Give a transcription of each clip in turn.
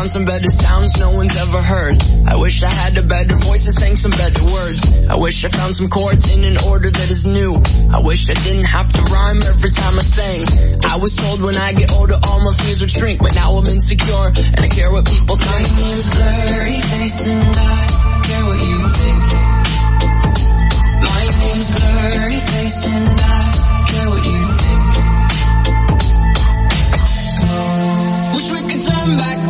found some better sounds no one's ever heard. I wish I had a better voice and sang some better words. I wish I found some chords in an order that is new. I wish I didn't have to rhyme every time I sang. I was told when I get older all my fears would shrink, but now I'm insecure and I care what people think. My name's blurry face and I care what you think. My name's blurry face and I care what you think. Wish we could turn back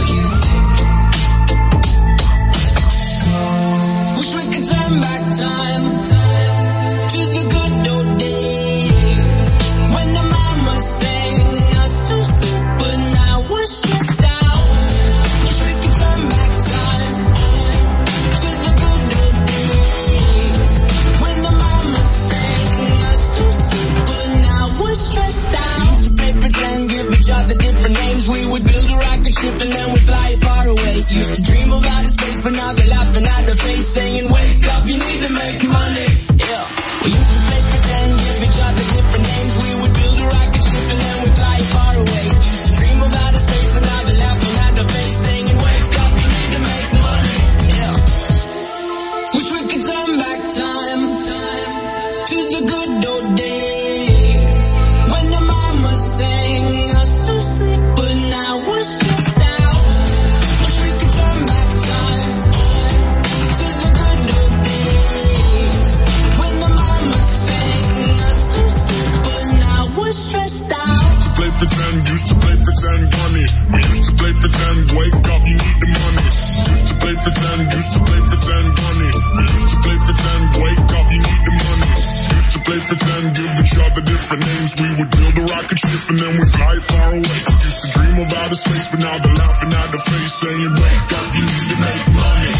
you see. saying play pretend, give each other different names. We would build a rocket ship and then we'd fly far away. Used to dream about the space, but now they're laughing at the face, saying, Wake up, you need to make money.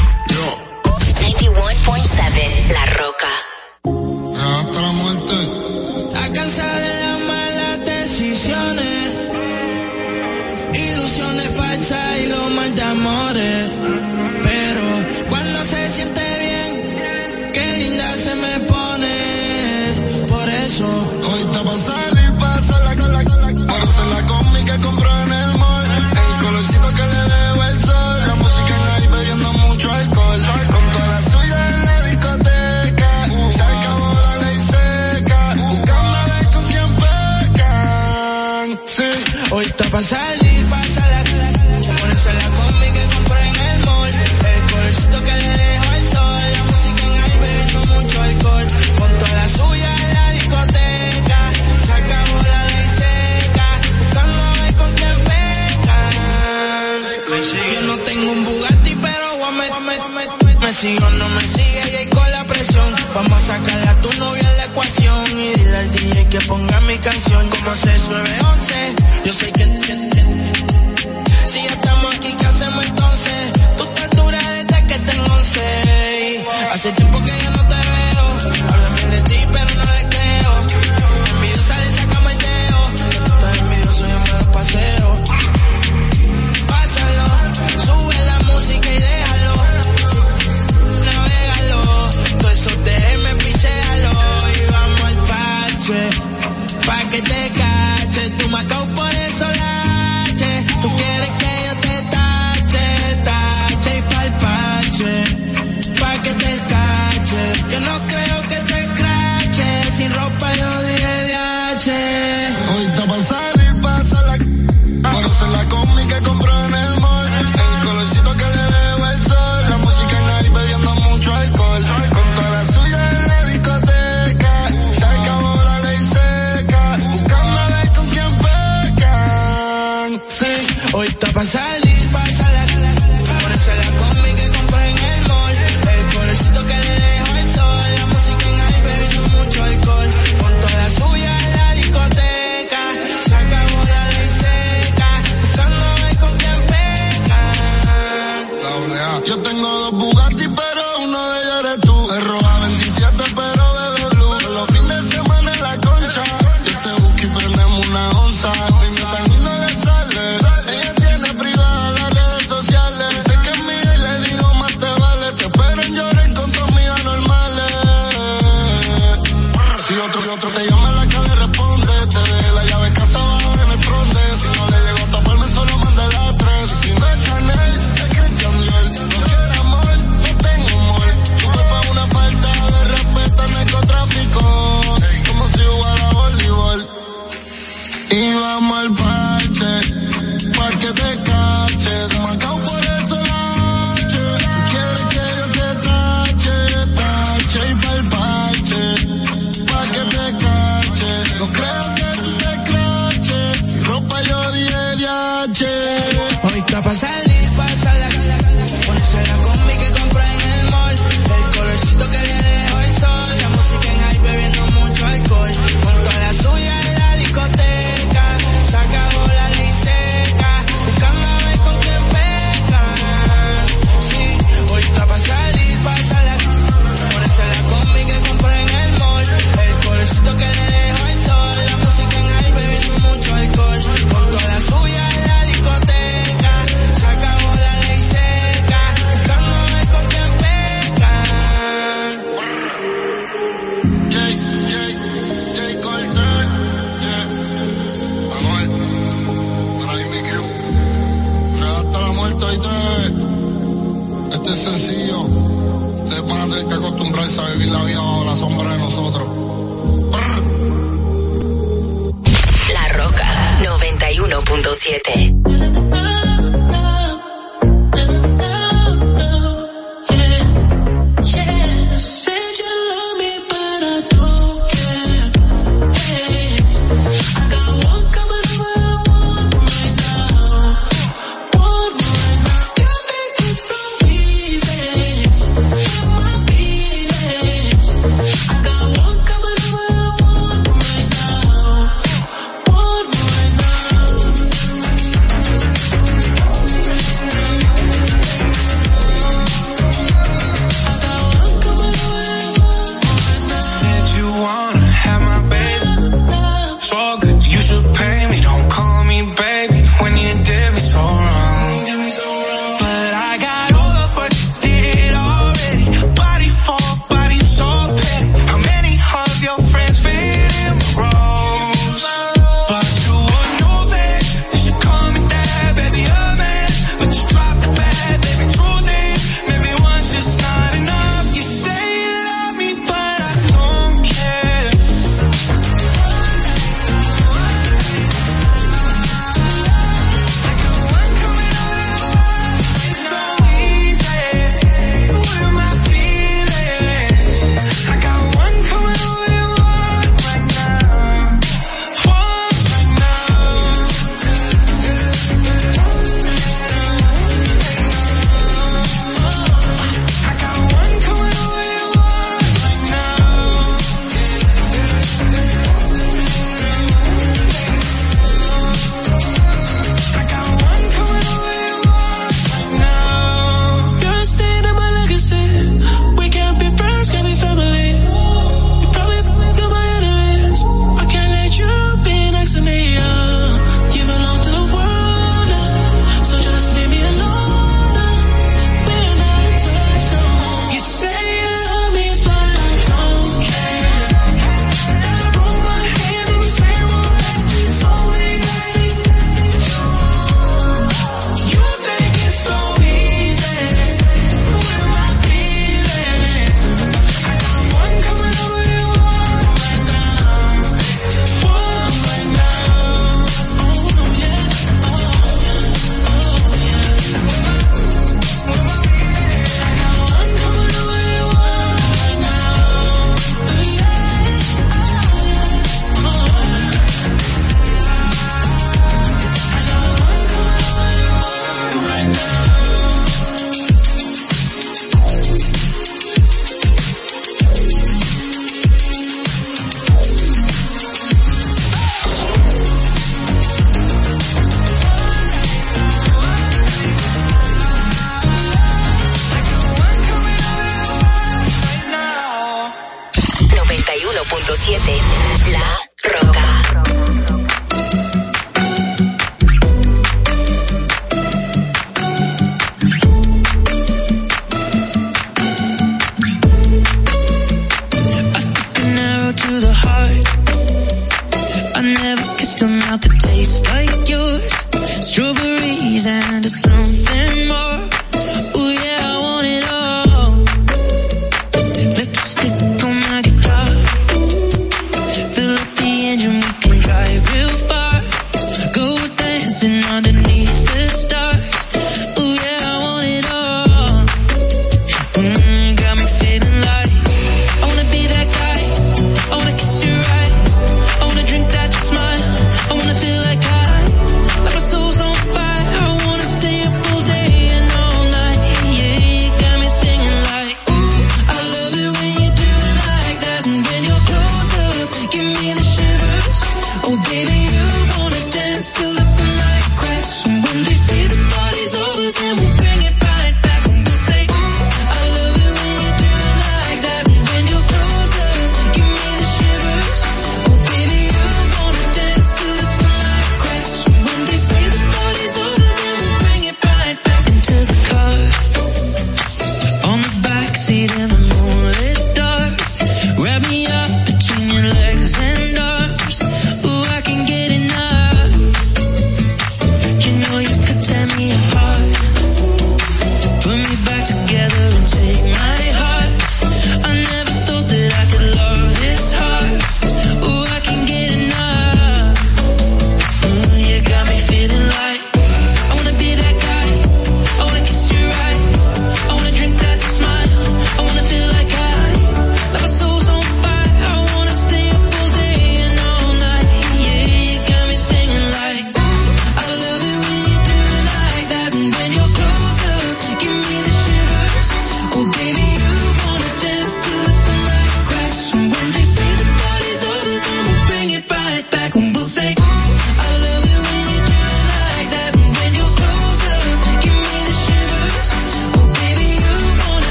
lista para salir. dirección como 6911. Yo sé que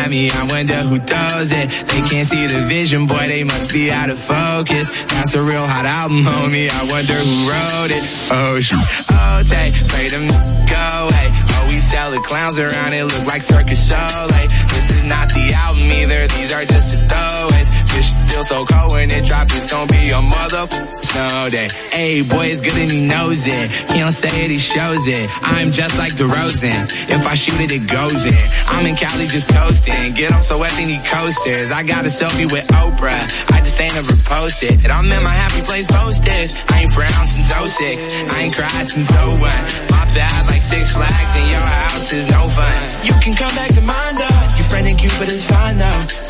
at me, I wonder who does it. They can't see the vision, boy, they must be out of focus. That's a real hot album, homie, I wonder who wrote it. Oh, shoot. Oh, take, pray them go away. Always tell the clowns around it look like circus show. Like, this is not the album either, these are just the throwaways. Still so cold when it drop, it's gonna be a mother snow day. Hey, boy, it's good and he knows it. He don't say it, he shows it. I'm just like the DeRozan. If I shoot it, it goes in. I'm in Cali just coasting. Get him so wet, coasters. I got a selfie with Oprah. I just ain't never posted. And I'm in my happy place posted. I ain't frowned since 06. I ain't cried since 01. My bad like six flags and your house is no fun. You can come back to mine though. Your friend and Cupid is fine though.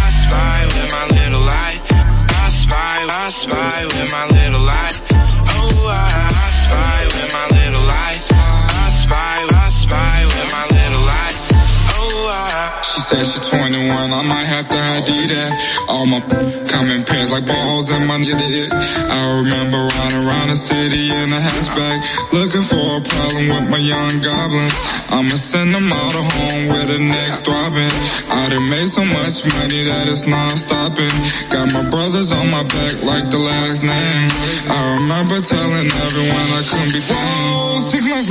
spy with my little eye. Oh, I, I spy with my little eyes. I spy, I spy with my little eye. Oh, I. She said she's 21, I might have to ID that. All my coming pairs like balls in my did. I remember riding around the city in a hatchback, looking with my young goblins. I'ma send them all to home with a neck throbbing. I done made so much money that it's non-stopping. Got my brothers on my back like the last name. I remember telling everyone I couldn't be tamed. Six months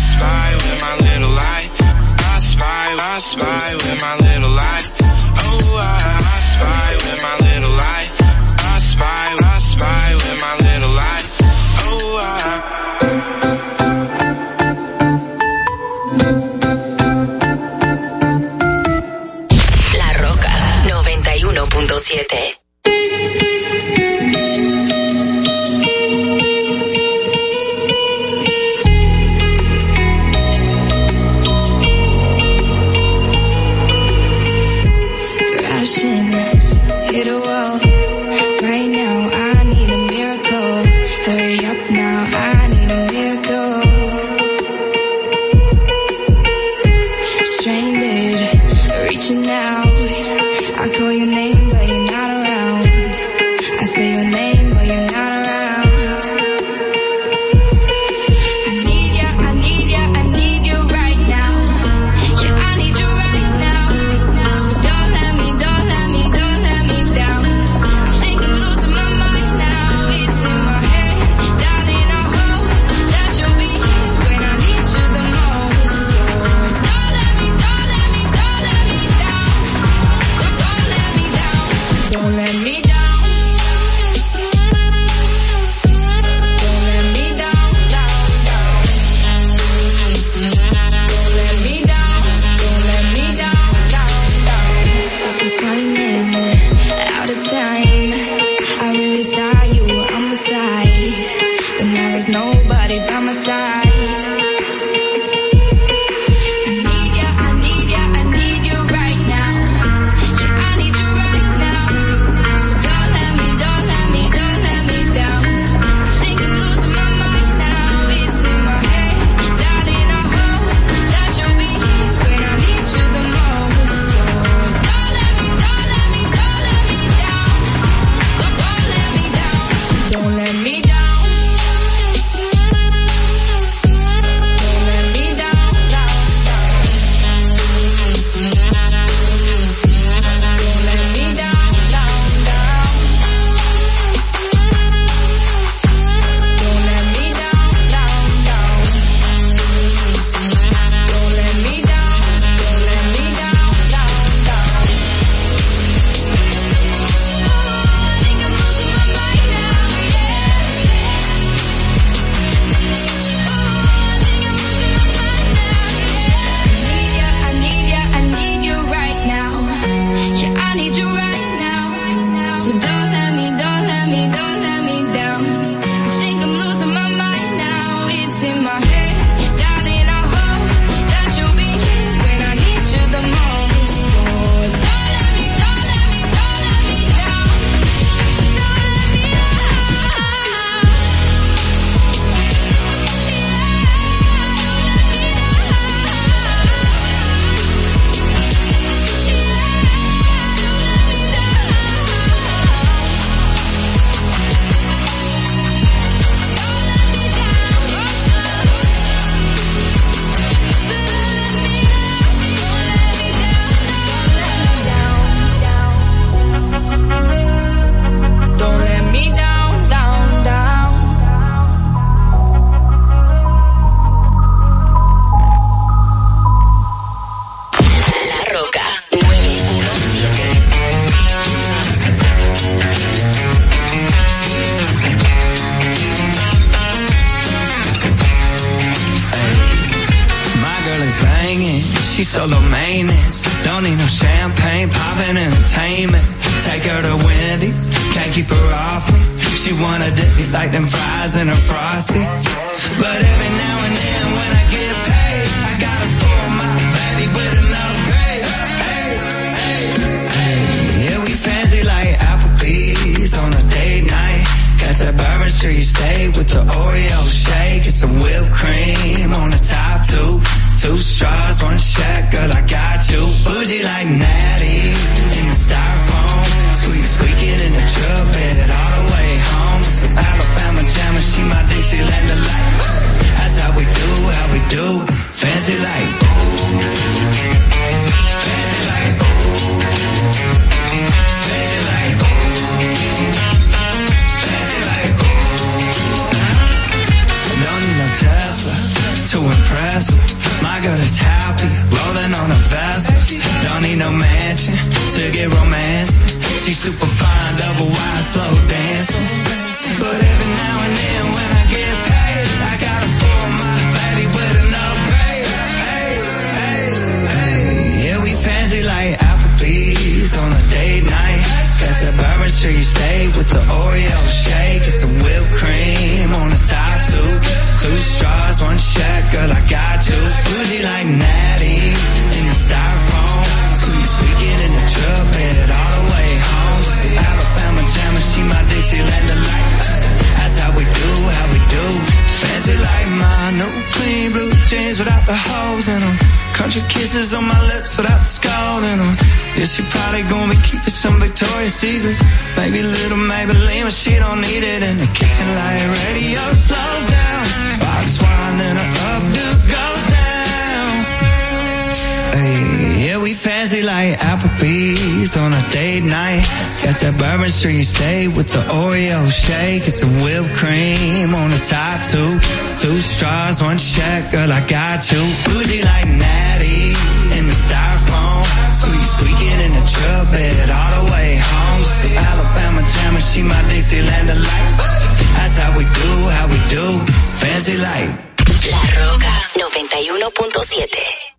91.7. night. Got that Bourbon Street steak with the Oreo shake and some whipped cream on the top two. Two straws, one check, girl, I got you. Bougie like Natty in the styrofoam. Squeak, squeaking in the truck bed all the way home. See Alabama jammer, she my Dixieland delight. That's how we do, how we do. Fancy like. La Roca 91.7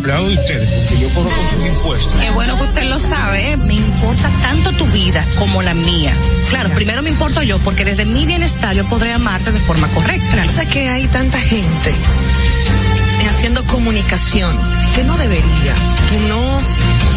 empleado de ustedes, porque yo cobro con sus impuestos. Qué bueno que usted lo sabe, ¿eh? me importa tanto tu vida como la mía. Claro, primero me importo yo, porque desde mi bienestar yo podré amarte de forma correcta. O sea que hay tanta gente haciendo comunicación que no debería, que no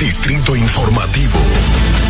Distrito Informativo.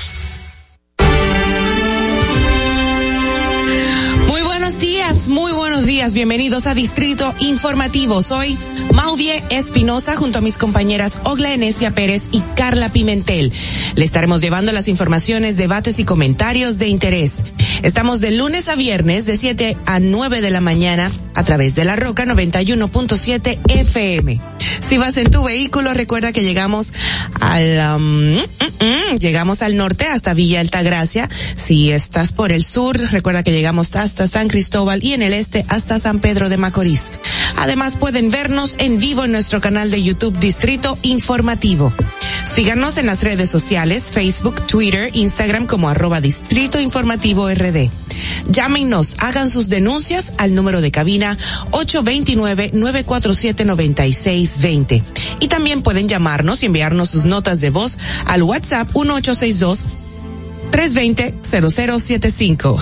Bienvenidos a Distrito Informativo. Soy Mauvie Espinosa junto a mis compañeras Ogla Enesia Pérez y Carla Pimentel. Le estaremos llevando las informaciones, debates y comentarios de interés. Estamos de lunes a viernes de 7 a 9 de la mañana a través de la Roca 91.7 FM. Si vas en tu vehículo, recuerda que llegamos al um, mm, mm, llegamos al norte hasta Villa Altagracia. Si estás por el sur, recuerda que llegamos hasta San Cristóbal y en el este hasta San Pedro de Macorís. Además pueden vernos en vivo en nuestro canal de YouTube Distrito Informativo. Síganos en las redes sociales, Facebook, Twitter, Instagram como arroba Distrito Informativo RD. Llámenos, hagan sus denuncias al número de cabina 829-947-9620. Y también pueden llamarnos y enviarnos sus notas de voz al WhatsApp 1862 320 0075.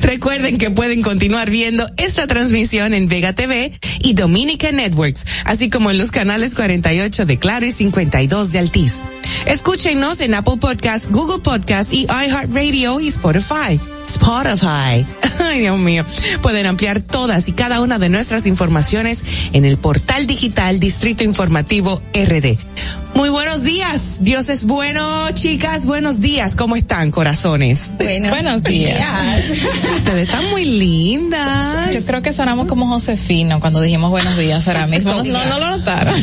Recuerden que pueden continuar viendo esta transmisión en Vega TV y Dominica Networks, así como en los canales 48 de Claro y 52 de Altiz. Escúchenos en Apple Podcast, Google Podcast y iHeartRadio y Spotify. Spotify. Ay, Dios mío. Pueden ampliar todas y cada una de nuestras informaciones en el portal digital Distrito Informativo RD. Muy buenos días. Dios es bueno, chicas. Buenos días. ¿Cómo están, corazones? Buenos días. Ustedes están muy lindas. Yo creo que sonamos como Josefino cuando dijimos buenos días ahora mismo. No, no, no lo notaron.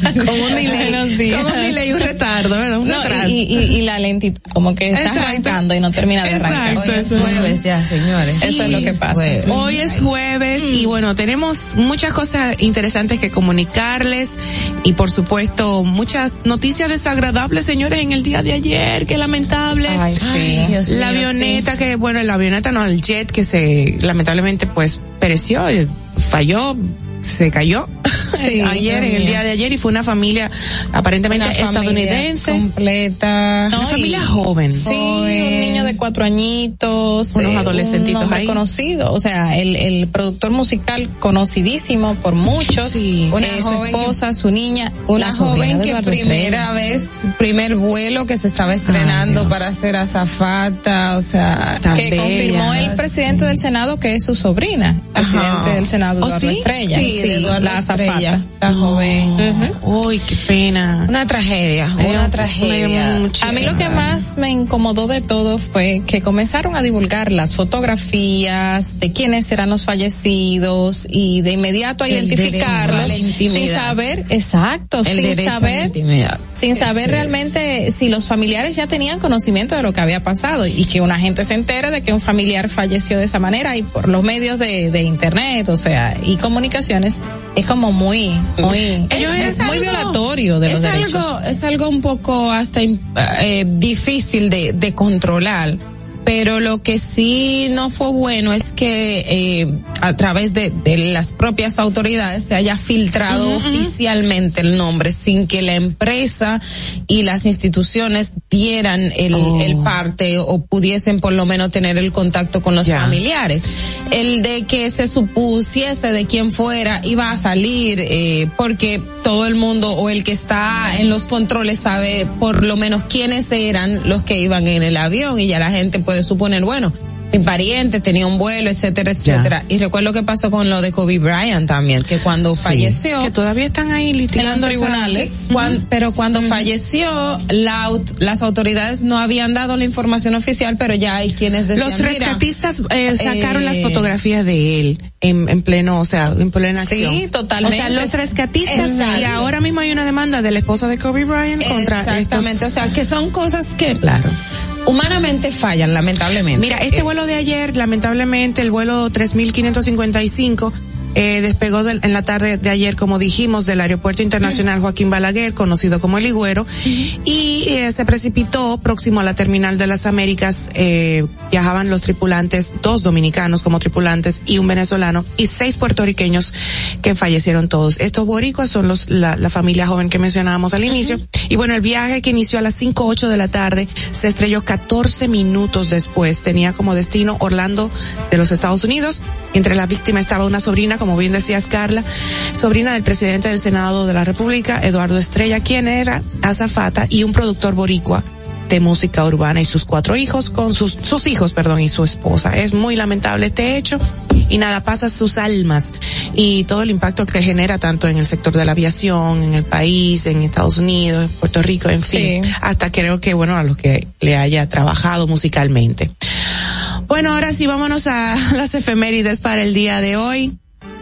Como un delay. Buenos días. Como un delay, un retardo, ¿verdad? Un No, y, y, y la lentitud, como que está Exacto. arrancando y no termina de arrancar. Exacto, eso es. jueves ya, señores. Eso es lo que pasa. Hoy es jueves y bueno, tenemos muchas cosas interesantes que comunicarles y por supuesto muchas noticias desagradables, señores, en el día de ayer, qué lamentable. Ay, sí. Ay, Dios la mío, avioneta que, bueno, la avioneta no, el jet que se lamentablemente pues pereció, eh, falló, se cayó Sí, ayer, en el día de ayer y fue una familia aparentemente Una familia estadounidense. completa. Una familia joven. Sí, un niño de cuatro añitos. Unos eh, adolescentitos Un ahí. conocido. O sea, el, el productor musical conocidísimo por muchos. Sí. Una su joven esposa, su niña. Una joven que primera vez, primer vuelo que se estaba estrenando para ser azafata, o sea, que confirmó el presidente del Senado que es su sobrina, presidente del Senado ¿Oh, Eduardo sí? Estrella, Sí, la azafata. la joven. Uy, qué pena. Una tragedia, dio- una tragedia. A mí lo que más me incomodó de todo fue que comenzaron a divulgar las fotografías de quiénes eran los fallecidos y de inmediato a El identificarlos a sin saber, exacto, El sin derecho a la saber intimidad. Sin saber es. realmente si los familiares ya tenían conocimiento de lo que había pasado y que una gente se entere de que un familiar falleció de esa manera y por los medios de, de internet, o sea, y comunicaciones, es como muy, muy, es, muy algo- violatorio de los es derechos. algo, es algo un poco hasta eh, difícil de, de controlar. Pero lo que sí no fue bueno es que eh, a través de, de las propias autoridades se haya filtrado oficialmente el nombre sin que la empresa y las instituciones dieran el, Oh. el parte o pudiesen por lo menos tener el contacto con los Ya. familiares. El de que se supusiese de quién fuera iba a salir eh, porque todo el mundo o el que está en los controles sabe por lo menos quiénes eran los que iban en el avión y ya la gente puede suponer, bueno, mi pariente tenía un vuelo, etcétera, etcétera. Y recuerdo que pasó con lo de Kobe Bryant también, que cuando Sí. falleció. Que todavía están ahí litigando tribunales. Cuan- pero cuando falleció, la las autoridades no habían dado la información oficial, pero ya hay quienes decían, Los "Mira, rescatistas eh, sacaron eh, las fotografías de él en, en pleno, o sea, en plena Sí, acción. totalmente. O sea, los rescatistas Exacto. y ahora mismo hay una demanda de la esposa de Kobe Bryant contra Exactamente, estos- o sea, que son cosas que Claro. Humanamente fallan, lamentablemente. Mira, este Eh, vuelo de ayer, lamentablemente, el vuelo 3555 eh, despegó del- en la tarde de ayer, como dijimos, del Aeropuerto Internacional Joaquín Balaguer, conocido como El Higüero, y eh, se precipitó próximo a la Terminal de las Américas. eh, viajaban los tripulantes, dos dominicanos como tripulantes y un venezolano, y seis puertorriqueños que fallecieron todos. Estos boricuas son los, la, la familia joven que mencionábamos al inicio. Y bueno, el viaje que inició a las 5 8 de la tarde se estrelló 14 minutos después. Tenía como destino Orlando de los Estados Unidos. Entre las víctimas estaba una sobrina, como bien decías Carla, sobrina del presidente del Senado de la República, Eduardo Estrella, quien era azafata y un productor boricua de música urbana y sus cuatro hijos con sus, sus hijos, perdón, y su esposa. Es muy lamentable este hecho y nada pasa sus almas y todo el impacto que genera tanto en el sector de la aviación, en el país, en Estados Unidos, en Puerto Rico, en fin, Sí. hasta creo que bueno a los que le haya trabajado musicalmente. Bueno, ahora sí vámonos a las efemérides para el día de hoy.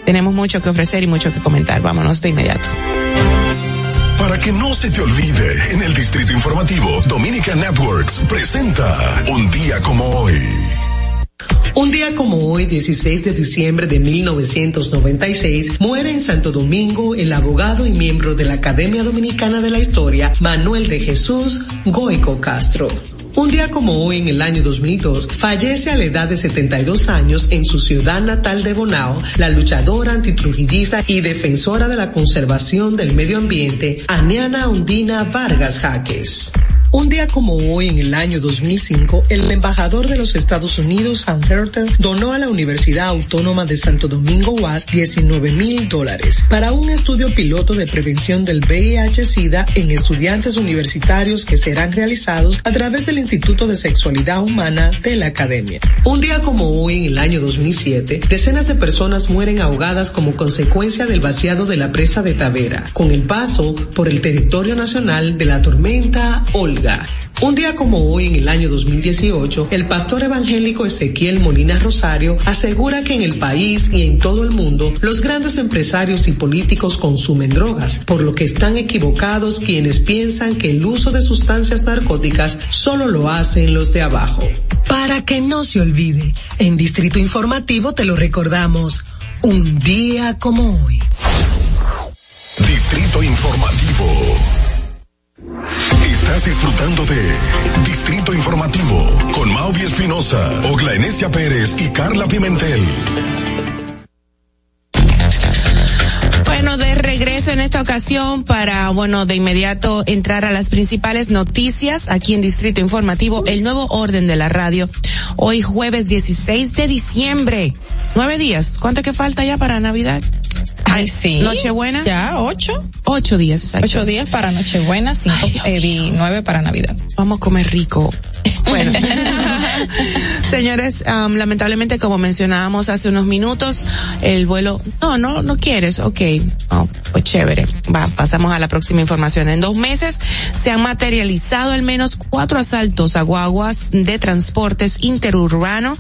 Tenemos mucho que ofrecer y mucho que comentar. Vámonos de inmediato. Para que no se te olvide, en el Distrito Informativo, Dominica Networks presenta Un día como hoy. Un día como hoy, 16 de diciembre de 1996, muere en Santo Domingo el abogado y miembro de la Academia Dominicana de la Historia, Manuel de Jesús Goico Castro. Un día como hoy, en el año 2002, fallece a la edad de 72 años en su ciudad natal de Bonao, la luchadora antitrujillista y defensora de la conservación del medio ambiente, Aniana Undina Vargas Jaques. Un día como hoy, en el año 2005, el embajador de los Estados Unidos, Sam Herter, donó a la Universidad Autónoma de Santo Domingo UAS 19 mil dólares para un estudio piloto de prevención del VIH-Sida en estudiantes universitarios que serán realizados a través del Instituto de Sexualidad Humana de la Academia. Un día como hoy, en el año 2007, decenas de personas mueren ahogadas como consecuencia del vaciado de la presa de Tavera, con el paso por el territorio nacional de la tormenta Olga. Un día como hoy, en el año 2018, el pastor evangélico Ezequiel Molina Rosario asegura que en el país y en todo el mundo los grandes empresarios y políticos consumen drogas, por lo que están equivocados quienes piensan que el uso de sustancias narcóticas solo lo hacen los de abajo. Para que no se olvide, en Distrito Informativo te lo recordamos, un día como hoy. Distrito Informativo. Estás disfrutando de Distrito Informativo con Maudi Espinosa, Ogla Enesia Pérez y Carla Pimentel. Bueno, de regreso en esta ocasión para, bueno, de inmediato entrar a las principales noticias aquí en Distrito Informativo, el nuevo orden de la radio. Hoy jueves 16 de diciembre. Nueve días. ¿Cuánto que falta ya para Navidad? Ay, sí. Nochebuena. Ya, ocho. Ocho días, exacto. Ocho días para Nochebuena, cinco, eh, di- nueve para Navidad. Vamos a comer rico. Bueno, señores, am, lamentablemente como mencionábamos hace unos minutos, el vuelo, no, no, no quieres, ok, oh, pues chévere, va, pasamos a la próxima información. En dos meses se han materializado al menos cuatro asaltos a guaguas de transportes interurbano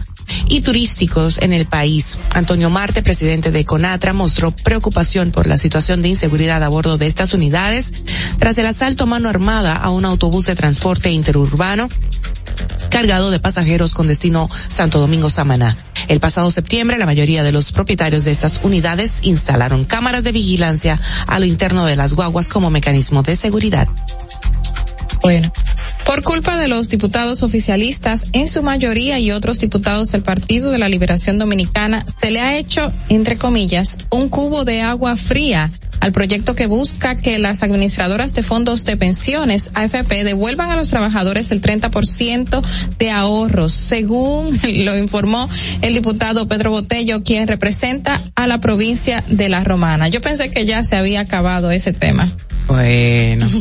y turísticos en el país. Antonio Marte, presidente de Conatra, mostró preocupación por la situación de inseguridad a bordo de estas unidades tras el asalto a mano armada a un autobús de transporte interurbano cargado de pasajeros con destino Santo Domingo Samaná. El pasado septiembre, la mayoría de los propietarios de estas unidades instalaron cámaras de vigilancia a lo interno de las guaguas como mecanismo de seguridad. Bueno. Por culpa de los diputados oficialistas, en su mayoría y otros diputados del Partido de la Liberación Dominicana, se le ha hecho, entre comillas, un cubo de agua fría al proyecto que busca que las administradoras de fondos de pensiones AFP devuelvan a los trabajadores el 30% de ahorros, según lo informó el diputado Pedro Botello, quien representa a la provincia de La Romana. Yo pensé que ya se había acabado ese tema. Bueno.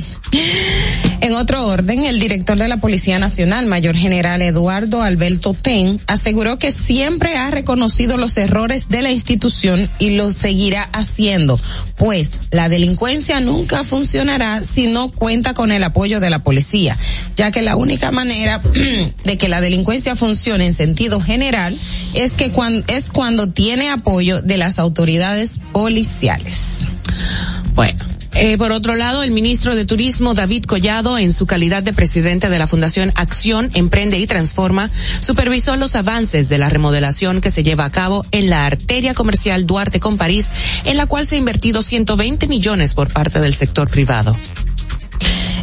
En otro orden, el director de la Policía Nacional, Mayor General Eduardo Alberto Ten, aseguró que siempre ha reconocido los errores de la institución y lo seguirá haciendo, pues la delincuencia nunca funcionará si no cuenta con el apoyo de la policía, ya que la única manera de que la delincuencia funcione en sentido general es que cuando, es cuando tiene apoyo de las autoridades policiales. Bueno. Eh, por otro lado, el ministro de Turismo, David Collado, en su calidad de presidente de la Fundación Acción, Emprende y Transforma, supervisó los avances de la remodelación que se lleva a cabo en la arteria comercial Duarte con París, en la cual se ha invertido 120 millones por parte del sector privado.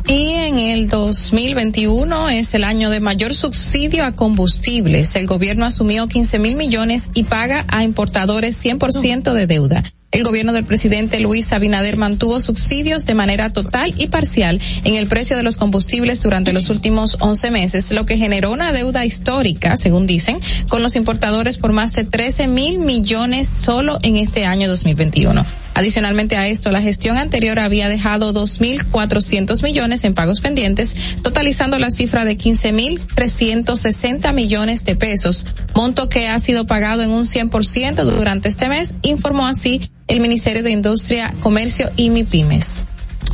Y en el 2021 es el año de mayor subsidio a combustibles. El gobierno asumió 15 mil millones y paga a importadores 100% de deuda. El gobierno del presidente Luis Abinader mantuvo subsidios de manera total y parcial en el precio de los combustibles durante los últimos 11 meses, lo que generó una deuda histórica, según dicen, con los importadores por más de 13 mil millones solo en este año 2021. Adicionalmente a esto, la gestión anterior había dejado 2.400 millones en pagos pendientes, totalizando la cifra de 15.360 millones de pesos, monto que ha sido pagado en un 100% durante este mes, informó así el Ministerio de Industria, Comercio y MIPIMES.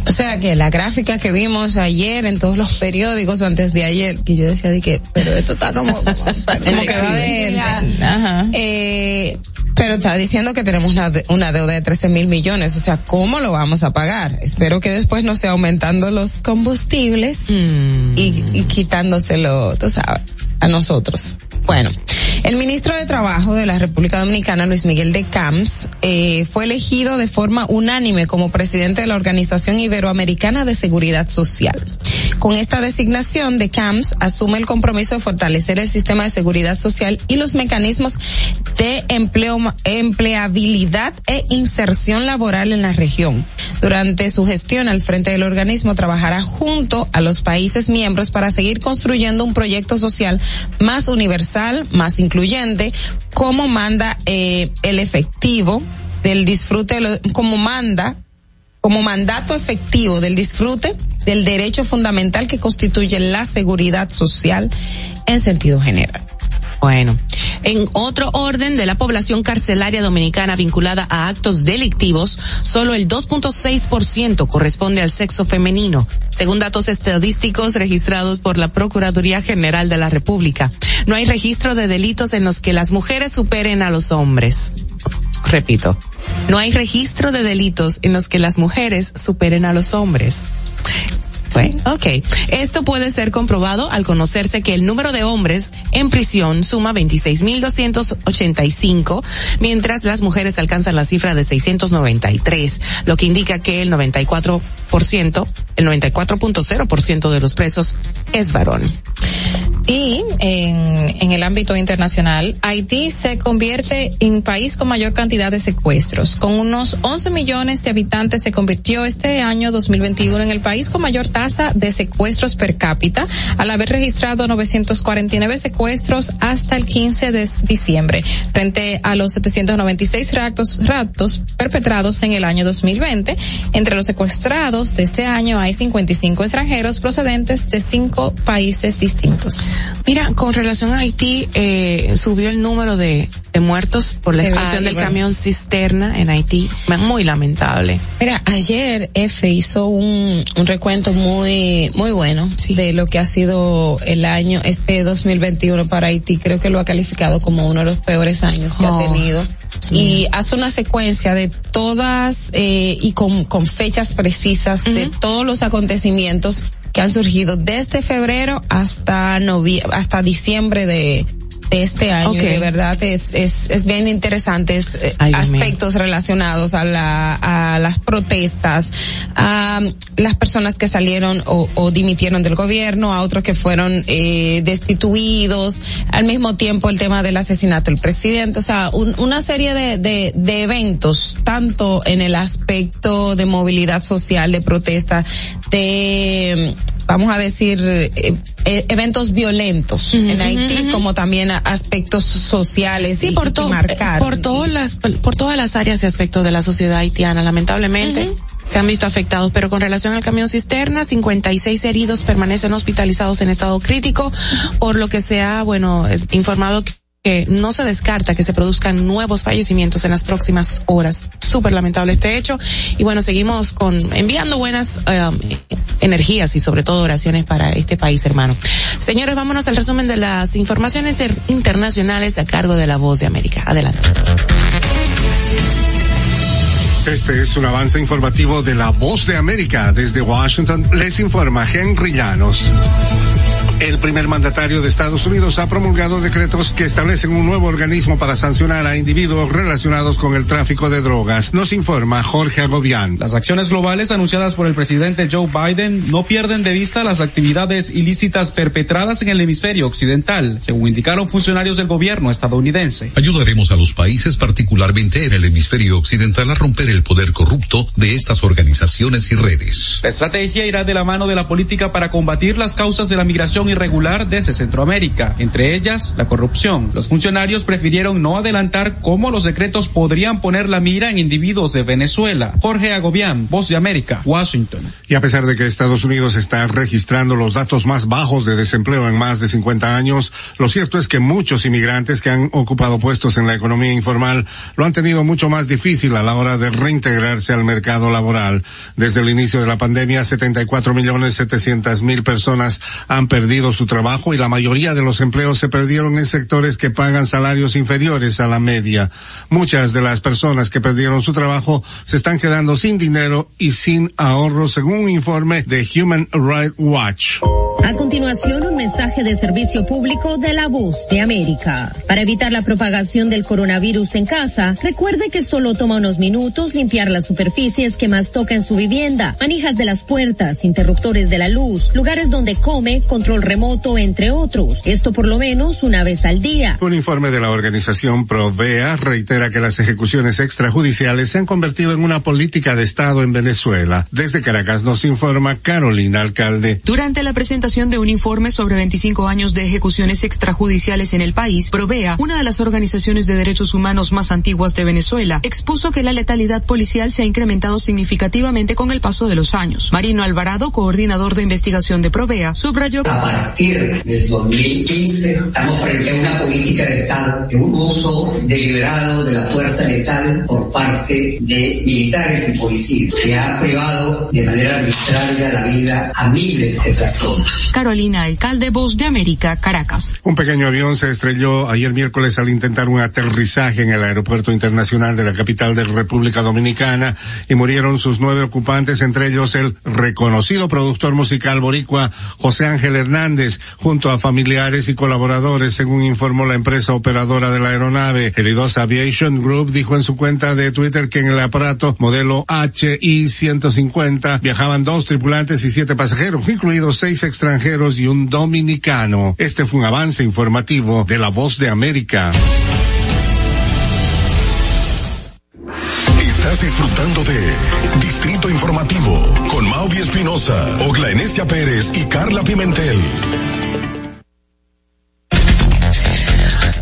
O sea que la gráfica que vimos ayer en todos los periódicos o antes de ayer, que yo decía de que, pero esto está como, como, que va de, ajá. Eh, pero está diciendo que tenemos una, una deuda de 13 mil millones. O sea, ¿cómo lo vamos a pagar? Espero que después no sea aumentando los combustibles Mm. y, y quitándoselo, tú sabes, a nosotros. Bueno, el ministro de Trabajo de la República Dominicana, Luis Miguel de Camps, eh, fue elegido de forma unánime como presidente de la Organización Iberoamericana de Seguridad Social. Con esta designación de Camps asume el compromiso de fortalecer el sistema de seguridad social y los mecanismos de empleo, empleabilidad e inserción laboral en la región. Durante su gestión al frente del organismo trabajará junto a los países miembros para seguir construyendo un proyecto social más universal, más incluyente, como manda eh, el efectivo del disfrute, como manda, como mandato efectivo del disfrute del derecho fundamental que constituye la seguridad social en sentido general. Bueno, en otro orden de la población carcelaria dominicana vinculada a actos delictivos, solo el 2.6% corresponde al sexo femenino, según datos estadísticos registrados por la Procuraduría General de la República. No hay registro de delitos en los que las mujeres superen a los hombres. Repito, no hay registro de delitos en los que las mujeres superen a los hombres. Bueno, ok. Esto puede ser comprobado al conocerse que el número de hombres en prisión suma 26.285, mientras las mujeres alcanzan la cifra de 693, lo que indica que el 94%, el 94.0% de los presos es varón. Y en, en el ámbito internacional, Haití se convierte en país con mayor cantidad de secuestros. Con unos 11 millones de habitantes se convirtió este año 2021 en el país con mayor tasa de secuestros per cápita, al haber registrado 949 secuestros hasta el 15 de diciembre, frente a los 796 raptos, raptos perpetrados en el año 2020. Entre los secuestrados de este año hay 55 extranjeros procedentes de cinco países distintos. Mira, con relación a Haití, eh, subió el número de, de muertos por la explosión del bueno. camión cisterna en Haití. Muy lamentable. Mira, ayer F hizo un, un recuento muy muy bueno de lo que ha sido el año este 2021 para Haití. Creo que lo ha calificado como uno de los peores años que Oh, ha tenido. Sí. Y hace una secuencia de todas eh, y con, con fechas precisas de todos los acontecimientos que han surgido desde febrero hasta hasta diciembre de de este año. Y De verdad es, es, es bien interesante es, eh, Ay, aspectos relacionados a la, a las protestas, a las personas que salieron o, o dimitieron del gobierno, a otros que fueron eh, destituidos, al mismo tiempo el tema del asesinato del presidente, o sea, un- una serie de, de, de eventos, tanto en el aspecto de movilidad social, de protesta, de vamos a decir, eh, eh, eventos violentos en Haití, como también aspectos sociales Sí, y, por, y to- que marcar. por todas las, por todas las áreas y aspectos de la sociedad haitiana, lamentablemente. Se han visto afectados, pero con relación al camión cisterna, 56 heridos permanecen hospitalizados en estado crítico, por lo que se ha, bueno, eh, informado que que no se descarta que se produzcan nuevos fallecimientos en las próximas horas. Súper lamentable este hecho. Y bueno, seguimos con enviando buenas eh, energías y sobre todo oraciones para este país, hermano. Señores, vámonos al resumen de las informaciones er- internacionales a cargo de la Voz de América. Adelante. Este es un avance informativo de la Voz de América. Desde Washington les informa Henry Llanos. El primer mandatario de Estados Unidos ha promulgado decretos que establecen un nuevo organismo para sancionar a individuos relacionados con el tráfico de drogas. Nos informa Jorge Agobián. Las acciones globales anunciadas por el presidente Joe Biden no pierden de vista las actividades ilícitas perpetradas en el hemisferio occidental, según indicaron funcionarios del gobierno estadounidense. Ayudaremos a los países, particularmente en el hemisferio occidental, a romper el poder corrupto de estas organizaciones y redes. La estrategia irá de la mano de la política para combatir las causas de la migración irregular desde Centroamérica, entre ellas la corrupción. Los funcionarios prefirieron no adelantar cómo los decretos podrían poner la mira en individuos de Venezuela. Jorge Agobián, Voz de América, Washington. Y a pesar de que Estados Unidos está registrando los datos más bajos de desempleo en más de 50 años, lo cierto es que muchos inmigrantes que han ocupado puestos en la economía informal lo han tenido mucho más difícil a la hora de reintegrarse al mercado laboral. Desde el inicio de la pandemia, 74 millones 700 mil personas han perdido su trabajo y la mayoría de los empleos se perdieron en sectores que pagan salarios inferiores a la media. Muchas de las personas que perdieron su trabajo se están quedando sin dinero y sin ahorro según un informe de Human Rights Watch. A continuación, un mensaje de servicio público de la voz de América. Para evitar la propagación del coronavirus en casa, recuerde que solo toma unos minutos limpiar las superficies que más toca en su vivienda, manijas de las puertas, interruptores de la luz, lugares donde come, control remoto, entre otros. Esto por lo menos una vez al día. Un informe de la organización Provea reitera que las ejecuciones extrajudiciales se han convertido en una política de Estado en Venezuela. Desde Caracas nos informa Carolina Alcalde. Durante la presentación de un informe sobre 25 años de ejecuciones extrajudiciales en el país, Provea, una de las organizaciones de derechos humanos más antiguas de Venezuela, expuso que la letalidad policial se ha incrementado significativamente con el paso de los años. Marino Alvarado, coordinador de investigación de Provea, subrayó A partir del 2015 estamos frente a una política de Estado de un uso deliberado de la fuerza letal por parte de militares y policías que ha privado de manera arbitraria la vida a miles de personas. Carolina Alcalde, Voz de América, Caracas. Un pequeño avión se estrelló ayer miércoles al intentar un aterrizaje en el aeropuerto internacional de la capital de República Dominicana y murieron sus nueve ocupantes, entre ellos el reconocido productor musical boricua José Ángel Hernández, junto a familiares y colaboradores, según informó la empresa operadora de la aeronave. Helidos Aviation Group dijo en su cuenta de Twitter que en el aparato modelo HI-150 viajaban dos tripulantes y siete pasajeros, incluidos seis extranjeros y un dominicano. Este fue un avance informativo de La Voz de América. Estás disfrutando de Distrito Informativo con Mauvi Espinosa, Ogla Enesia Pérez y Carla Pimentel.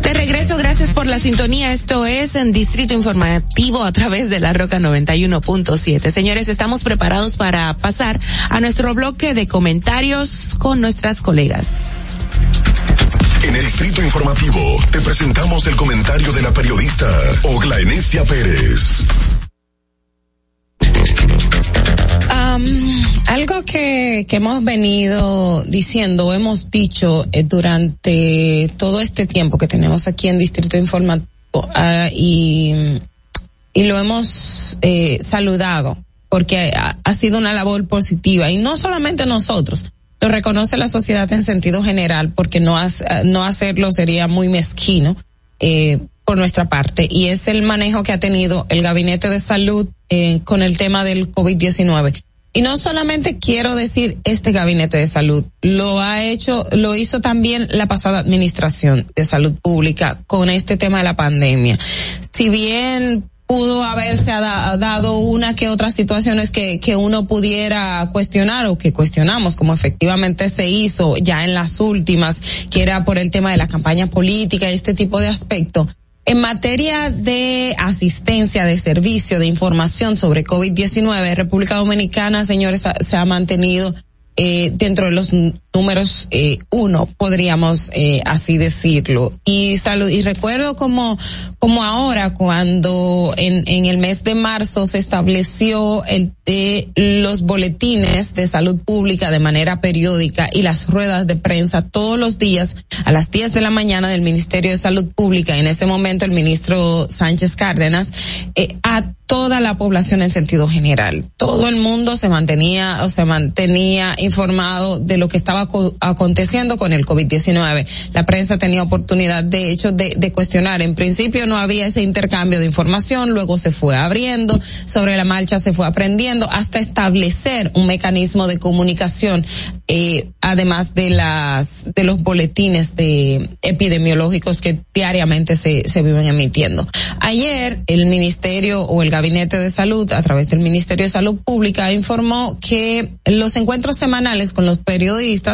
De regreso, gracias por la sintonía. Esto es en Distrito Informativo a través de la Roca 91.7. Señores, estamos preparados para pasar a nuestro bloque de comentarios con nuestras colegas. En el Distrito Informativo te presentamos el comentario de la periodista Ogla Enesia Pérez. Am, algo que, que hemos venido diciendo, hemos dicho eh, durante todo este tiempo que tenemos aquí en Distrito Informativo ah, y, y lo hemos eh, saludado porque ha, sido una labor positiva y no solamente nosotros, lo reconoce la sociedad en sentido general, porque no, no hacerlo sería muy mezquino eh, por nuestra parte, y es el manejo que ha tenido el Gabinete de Salud con el tema del COVID-19. Y no solamente quiero decir este gabinete de salud, lo ha hecho, lo hizo también la pasada administración de salud pública con este tema de la pandemia. Si bien pudo haberse dado una que otras situaciones que, que uno pudiera cuestionar o que cuestionamos, como efectivamente se hizo ya en las últimas, que era por el tema de la campaña política y este tipo de aspectos. En materia de asistencia, de servicio, de información sobre COVID-19, República Dominicana, señores, se ha mantenido eh, dentro de los números eh, uno, podríamos eh, así decirlo. Y salud, y recuerdo como, como ahora cuando en, en el mes de marzo se estableció el de los boletines de salud pública de manera periódica y las ruedas de prensa todos los días a las 10 de la mañana del Ministerio de Salud Pública. En ese momento el ministro Sánchez Cárdenas eh, a toda la población en sentido general. Todo el mundo se mantenía o se mantenía informado de lo que estaba aconteciendo con el COVID-19. La prensa tenía oportunidad, de hecho, de, de, cuestionar. En principio no había ese intercambio de información, luego se fue abriendo, sobre la marcha se fue aprendiendo, hasta establecer un mecanismo de comunicación, eh, además de las, de los boletines de epidemiológicos que diariamente se, se viven emitiendo. Ayer, el ministerio o el gabinete de salud, a través del Ministerio de Salud Pública, informó que los encuentros semanales con los periodistas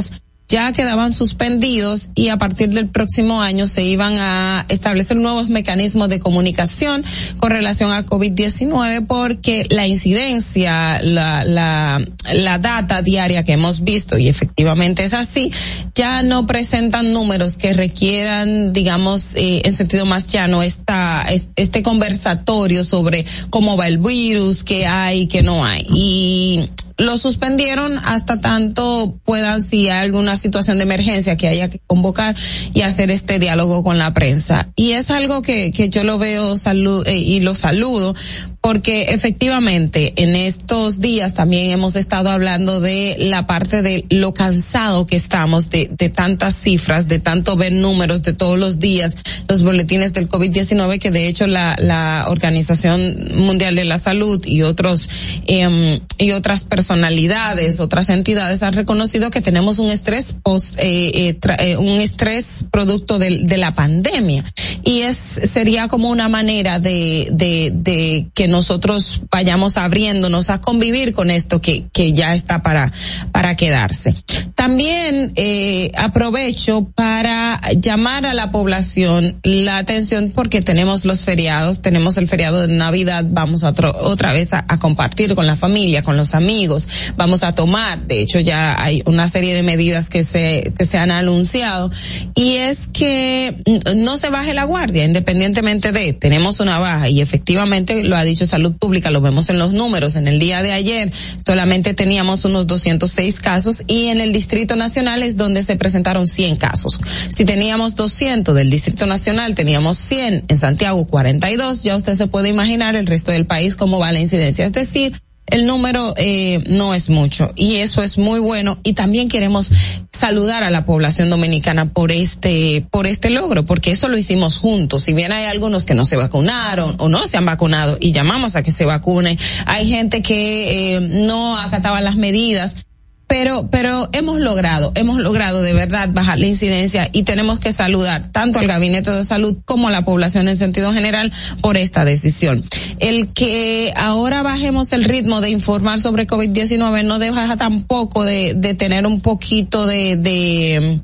ya quedaban suspendidos y a partir del próximo año se iban a establecer nuevos mecanismos de comunicación con relación a COVID-19 porque la incidencia, la, la, la data diaria que hemos visto y efectivamente es así, ya no presentan números que requieran, digamos, eh, en sentido más llano, esta, este conversatorio sobre cómo va el virus, qué hay, qué no hay. Y lo suspendieron hasta tanto puedan, si hay alguna situación de emergencia que haya que convocar y hacer este diálogo con la prensa. Y es algo que, que yo lo veo salud, eh, y lo saludo porque efectivamente en estos días también hemos estado hablando de la parte de lo cansado que estamos de, tantas cifras, de tanto ver números de todos los días, los boletines del COVID-19, que de hecho la, la Organización Mundial de la Salud y otros, eh, y otras personalidades, otras entidades han reconocido que tenemos un estrés post, eh, eh, eh un estrés producto de, de la pandemia. Y es, sería como una manera de, de, de que nosotros vayamos abriéndonos a convivir con esto que, que ya está para, para quedarse. También eh, aprovecho para llamar a la población la atención porque tenemos los feriados, tenemos el feriado de Navidad, vamos a otra vez a, a compartir con la familia, con los amigos, vamos a tomar, de hecho ya hay una serie de medidas que se, que se han anunciado y es que no se baje la guardia independientemente de, tenemos una baja y efectivamente lo ha dicho Salud Pública, lo vemos en los números. En el día de ayer solamente teníamos unos 206 casos y en el Distrito Nacional es donde se presentaron 100 casos. Si teníamos 200 del Distrito Nacional, teníamos 100 en Santiago 42, ya usted se puede imaginar el resto del país cómo va la incidencia. Es decir, el número eh, no es mucho. Y eso es muy bueno. Y también queremos saludar a la población dominicana por este por este logro porque eso lo hicimos juntos. Si bien hay algunos que no se vacunaron o no se han vacunado y llamamos a que se vacunen hay gente que eh, no acataba las medidas pero, pero hemos logrado, hemos logrado de verdad bajar la incidencia y tenemos que saludar tanto al Gabinete de Salud como a la población en sentido general por esta decisión. El que ahora bajemos el ritmo de informar sobre COVID-19 no deja tampoco de, de tener un poquito de, de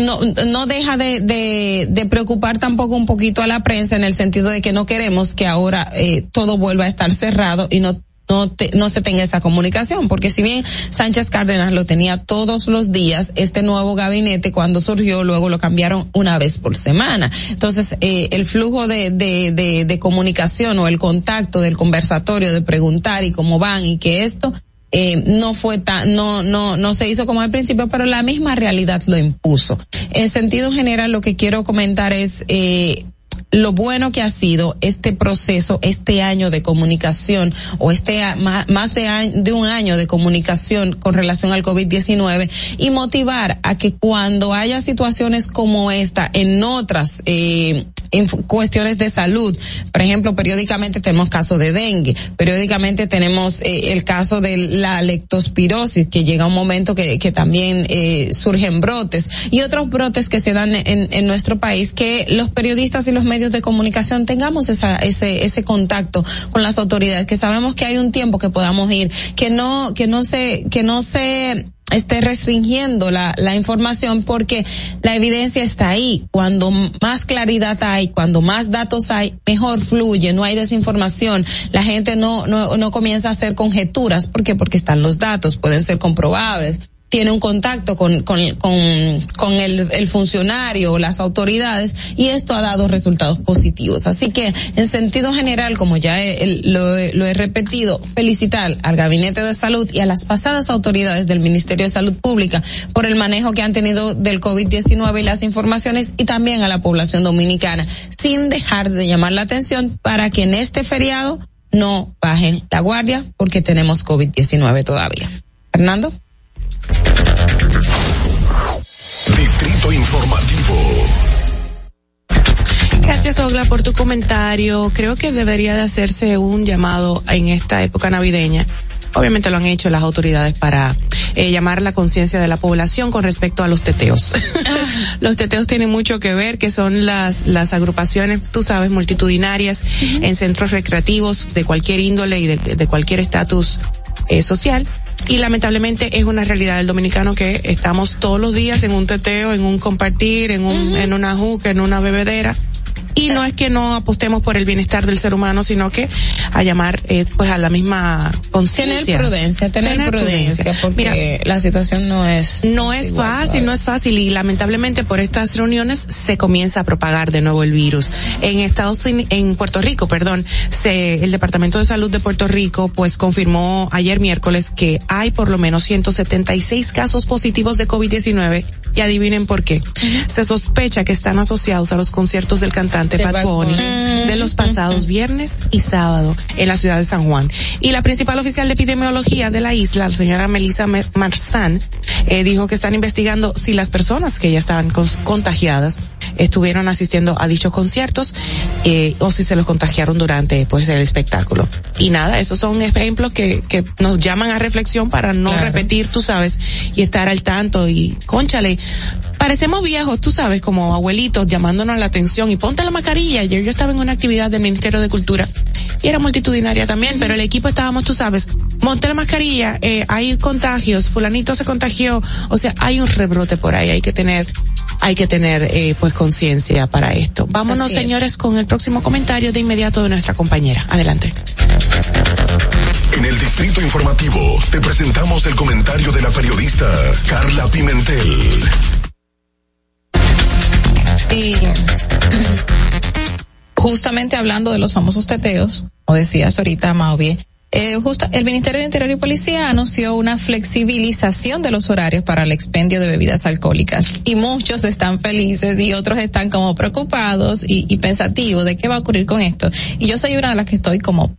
no, no deja de, de, de, preocupar tampoco un poquito a la prensa en el sentido de que no queremos que ahora eh, todo vuelva a estar cerrado y no no, no se tenga esa comunicación, porque si bien Sánchez Cárdenas lo tenía todos los días, este nuevo gabinete cuando surgió luego lo cambiaron una vez por semana. Entonces, eh, el flujo de, de, de, de comunicación o el contacto del conversatorio, de preguntar y cómo van y que esto, eh, no fue tan, no, no, no se hizo como al principio, pero la misma realidad lo impuso. En sentido general, lo que quiero comentar es, eh, lo bueno que ha sido este proceso, este año de comunicación o este más de, de un año de comunicación con relación al COVID-19 y motivar a que cuando haya situaciones como esta en otras eh, en cuestiones de salud. Por ejemplo, periódicamente tenemos casos de dengue, periódicamente tenemos eh, el caso de la lectospirosis, que llega un momento que, que también eh, surgen brotes y otros brotes que se dan en, en nuestro país, que los periodistas y los medios de comunicación tengamos esa, ese, ese contacto con las autoridades, que sabemos que hay un tiempo que podamos ir, que no, que no se, que no se esté restringiendo la, la información porque la evidencia está ahí. Cuando más claridad hay, cuando más datos hay, mejor fluye, no hay desinformación. La gente no, no, no comienza a hacer conjeturas. ¿Por qué? Porque están los datos, pueden ser comprobables tiene un contacto con, con, con, con el, el, funcionario o las autoridades y esto ha dado resultados positivos. Así que, en sentido general, como ya lo, lo, he repetido, felicitar al Gabinete de Salud y a las pasadas autoridades del Ministerio de Salud Pública por el manejo que han tenido del COVID-19 y las informaciones y también a la población dominicana, sin dejar de llamar la atención para que en este feriado no bajen la guardia porque tenemos COVID-19 todavía. Fernando. Informativo. Gracias, Ogla, por tu comentario. Creo que debería de hacerse un llamado en esta época navideña. Obviamente lo han hecho las autoridades para eh, llamar la conciencia de la población con respecto a los teteos. los teteos tienen mucho que ver, que son las, las agrupaciones, tú sabes, multitudinarias en centros recreativos de cualquier índole y de, de cualquier estatus eh, social y lamentablemente es una realidad del dominicano que estamos todos los días en un teteo, en un compartir, en un, en una juca, en una bebedera y no es que no apostemos por el bienestar del ser humano, sino que a llamar eh, pues a la misma conciencia. Tener prudencia, tener, prudencia, porque Mira, la situación no es no es fácil, no es fácil y lamentablemente por estas reuniones se comienza a propagar de nuevo el virus. En Estados en Puerto Rico, perdón, se el Departamento de Salud de Puerto Rico pues confirmó ayer miércoles que hay por lo menos 176 casos positivos de COVID-19 y adivinen por qué. Se sospecha que están asociados a los conciertos del cantante de Bad Bunny de los pasados viernes y sábado en la ciudad de San Juan. Y la principal oficial de epidemiología de la isla, la señora Melissa Marzán, eh, dijo que están investigando si las personas que ya estaban contagiadas estuvieron asistiendo a dichos conciertos eh, o si se los contagiaron durante pues el espectáculo. Y nada, esos son ejemplos que, que nos llaman a reflexión para no repetir, tú sabes, y estar al tanto y conchale, parecemos viejos, tú sabes, como abuelitos llamándonos la atención y ponte la mascarilla. Ayer yo estaba en una actividad del Ministerio de Cultura y era multitudinaria también, pero el equipo estábamos, tú sabes, monte la mascarilla, eh, hay contagios, fulanito se contagió, o sea, hay un rebrote por ahí, hay que tener hay que tener eh, pues conciencia para esto. Vámonos señores con el próximo comentario de inmediato de nuestra compañera. Adelante. En el Distrito Informativo te presentamos el comentario de la periodista Carla Pimentel. Y justamente hablando de los famosos teteos, como decías ahorita, Mauvie, eh, justo el Ministerio de Interior y Policía anunció una flexibilización de los horarios para el expendio de bebidas alcohólicas y muchos están felices y otros están como preocupados y, y pensativos de qué va a ocurrir con esto. Y yo soy una de las que estoy como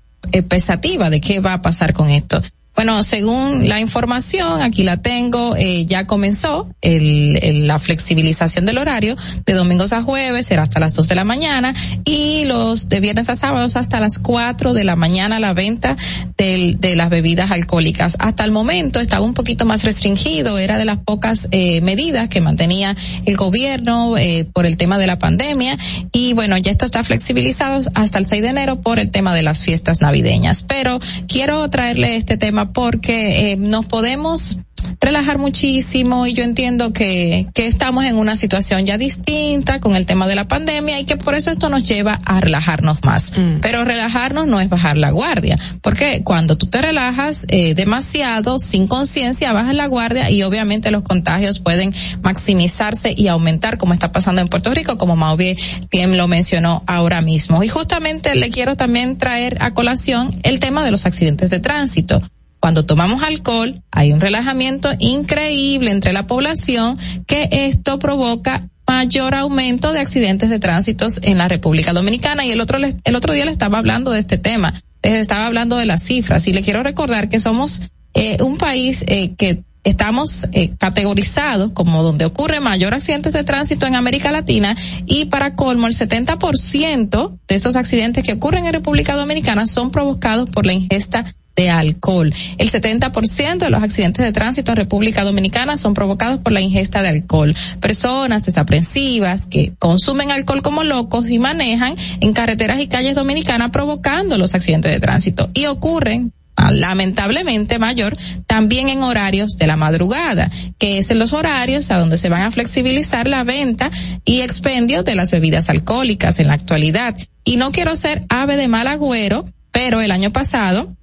pensativa de qué va a pasar con esto. Bueno, según la información, aquí la tengo, eh, ya comenzó el, la flexibilización del horario de domingos a jueves, será hasta las dos de la mañana y los de viernes a sábados hasta las cuatro de la mañana la venta del, de las bebidas alcohólicas. Hasta el momento estaba un poquito más restringido, era de las pocas eh, medidas que mantenía el gobierno eh, por el tema de la pandemia y bueno, ya esto está flexibilizado hasta el 6 de enero por el tema de las fiestas navideñas. Pero quiero traerle este tema porque eh, nos podemos relajar muchísimo y yo entiendo que, que estamos en una situación ya distinta con el tema de la pandemia y que por eso esto nos lleva a relajarnos más. Mm. Pero relajarnos no es bajar la guardia, porque cuando tú te relajas eh, demasiado, sin conciencia, bajas la guardia y obviamente los contagios pueden maximizarse y aumentar como está pasando en Puerto Rico, como Mau bien lo mencionó ahora mismo. Y justamente le quiero también traer a colación el tema de los accidentes de tránsito cuando tomamos alcohol hay un relajamiento increíble entre la población que esto provoca mayor aumento de accidentes de tránsito en la República Dominicana. Y el otro el otro día le estaba hablando de este tema, les estaba hablando de las cifras. Y le quiero recordar que somos eh, un país eh, que estamos eh, categorizados como donde ocurre mayor accidentes de tránsito en América Latina. Y para colmo el 70% de esos accidentes que ocurren en República Dominicana son provocados por la ingesta de alcohol. El 70% de los accidentes de tránsito en República Dominicana son provocados por la ingesta de alcohol. Personas desaprensivas que consumen alcohol como locos y manejan en carreteras y calles dominicanas provocando los accidentes de tránsito y ocurren lamentablemente mayor también en horarios de la madrugada, que es en los horarios a donde se van a flexibilizar la venta y expendio de las bebidas alcohólicas en la actualidad. Y no quiero ser ave de mal agüero, pero el año pasado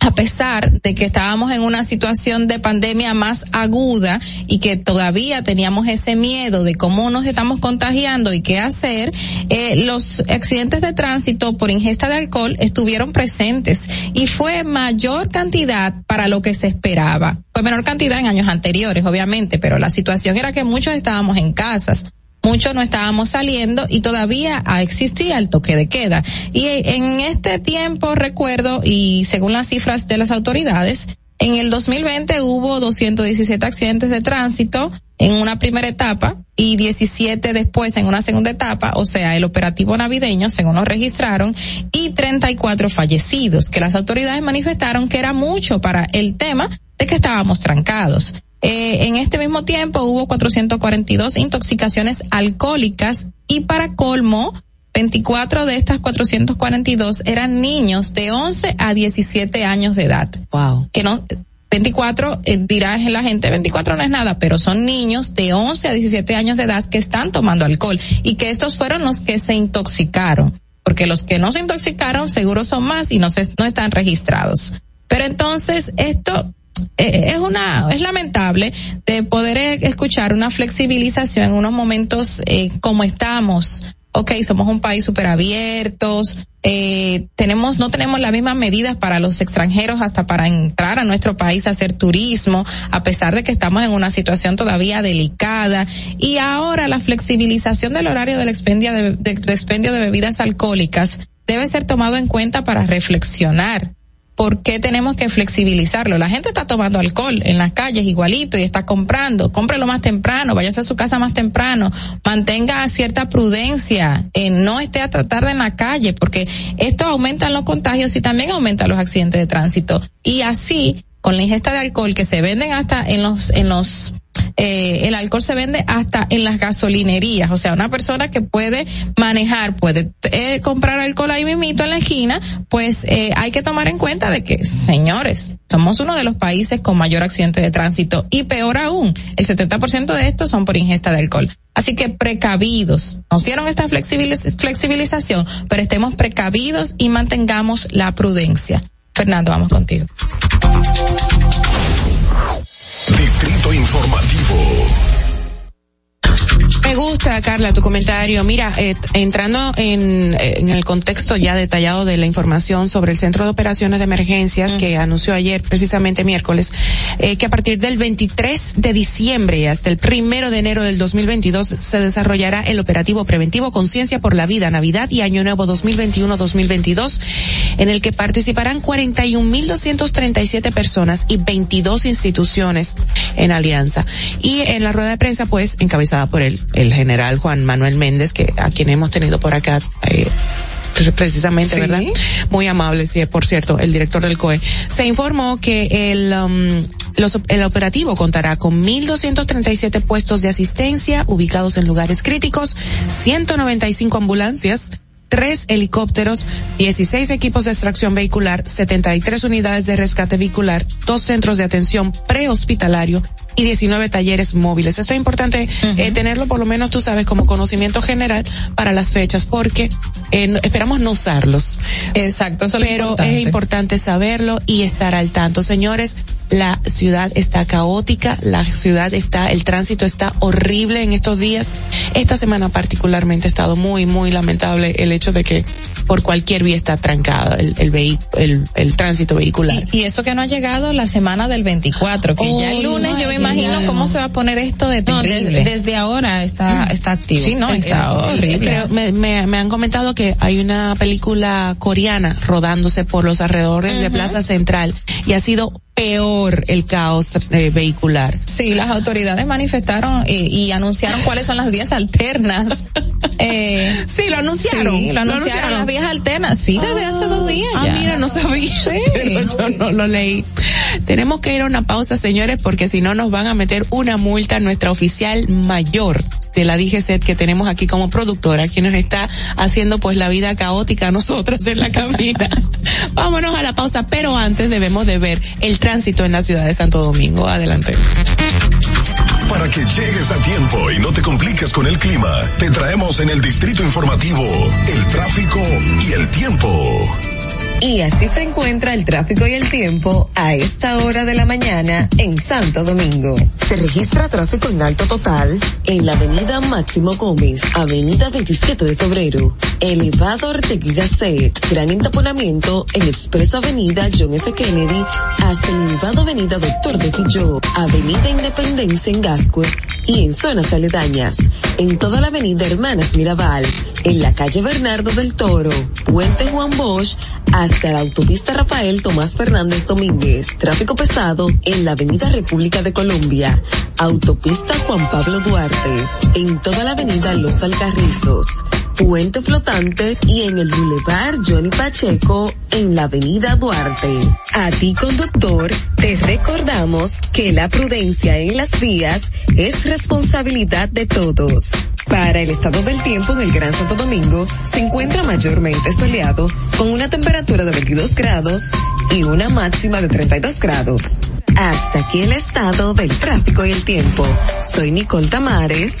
a pesar de que estábamos en una situación de pandemia más aguda y que todavía teníamos ese miedo de cómo nos estamos contagiando y qué hacer, eh, los accidentes de tránsito por ingesta de alcohol estuvieron presentes y fue mayor cantidad para lo que se esperaba. Fue menor cantidad en años anteriores, obviamente, pero la situación era que muchos estábamos en casas muchos no estábamos saliendo y todavía existía el toque de queda. Y en este tiempo recuerdo, y según las cifras de las autoridades, en el 2020 hubo 217 accidentes de tránsito en una primera etapa y 17 después en una segunda etapa, o sea, el operativo navideño, según nos registraron, y 34 fallecidos, que las autoridades manifestaron que era mucho para el tema de que estábamos trancados. Eh, en este mismo tiempo hubo 442 intoxicaciones alcohólicas y para colmo, 24 de estas 442 eran niños de 11 a 17 años de edad. Wow. Que no, 24, eh, dirá la gente, 24 no es nada, pero son niños de 11 a 17 años de edad que están tomando alcohol y que estos fueron los que se intoxicaron, porque los que no se intoxicaron seguro son más y no se, no están registrados. Pero entonces esto es una es lamentable de poder escuchar una flexibilización en unos momentos eh, como estamos ok, somos un país súper abiertos, eh, tenemos, no tenemos las mismas medidas para los extranjeros hasta para entrar a nuestro país a hacer turismo, a pesar de que estamos en una situación todavía delicada. Y ahora la flexibilización del horario del expendio de, del expendio de bebidas alcohólicas debe ser tomado en cuenta para reflexionar ¿por qué tenemos que flexibilizarlo? La gente está tomando alcohol en las calles igualito y está comprando, cómprelo más temprano, váyase a su casa más temprano, mantenga cierta prudencia, eh, no esté a tratar de en la calle, porque esto aumenta los contagios y también aumenta los accidentes de tránsito. Y así, con la ingesta de alcohol que se venden hasta en los, en los eh, el alcohol se vende hasta en las gasolinerías. O sea, una persona que puede manejar, puede eh, comprar alcohol ahí mismito en la esquina, pues eh, hay que tomar en cuenta de que, señores, somos uno de los países con mayor accidente de tránsito y peor aún, el 70% de estos son por ingesta de alcohol. Así que precavidos, nos dieron esta flexibilización, pero estemos precavidos y mantengamos la prudencia. Fernando, vamos contigo. Distrito Informativo. Me gusta, Carla, tu comentario. Mira, eh, entrando en, en, el contexto ya detallado de la información sobre el Centro de Operaciones de Emergencias que anunció ayer, precisamente miércoles, eh, que a partir del 23 de diciembre hasta el primero de enero del 2022 se desarrollará el operativo preventivo Conciencia por la Vida, Navidad y Año Nuevo 2021-2022, en el que participarán 41.237 personas y 22 instituciones en alianza. Y en la rueda de prensa, pues, encabezada por él el general Juan Manuel Méndez, que a quien hemos tenido por acá, eh, precisamente, ¿verdad? Muy amable, sí, por cierto, el director del COE. Se informó que el, um, los, el operativo contará con 1.237 puestos de asistencia ubicados en lugares críticos, 195 ambulancias, tres helicópteros, 16 equipos de extracción vehicular, 73 unidades de rescate vehicular, dos centros de atención prehospitalario y 19 talleres móviles. Esto es importante eh, tenerlo por lo menos, tú sabes, como conocimiento general para las fechas, porque eh, esperamos no usarlos. Exacto, eso Pero es importante saberlo y estar al tanto. Señores, la ciudad está caótica, la ciudad está, el tránsito está horrible en estos días. Esta semana particularmente ha estado muy, muy lamentable el hecho de que por cualquier vía está trancado el, el, el, el tránsito vehicular. Y, y, eso que no ha llegado la semana del 24, que oh, ya el lunes yo me imagino cómo se va a poner esto de terrible. No, desde, desde, ahora está, está activo. Sí, no, está horrible. Me, me, me, han comentado que hay una película coreana rodándose por los alrededores uh -huh. de Plaza Central y ha sido peor el caos eh, vehicular. Sí, las autoridades manifestaron eh, y anunciaron cuáles son las vías alternas. eh, sí, lo anunciaron. Sí, lo anunciaron, lo anunciaron. las vías alternas. Sí, desde ah, hace dos días. Ah, ya. mira, no sabía. Sí. Pero yo no lo leí. Tenemos que ir a una pausa, señores, porque si no nos van a meter una multa nuestra oficial mayor de la DGCET que tenemos aquí como productora, quien nos está haciendo pues la vida caótica a nosotros en la cabina. Vámonos a la pausa, pero antes debemos de ver el tránsito en la ciudad de Santo Domingo. Adelante. Para que llegues a tiempo y no te compliques con el clima, te traemos en el distrito informativo el tráfico y el tiempo. Y así se encuentra el tráfico y el tiempo a esta hora de la mañana en Santo Domingo. Se registra tráfico en alto total en la avenida Máximo Gómez, avenida 27 de febrero, elevado Ortega Gasset, gran entaponamiento en expreso avenida John F. Kennedy hasta el elevado avenida Doctor de Filló, avenida Independencia en Gascue y en zonas aledañas, en toda la avenida Hermanas Mirabal, en la calle Bernardo del Toro, Puente Juan Bosch, hasta la autopista Rafael Tomás Fernández Domínguez, tráfico pesado en la avenida República de Colombia, autopista Juan Pablo Duarte, en toda la avenida Los Alcarrizos, puente flotante y en el Boulevard Johnny Pacheco en la avenida Duarte. A ti conductor, te recordamos que la prudencia en las vías es responsabilidad de todos. Para el estado del tiempo en el Gran Santo Domingo se encuentra mayormente soleado con una temperatura de 22 grados y una máxima de 32 grados. Hasta aquí el estado del tráfico y el tiempo. Soy Nicole Tamares.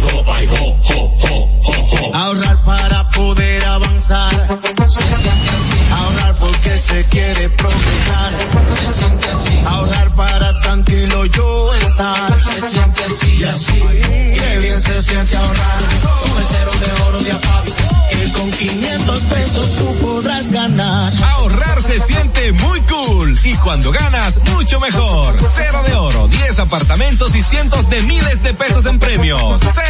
Networks. Ahorrar para poder avanzar. Se siente así. Ahorrar porque se quiere progresar. Se siente así. Ahorrar para tranquilo yo estar. Se siente así y así. Qué bien se siente ahorrar. Cero de oro de APAP. Que con 500 pesos tú podrás ganar. Ahorrar se siente muy cool. Y cuando ganas, mucho mejor. Cero de oro, 10 apartamentos y cientos de miles de pesos en premios. Cero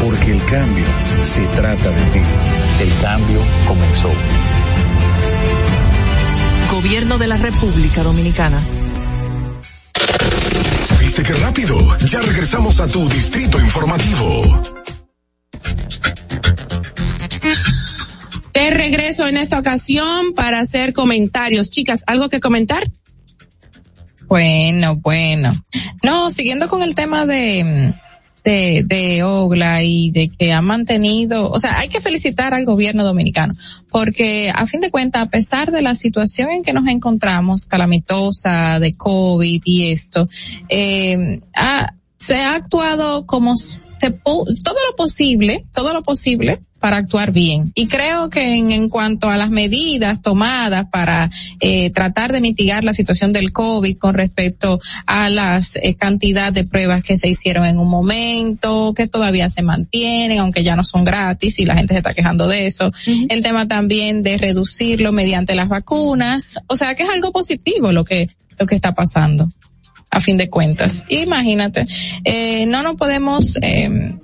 porque el cambio se trata de ti. El cambio comenzó. Gobierno de la República Dominicana. ¿Viste qué rápido? Ya regresamos a tu distrito informativo. De regreso en esta ocasión para hacer comentarios. Chicas, ¿algo que comentar? Bueno, bueno. No, siguiendo con el tema de de, de Ogla y de que ha mantenido, o sea, hay que felicitar al gobierno dominicano, porque a fin de cuentas, a pesar de la situación en que nos encontramos, calamitosa, de COVID y esto, eh, se ha actuado como todo lo posible, todo lo posible para actuar bien. Y creo que en, cuanto a las medidas tomadas para eh, tratar de mitigar la situación del COVID con respecto a las eh, cantidad de pruebas que se hicieron en un momento, que todavía se mantienen, aunque ya no son gratis y la gente se está quejando de eso. El tema también de reducirlo mediante las vacunas. O sea que es algo positivo lo que, lo que está pasando a fin de cuentas. Imagínate, eh, no nos podemos, eh,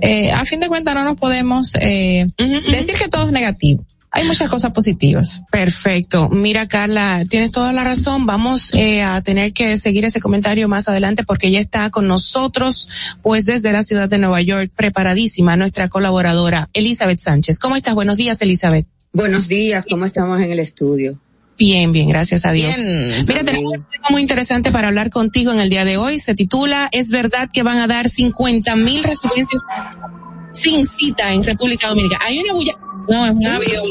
eh, a fin de cuentas no nos podemos eh, decir que todo es negativo. Hay muchas cosas positivas. Perfecto. Mira, Carla, tienes toda la razón. Vamos eh, a tener que seguir ese comentario más adelante porque ya está con nosotros, pues desde la ciudad de Nueva York, preparadísima nuestra colaboradora Elizabeth Sánchez. ¿Cómo estás? Buenos días, Elizabeth. Buenos días. ¿Cómo estamos en el estudio? Bien, bien, gracias a Dios. Mira, tenemos un tema muy interesante para hablar contigo en el día de hoy. Se titula ¿Es verdad que van a dar 50 mil residencias sin cita en República Dominicana? Hay una bulla. No, es un avión.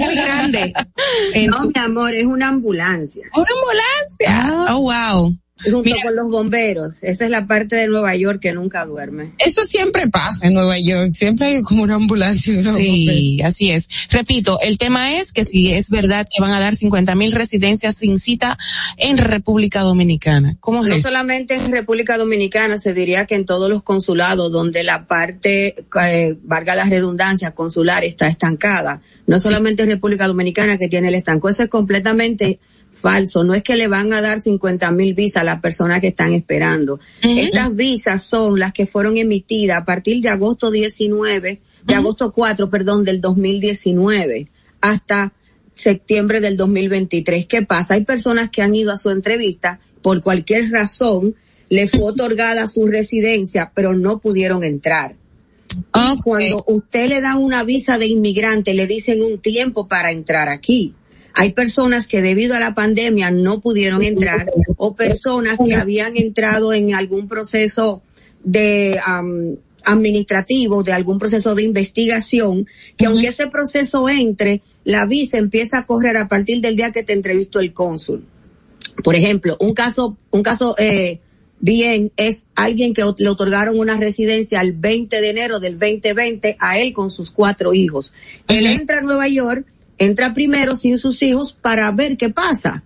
muy grande. no, mi amor, es una ambulancia. Una ambulancia. Oh, wow junto con los bomberos. Esa es la parte de Nueva York que nunca duerme. Eso siempre pasa en Nueva York, siempre hay como una ambulancia. Sí, así es. Repito, el tema es que si es verdad que van a dar 50 mil residencias sin cita en República Dominicana. ¿Cómo No solamente en República Dominicana, se diría que en todos los consulados donde la parte, eh, valga la redundancia, consular está estancada. No solamente en República Dominicana que tiene el estanco, eso es completamente falso. No es que le van a dar 50 mil visas a las personas que están esperando. Estas visas son las que fueron emitidas a partir de agosto 19, de agosto 4, perdón, del 2019 hasta septiembre del 2023. ¿Qué pasa? Hay personas que han ido a su entrevista por cualquier razón, le fue otorgada su residencia, pero no pudieron entrar. Y cuando usted le da una visa de inmigrante, le dicen un tiempo para entrar aquí. Hay personas que debido a la pandemia no pudieron entrar o personas que habían entrado en algún proceso de administrativo, de algún proceso de investigación, que aunque ese proceso entre, la visa empieza a correr a partir del día que te entrevistó el cónsul. Por ejemplo, un caso, un caso eh, bien es alguien que le otorgaron una residencia el 20 de enero del 2020 a él con sus cuatro hijos. Él entra a Nueva York entra primero sin sus hijos para ver qué pasa.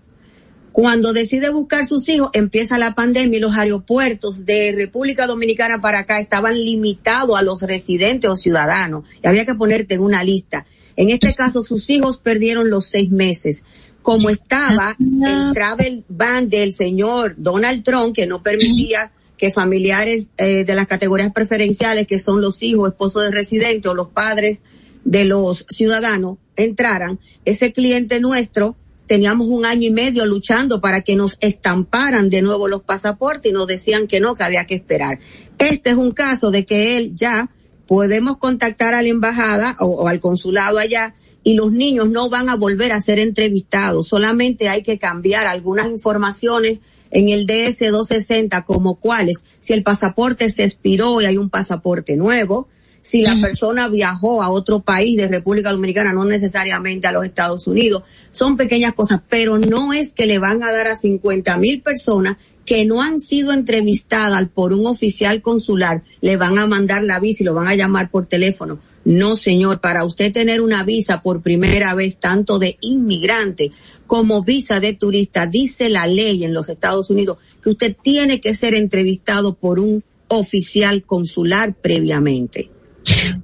Cuando decide buscar sus hijos, empieza la pandemia y los aeropuertos de República Dominicana para acá estaban limitados a los residentes o ciudadanos y había que ponerte en una lista. En este caso, sus hijos perdieron los seis meses. Como estaba el travel ban del señor Donald Trump, que no permitía que familiares eh, de las categorías preferenciales, que son los hijos, esposos de residentes o los padres de los ciudadanos, entraran, ese cliente nuestro teníamos un año y medio luchando para que nos estamparan de nuevo los pasaportes y nos decían que no, que había que esperar. Este es un caso de que él ya podemos contactar a la embajada o, al consulado allá y los niños no van a volver a ser entrevistados, solamente hay que cambiar algunas informaciones en el DS-260 como cuáles, si el pasaporte se expiró y hay un pasaporte nuevo, si la persona viajó a otro país de República Dominicana, no necesariamente a los Estados Unidos, son pequeñas cosas, pero no es que le van a dar a 50 mil personas que no han sido entrevistadas por un oficial consular, le van a mandar la visa y lo van a llamar por teléfono. No, señor, para usted tener una visa por primera vez, tanto de inmigrante como visa de turista, dice la ley en los Estados Unidos que usted tiene que ser entrevistado por un oficial consular previamente.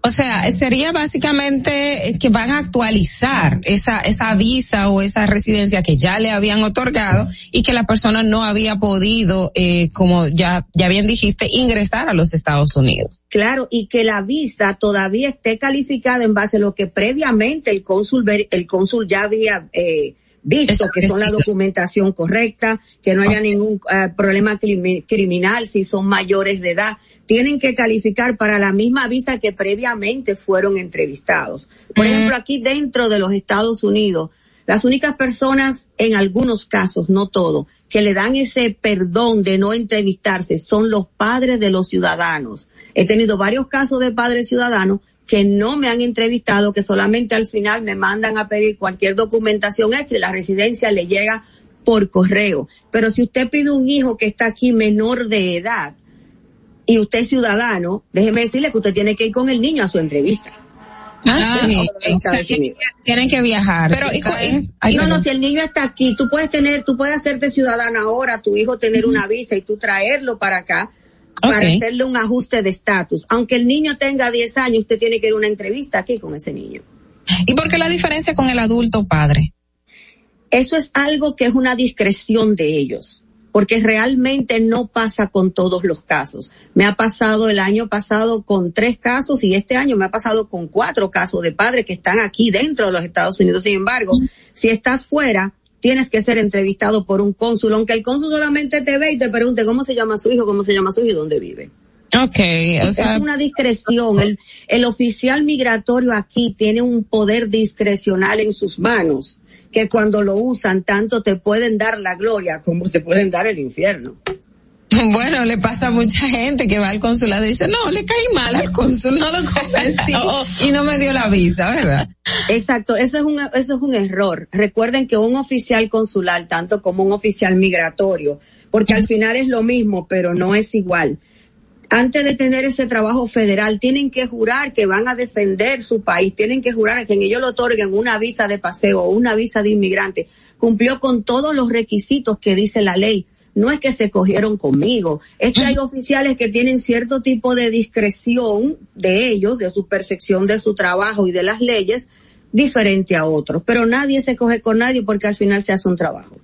O sea, sería básicamente que van a actualizar esa, esa visa o esa residencia que ya le habían otorgado y que la persona no había podido, eh, como ya, ya bien dijiste, ingresar a los Estados Unidos. Claro, y que la visa todavía esté calificada en base a lo que previamente el cónsul, el cónsul ya había, eh, visto que son la documentación correcta, que no haya ningún uh, problema criminal si son mayores de edad. Tienen que calificar para la misma visa que previamente fueron entrevistados. Por ejemplo, aquí dentro de los Estados Unidos, las únicas personas, en algunos casos, no todo, que le dan ese perdón de no entrevistarse son los padres de los ciudadanos. He tenido varios casos de padres ciudadanos que no me han entrevistado, que solamente al final me mandan a pedir cualquier documentación extra y la residencia le llega por correo. Pero si usted pide un hijo que está aquí menor de edad y usted es ciudadano, déjeme decirle que usted tiene que ir con el niño a su entrevista. Ah, sí. tienen que viajar. Pero y, y, no, no, si el niño está aquí, tú puedes tener, tú puedes hacerte ciudadana ahora, tu hijo tener una visa y tú traerlo para acá para hacerle un ajuste de estatus. Aunque el niño tenga 10 años, usted tiene que ir a una entrevista aquí con ese niño. ¿Y por qué la diferencia con el adulto padre? Eso es algo que es una discreción de ellos, porque realmente no pasa con todos los casos. Me ha pasado el año pasado con tres casos y este año me ha pasado con cuatro casos de padres que están aquí dentro de los Estados Unidos. Sin embargo, si estás fuera, tienes que ser entrevistado por un cónsul, aunque el cónsul solamente te ve y te pregunte cómo se llama su hijo, cómo se llama su hijo y dónde vive. Okay, o sea, es una discreción. El, el oficial migratorio aquí tiene un poder discrecional en sus manos que cuando lo usan tanto te pueden dar la gloria como se pueden dar el infierno. Bueno, le pasa a mucha gente que va al consulado y dice, no, le caí mal al cónsul, no lo convencí y no me dio la visa, ¿verdad? Exacto, eso es un, eso es un error. Recuerden que un oficial consular, tanto como un oficial migratorio, porque al final es lo mismo, pero no es igual. Antes de tener ese trabajo federal, tienen que jurar que van a defender su país, tienen que jurar que en ellos le otorguen una visa de paseo o una visa de inmigrante. Cumplió con todos los requisitos que dice la ley no es que se cogieron conmigo, es que hay oficiales que tienen cierto tipo de discreción de ellos, de su percepción de su trabajo y de las leyes, diferente a otros, pero nadie se coge con nadie porque al final se hace un trabajo.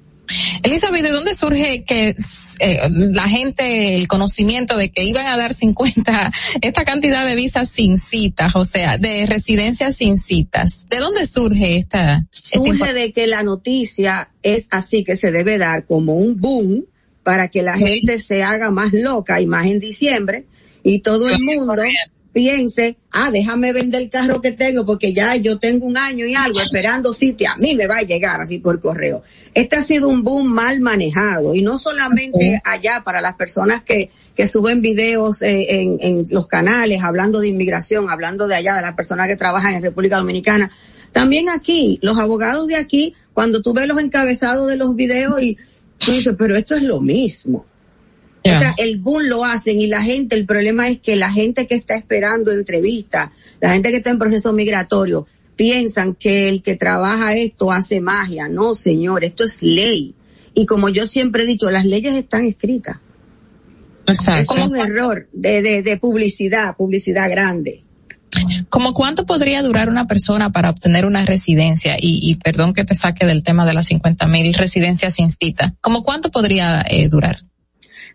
Elizabeth, ¿de dónde surge que eh, la gente, el conocimiento de que iban a dar 50, esta cantidad de visas sin citas, o sea, de residencias sin citas? ¿De dónde surge esta? Surge de que la noticia es así que se debe dar como un boom para que la gente se haga más loca y más en diciembre y todo el mundo piense, ah, déjame vender el carro que tengo porque ya yo tengo un año y algo esperando sitio, a mí me va a llegar así por correo. Este ha sido un boom mal manejado y no solamente allá para las personas que, que suben videos eh, en, en los canales hablando de inmigración, hablando de allá, de las personas que trabajan en República Dominicana. También aquí, los abogados de aquí, cuando tú ves los encabezados de los videos y tú dices, pero esto es lo mismo. O sea, el boom lo hacen y la gente, el problema es que la gente que está esperando entrevista, la gente que está en proceso migratorio, piensan que el que trabaja esto hace magia. No, señor, esto es ley. Y como yo siempre he dicho, las leyes están escritas. Exacto. Es como un error de, de, de publicidad, publicidad grande. ¿Como cuánto podría durar una persona para obtener una residencia? Y, y perdón que te saque del tema de las 50 mil residencias sin cita. ¿Cómo cuánto podría eh, durar?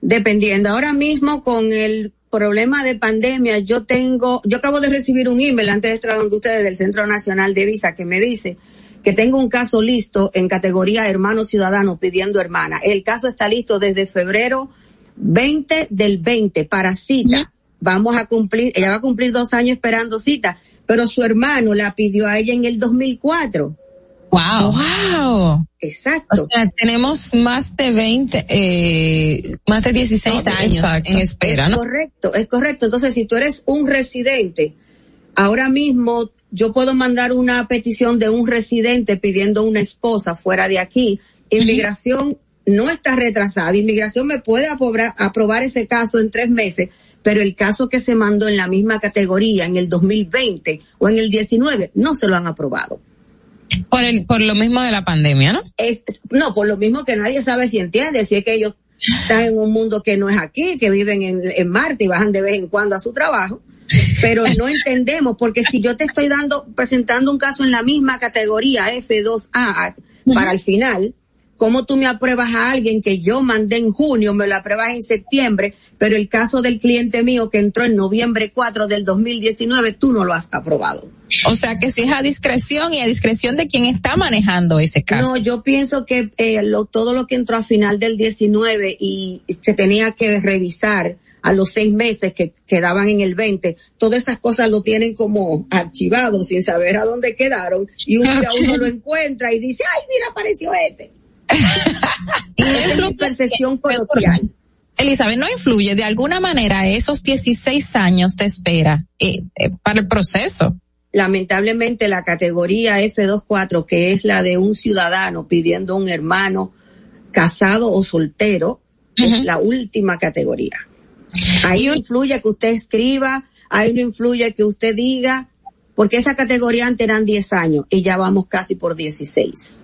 Dependiendo. Ahora mismo con el problema de pandemia, yo tengo, yo acabo de recibir un email antes de estar donde ustedes del Centro Nacional de Visa que me dice que tengo un caso listo en categoría hermano ciudadano pidiendo hermana. El caso está listo desde febrero 20 del 20 para cita. Vamos a cumplir, ella va a cumplir dos años esperando cita, pero su hermano la pidió a ella en el 2004. Wow. Wow. Exacto. O sea, tenemos más de 20, eh, más de 16 No, años exacto. en espera, es ¿no? Correcto, es correcto. Entonces, si tú eres un residente, ahora mismo yo puedo mandar una petición de un residente pidiendo una esposa fuera de aquí. Inmigración no está retrasada. Inmigración me puede aprobar, aprobar ese caso en tres meses, pero el caso que se mandó en la misma categoría en el 2020 o en el 19 no se lo han aprobado. Por el, por lo mismo de la pandemia, ¿no? Es, no, por lo mismo que nadie sabe si entiende, si es que ellos están en un mundo que no es aquí, que viven en, en Marte y bajan de vez en cuando a su trabajo, pero no entendemos, porque si yo te estoy dando, presentando un caso en la misma categoría F2A para el final, ¿cómo tú me apruebas a alguien que yo mandé en junio, me lo apruebas en septiembre, pero el caso del cliente mío que entró en noviembre 4 del 2019, tú no lo has aprobado? O sea que si es a discreción y a discreción de quien está manejando ese caso. No, yo pienso que eh, lo- todo lo que entró a final del 19 y se tenía que revisar a los seis meses que quedaban en el 20, todas esas cosas lo tienen como archivado sin saber a dónde quedaron y un día uno lo encuentra y dice, ay, mira, apareció este. Y es mi percepción coloquial. Elizabeth, ¿no influye de alguna manera esos 16 años de espera eh, eh, para el proceso? lamentablemente la categoría F24, que es la de un ciudadano pidiendo un hermano casado o soltero, es la última categoría. Ahí no influye que usted escriba, ahí no influye que usted diga, porque esa categoría antes eran 10 años y ya vamos casi por 16.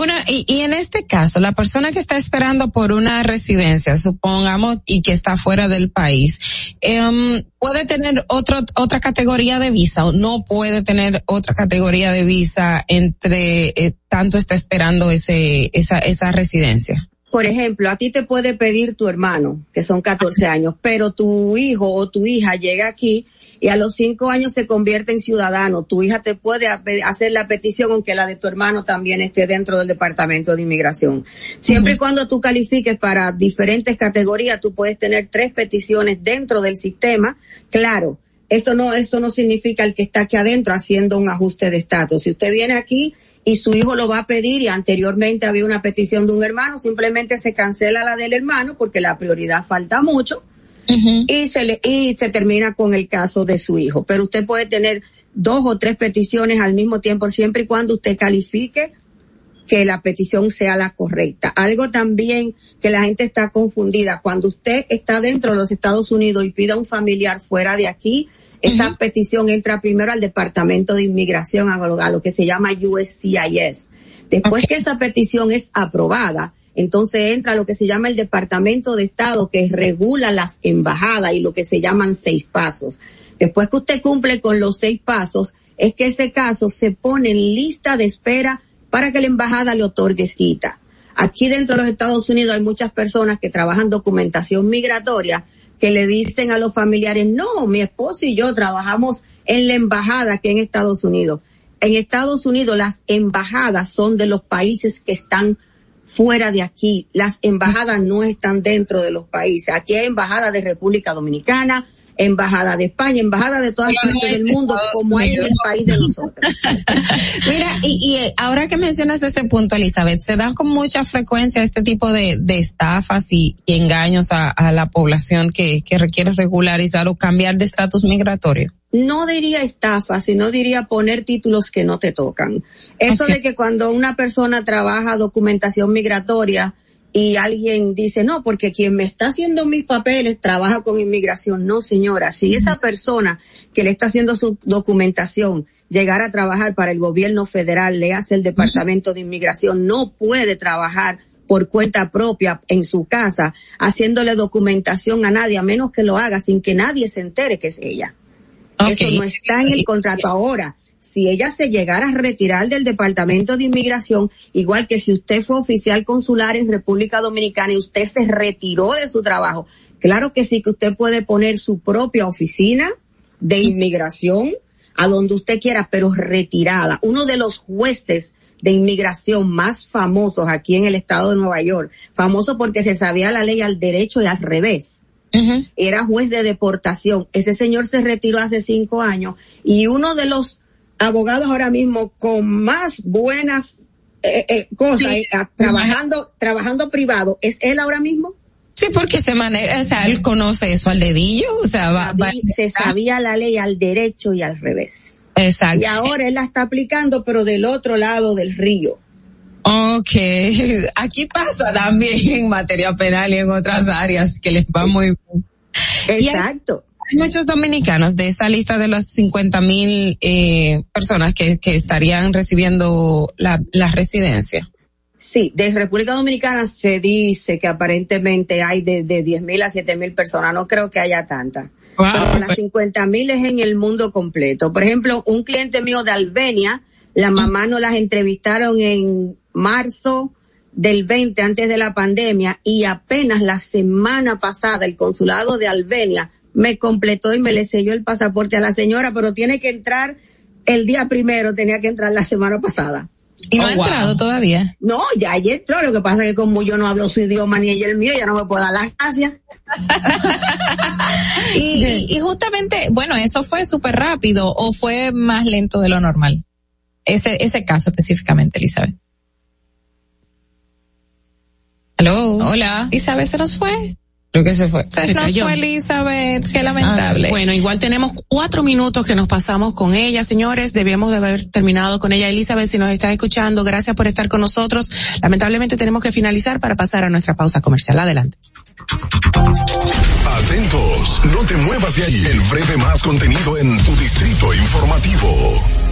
Una, y, y en este caso, la persona que está esperando por una residencia, supongamos, y que está fuera del país, em, puede tener otro, otra categoría de visa o no puede tener otra categoría de visa entre eh, tanto está esperando ese, esa, esa residencia. Por ejemplo, a ti te puede pedir tu hermano, que son 14 años, pero tu hijo o tu hija llega aquí y a los cinco años se convierte en ciudadano. Tu hija te puede hacer la petición aunque la de tu hermano también esté dentro del Departamento de Inmigración. Siempre y cuando tú califiques para diferentes categorías, tú puedes tener tres peticiones dentro del sistema. Claro, eso no, eso no significa el que está aquí adentro haciendo un ajuste de estatus. Si usted viene aquí y su hijo lo va a pedir y anteriormente había una petición de un hermano, simplemente se cancela la del hermano porque la prioridad falta mucho y se le, y se termina con el caso de su hijo. Pero usted puede tener dos o tres peticiones al mismo tiempo siempre y cuando usted califique que la petición sea la correcta. Algo también que la gente está confundida. Cuando usted está dentro de los Estados Unidos y pida a un familiar fuera de aquí, esa petición entra primero al Departamento de Inmigración, a lo, a lo que se llama USCIS. Después que esa petición es aprobada, entonces entra lo que se llama el Departamento de Estado que regula las embajadas y lo que se llaman seis pasos. Después que usted cumple con los seis pasos, es que ese caso se pone en lista de espera para que la embajada le otorgue cita. Aquí dentro de los Estados Unidos hay muchas personas que trabajan documentación migratoria que le dicen a los familiares, no, mi esposo y yo trabajamos en la embajada aquí en Estados Unidos. En Estados Unidos las embajadas son de los países que están fuera de aquí. Las embajadas no están dentro de los países. Aquí hay embajadas de República Dominicana, embajada de España, embajada de todas partes del mundo, como hay en el país de nosotros. Mira, y, y eh, ahora que mencionas ese punto, Elizabeth, se dan con mucha frecuencia este tipo de, de estafas y, y engaños a, a la población que, que requiere regularizar o cambiar de estatus migratorio. no diría estafa, sino diría poner títulos que no te tocan. Eso de que cuando una persona trabaja documentación migratoria y alguien dice, no, porque quien me está haciendo mis papeles trabaja con inmigración. No, señora, si esa persona que le está haciendo su documentación llegara a trabajar para el gobierno federal, le hace el departamento de inmigración, no puede trabajar por cuenta propia en su casa haciéndole documentación a nadie, a menos que lo haga sin que nadie se entere que es ella. Eso no está en el contrato ahora. Si ella se llegara a retirar del Departamento de Inmigración, igual que si usted fue oficial consular en República Dominicana y usted se retiró de su trabajo, claro que sí que usted puede poner su propia oficina de inmigración a donde usted quiera, pero retirada. Uno de los jueces de inmigración más famosos aquí en el estado de Nueva York, famoso porque se sabía la ley al derecho y al revés. Era juez de deportación. Ese señor se retiró hace cinco años y uno de los abogados ahora mismo con más buenas eh, eh, cosas, eh, trabajando, trabajando privado, ¿es él ahora mismo? Sí, porque se maneja, o sea, él conoce eso al dedillo, o sea, va, se sabía la ley al derecho y al revés. Exacto. Y ahora él la está aplicando, pero del otro lado del río. Ok, aquí pasa también en materia penal y en otras áreas que les va muy bien. Exacto. Hay, muchos dominicanos de esa lista de las 50 mil eh, personas que, que estarían recibiendo la, la residencia. Sí, de República Dominicana se dice que aparentemente hay de, de 10 mil a 7 mil personas, no creo que haya tantas. Pero las 50 mil es en el mundo completo. Por ejemplo, un cliente mío de Albania, la mamá nos las entrevistaron en marzo del 20 antes de la pandemia y apenas la semana pasada el consulado de Albania me completó y me le selló el pasaporte a la señora, pero tiene que entrar el día primero, tenía que entrar la semana pasada. Y no ha entrado todavía. No, ya ayer entró, lo que pasa es que como yo no hablo su idioma ni ella el mío, ya no me puedo dar las gracias. y, y, justamente, bueno, eso fue súper rápido o fue más lento de lo normal. Ese, ese caso específicamente, Elizabeth. Hello. Hola. Isabel se nos fue. Creo que se fue. Se nos fue Elizabeth, qué lamentable. Ah, bueno, igual tenemos cuatro minutos que nos pasamos con ella, señores. Debíamos de haber terminado con ella. Elizabeth, si nos estás escuchando, gracias por estar con nosotros. Lamentablemente tenemos que finalizar para pasar a nuestra pausa comercial. Adelante. Atentos, no te muevas de ahí. El breve más contenido en tu distrito informativo.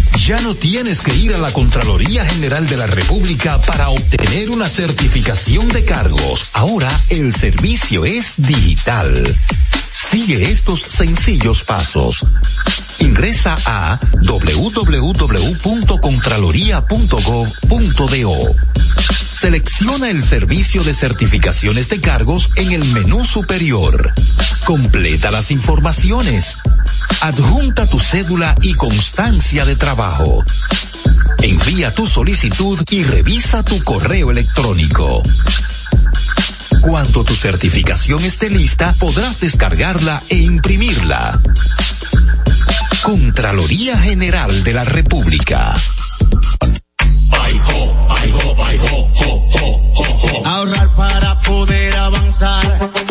Ya no tienes que ir a la Contraloría General de la República para obtener una certificación de cargos. Ahora el servicio es digital. Sigue estos sencillos pasos. Ingresa a www.contraloría.gov.do. Selecciona el servicio de certificaciones de cargos en el menú superior. Completa las informaciones. Adjunta tu cédula y constancia de trabajo. Envía tu solicitud y revisa tu correo electrónico. Cuando tu certificación esté lista, podrás descargarla e imprimirla. Contraloría General de la República. Ahorrar para poder avanzar.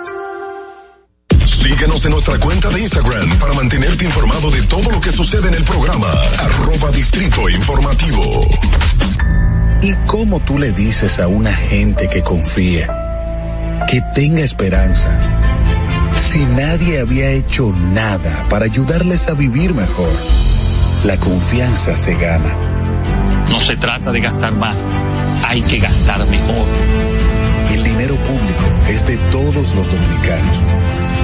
Síguenos en nuestra cuenta de Instagram para mantenerte informado de todo lo que sucede en el programa. Arroba Distrito Informativo. ¿Y cómo tú le dices a una gente que confía, que tenga esperanza, si nadie había hecho nada para ayudarles a vivir mejor? La confianza se gana. No se trata de gastar más, hay que gastar mejor. El dinero público es de todos los dominicanos.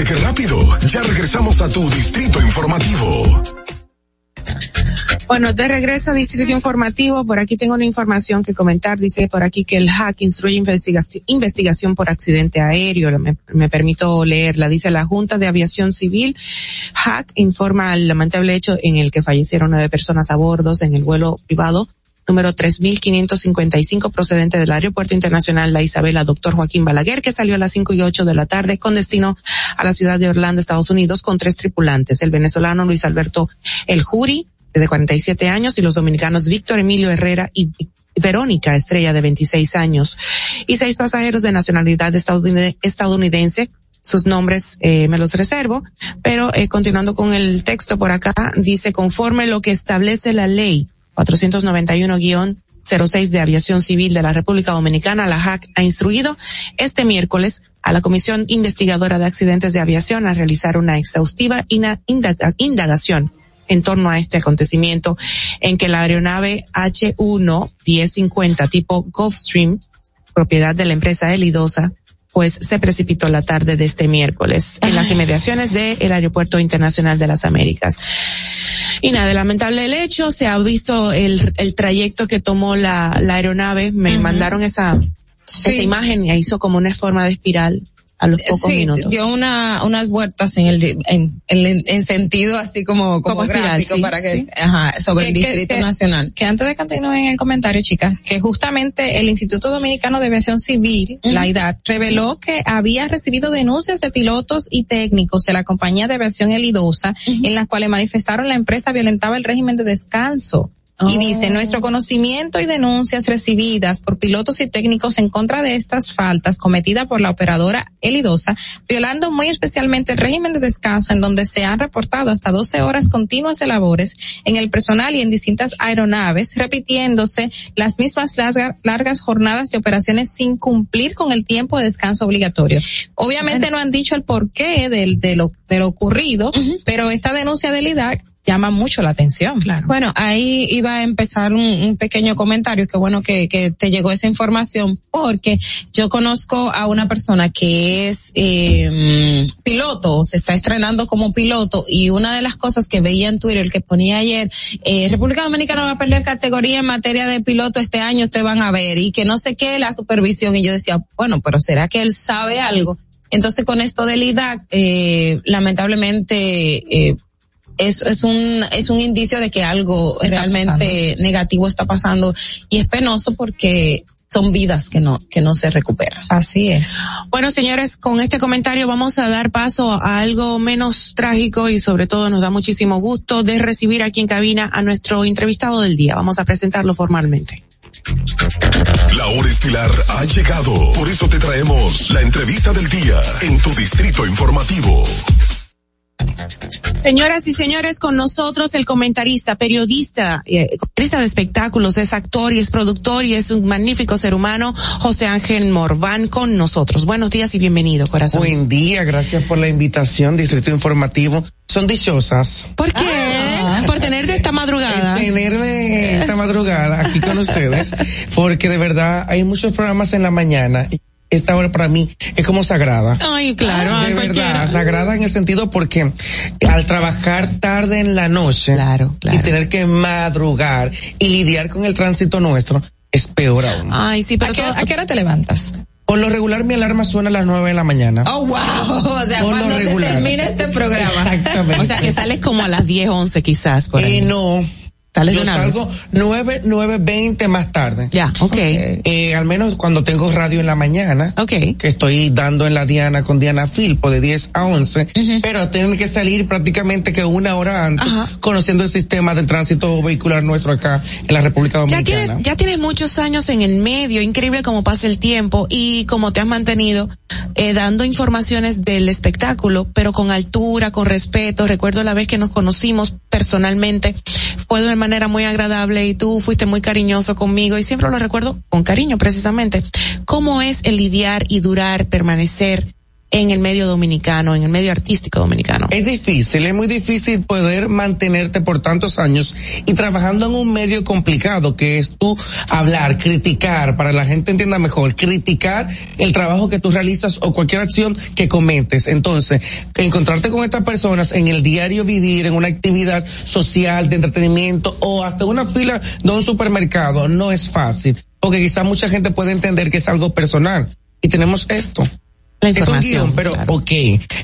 ¿Viste qué rápido? Ya regresamos a tu distrito informativo. Bueno, de regreso a Distrito Informativo, por aquí tengo una información que comentar. Dice por aquí que el hack instruye investigación, por accidente aéreo. Me, me, permito leerla. Dice la Junta de Aviación Civil. Hack informa el lamentable hecho en el que fallecieron nueve personas a bordo en el vuelo privado número 3555 procedente del Aeropuerto Internacional La Isabela, doctor Joaquín Balaguer, que salió a las 5 y 8 de la tarde con destino a la ciudad de Orlando, Estados Unidos, con tres tripulantes, el venezolano Luis Alberto El Juri, de 47 años, y los dominicanos Víctor Emilio Herrera y Verónica Estrella, de 26 años, y seis pasajeros de nacionalidad estadounidense, sus nombres eh, me los reservo, pero eh, continuando con el texto por acá, dice conforme lo que establece la ley 491-06 de Aviación Civil de la República Dominicana, la HAC, ha instruido este miércoles a la Comisión Investigadora de Accidentes de Aviación a realizar una exhaustiva indagación en torno a este acontecimiento en que la aeronave H1-1050 tipo Gulfstream, propiedad de la empresa Elidosa, pues se precipitó la tarde de este miércoles en las inmediaciones del Aeropuerto Internacional de las Américas. Y nada, lamentable el hecho, se ha visto el, el trayecto que tomó la, la aeronave, me uh -huh. mandaron esa, sí. esa imagen y hizo como una forma de espiral a los pocos sí, minutos. dio una, unas vueltas en el, en, en, en sentido así como, como, como gráfico sí, para que, sí. ajá, sobre que, el Distrito que, Nacional. Que antes de continuar en el comentario, chicas, que justamente el Instituto Dominicano de Aviación Civil, uh -huh. la IDAD, reveló que había recibido denuncias de pilotos y técnicos de la compañía de aviación Elidosa, uh -huh. en las cuales manifestaron la empresa violentaba el régimen de descanso y dice, nuestro conocimiento y denuncias recibidas por pilotos y técnicos en contra de estas faltas cometidas por la operadora Elidosa, violando muy especialmente el régimen de descanso en donde se han reportado hasta 12 horas continuas de labores en el personal y en distintas aeronaves, repitiéndose las mismas larga, largas jornadas de operaciones sin cumplir con el tiempo de descanso obligatorio. Obviamente bueno. no han dicho el porqué del, de, lo, de lo ocurrido, uh -huh. pero esta denuncia del IDAC llama mucho la atención, claro. Bueno, ahí iba a empezar un, un pequeño comentario, que bueno que, que, te llegó esa información, porque yo conozco a una persona que es eh, piloto, se está estrenando como piloto, y una de las cosas que veía en Twitter, que ponía ayer, eh, República Dominicana va a perder categoría en materia de piloto este año, ustedes van a ver, y que no sé qué, la supervisión, y yo decía, bueno, pero ¿será que él sabe algo? Entonces con esto del IDAC, eh, lamentablemente, eh, es, es un es un indicio de que algo está realmente pasando. negativo está pasando y es penoso porque son vidas que no que no se recuperan. Así es. Bueno, señores, con este comentario vamos a dar paso a algo menos trágico y sobre todo nos da muchísimo gusto de recibir aquí en cabina a nuestro entrevistado del día. Vamos a presentarlo formalmente. La hora estilar ha llegado, por eso te traemos la entrevista del día en tu distrito informativo. Señoras y señores, con nosotros el comentarista, periodista, eh, comentarista de espectáculos, es actor y es productor y es un magnífico ser humano, José Ángel Morván con nosotros. Buenos días y bienvenido, corazón. Buen día, gracias por la invitación, Distrito Informativo. Son dichosas. ¿Por qué? Ah. Por tenerte esta madrugada. El tenerme esta madrugada aquí con ustedes, porque de verdad hay muchos programas en la mañana esta hora para mí es como sagrada. Ay, claro. De verdad, sagrada en el sentido porque al trabajar tarde en la noche claro, claro. y tener que madrugar y lidiar con el tránsito nuestro es peor aún. Ay, sí, pero ¿A qué, ¿a qué hora te levantas? Por lo regular mi alarma suena a las 9 de la mañana. Oh, wow. O sea, Por cuando se termina este programa. Exactamente. O sea, que sales como a las 10, 11 quizás por ahí. Eh, no. Sales Yo salgo nueve, nueve, veinte más tarde. Ya, ok. Eh, al menos cuando tengo radio en la mañana. Ok. Que estoy dando en la Diana con Diana Filpo de 10 a 11. Pero tienen que salir prácticamente que una hora antes, conociendo el sistema del tránsito vehicular nuestro acá en la República Ya Dominicana. tienes, ya tienes muchos años en el medio, increíble cómo pasa el tiempo y cómo te has mantenido eh, dando informaciones del espectáculo, pero con altura, con respeto. Recuerdo la vez que nos conocimos personalmente, fue de una manera muy agradable y tú fuiste muy cariñoso conmigo y siempre lo recuerdo con cariño precisamente. ¿Cómo es el lidiar y durar, permanecer en el medio dominicano, en el medio artístico dominicano? Es difícil, es muy difícil poder mantenerte por tantos años y trabajando en un medio complicado que es tú hablar, criticar, para que la gente entienda mejor, criticar el trabajo que tú realizas o cualquier acción que comentes. Entonces, encontrarte con estas personas en el diario vivir, en una actividad social, de entretenimiento o hasta una fila de un supermercado no es fácil, porque quizás mucha gente puede entender que es algo personal. Y tenemos esto. Es un guion, pero ok,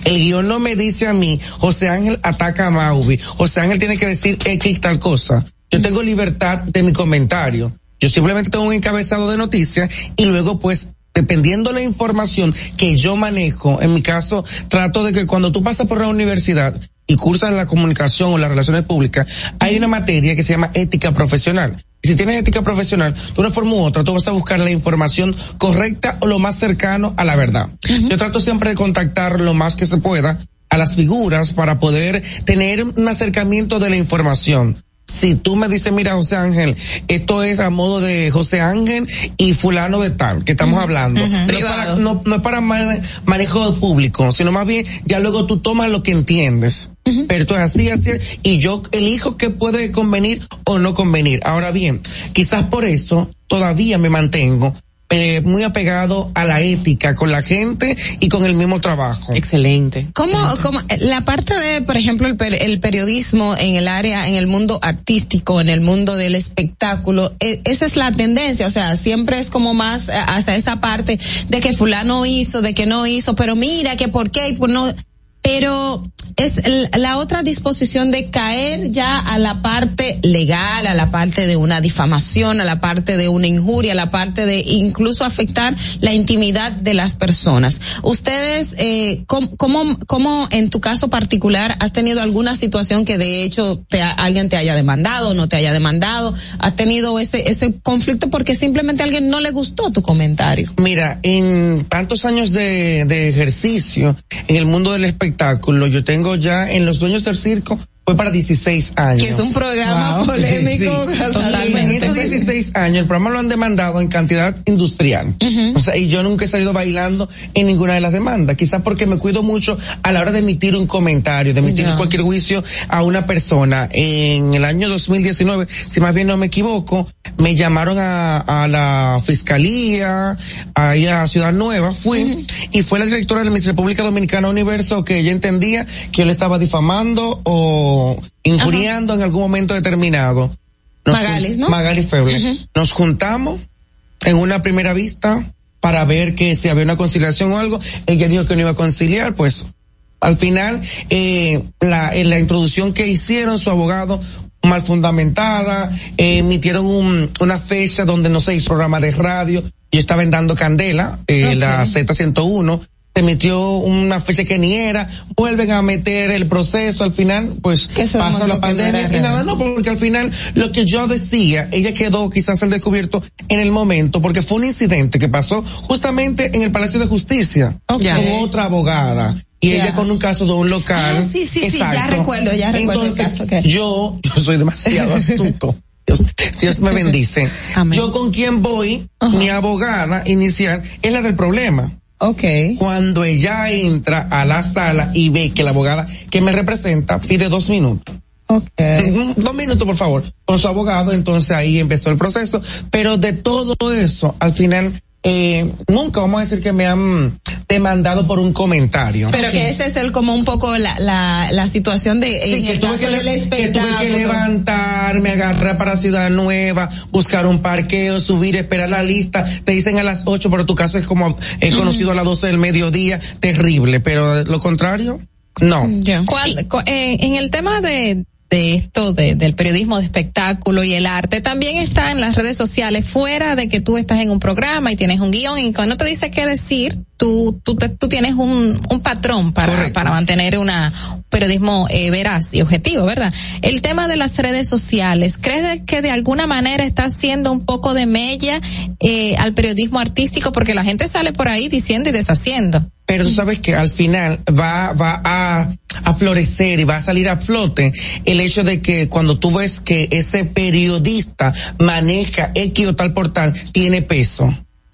el guion no me dice a mí, José Ángel ataca a Mauvi, José Ángel tiene que decir X tal cosa. Yo tengo libertad de mi comentario. Yo simplemente tengo un encabezado de noticias y luego pues dependiendo la información que yo manejo, en mi caso trato de que cuando tú pasas por la universidad y cursas la comunicación o las relaciones públicas, hay una materia que se llama ética profesional. Y si tienes ética profesional, de una forma u otra, tú vas a buscar la información correcta o lo más cercano a la verdad. Yo trato siempre de contactar lo más que se pueda a las figuras para poder tener un acercamiento de la información. Si tú me dices, mira, José Ángel, esto es a modo de José Ángel y fulano de tal, que estamos hablando. No, es para, no, no es para ma- manejo público, sino más bien ya luego tú tomas lo que entiendes. Pero esto es así, así, y yo elijo qué puede convenir o no convenir. Ahora bien, quizás por eso todavía me mantengo eh, muy apegado a la ética con la gente y con el mismo trabajo. Excelente. ¿Cómo, cómo, la parte de, por ejemplo, el, per- el periodismo en el área, en el mundo artístico, en el mundo del espectáculo, e- esa es la tendencia, o sea, siempre es como más eh, hasta esa parte de que fulano hizo, de que no hizo, pero mira que por qué y por no, pero es la otra disposición de caer ya a la parte legal, a la parte de una difamación, a la parte de una injuria, a la parte de incluso afectar la intimidad de las personas. Ustedes, eh, ¿cómo, cómo, cómo en tu caso particular has tenido alguna situación que de hecho te, alguien te haya demandado, no te haya demandado? ¿Has tenido ese, ese conflicto porque simplemente alguien no le gustó tu comentario? Mira, en tantos años de, de ejercicio en el mundo del espectáculo, yo tengo ya en los dueños del circo, fue para 16 años. Que es un programa Wow. polémico. Sí. totalmente. En esos 16 años, el programa lo han demandado en cantidad industrial. O sea, y yo nunca he salido bailando en ninguna de las demandas. Quizás porque me cuido mucho a la hora de emitir un comentario, de emitir cualquier juicio a una persona. En el año 2019, si más bien no me equivoco, me llamaron a, a la fiscalía, ahí a Ciudad Nueva, fui, y fue la directora de la Miss República Dominicana Universo que ella entendía que yo le estaba difamando o injuriando en algún momento determinado. Nos Magalis, ¿no? Magalis Feble. Nos juntamos en una primera vista para ver que si había una conciliación o algo. Ella dijo que no iba a conciliar, pues al final eh, la, en la introducción que hicieron su abogado mal fundamentada, eh, emitieron un- una fecha donde no se hizo programa de radio, yo estaba en dando candela, eh, la Z101, se metió una fecha que ni era, vuelven a meter el proceso, al final, pues pasa la no pandemia y nada, no, porque al final lo que yo decía, ella quedó quizás al descubierto en el momento, porque fue un incidente que pasó justamente en el Palacio de Justicia, Ok. con otra abogada. Y ella con un caso de un local. Ah, sí, sí, sí, ya recuerdo, ya recuerdo el Entonces, caso, ok. Yo, yo soy demasiado astuto. Dios, Dios me bendice. Yo con quien voy, mi abogada inicial, es la del problema. Ok. Cuando ella entra a la sala y ve que la abogada que me representa pide dos minutos. Ok. Ujú, Dos minutos, por favor, con su abogado, entonces ahí empezó el proceso. Pero de todo eso, al final, eh, nunca vamos a decir que me han demandado por un comentario. Pero que ese es el como un poco la, la, la situación de Sí, en que el tuve caso que, le- del que tuve que levantarme, agarrar para Ciudad Nueva, buscar un parqueo, subir, esperar la lista. Te dicen a las 8, pero tu caso es como he conocido a las 12 del mediodía. Terrible, pero lo contrario, no. Cuan- cu- eh, en el tema de, de esto, de- del periodismo de espectáculo y el arte, también está en las redes sociales, fuera de que tú estás en un programa y tienes un guion y cuando te dice qué decir, tú, tú, te- tú tienes un, un patrón para, para mantener una un periodismo eh, veraz y objetivo, ¿verdad? El tema de las redes sociales, ¿crees que de alguna manera está haciendo un poco de mella eh, al periodismo artístico? Porque la gente sale por ahí diciendo y deshaciendo. Pero tú sabes que al final va, va a, a florecer y va a salir a flote el hecho de que cuando tú ves que ese periodista maneja X o tal portal, tiene peso.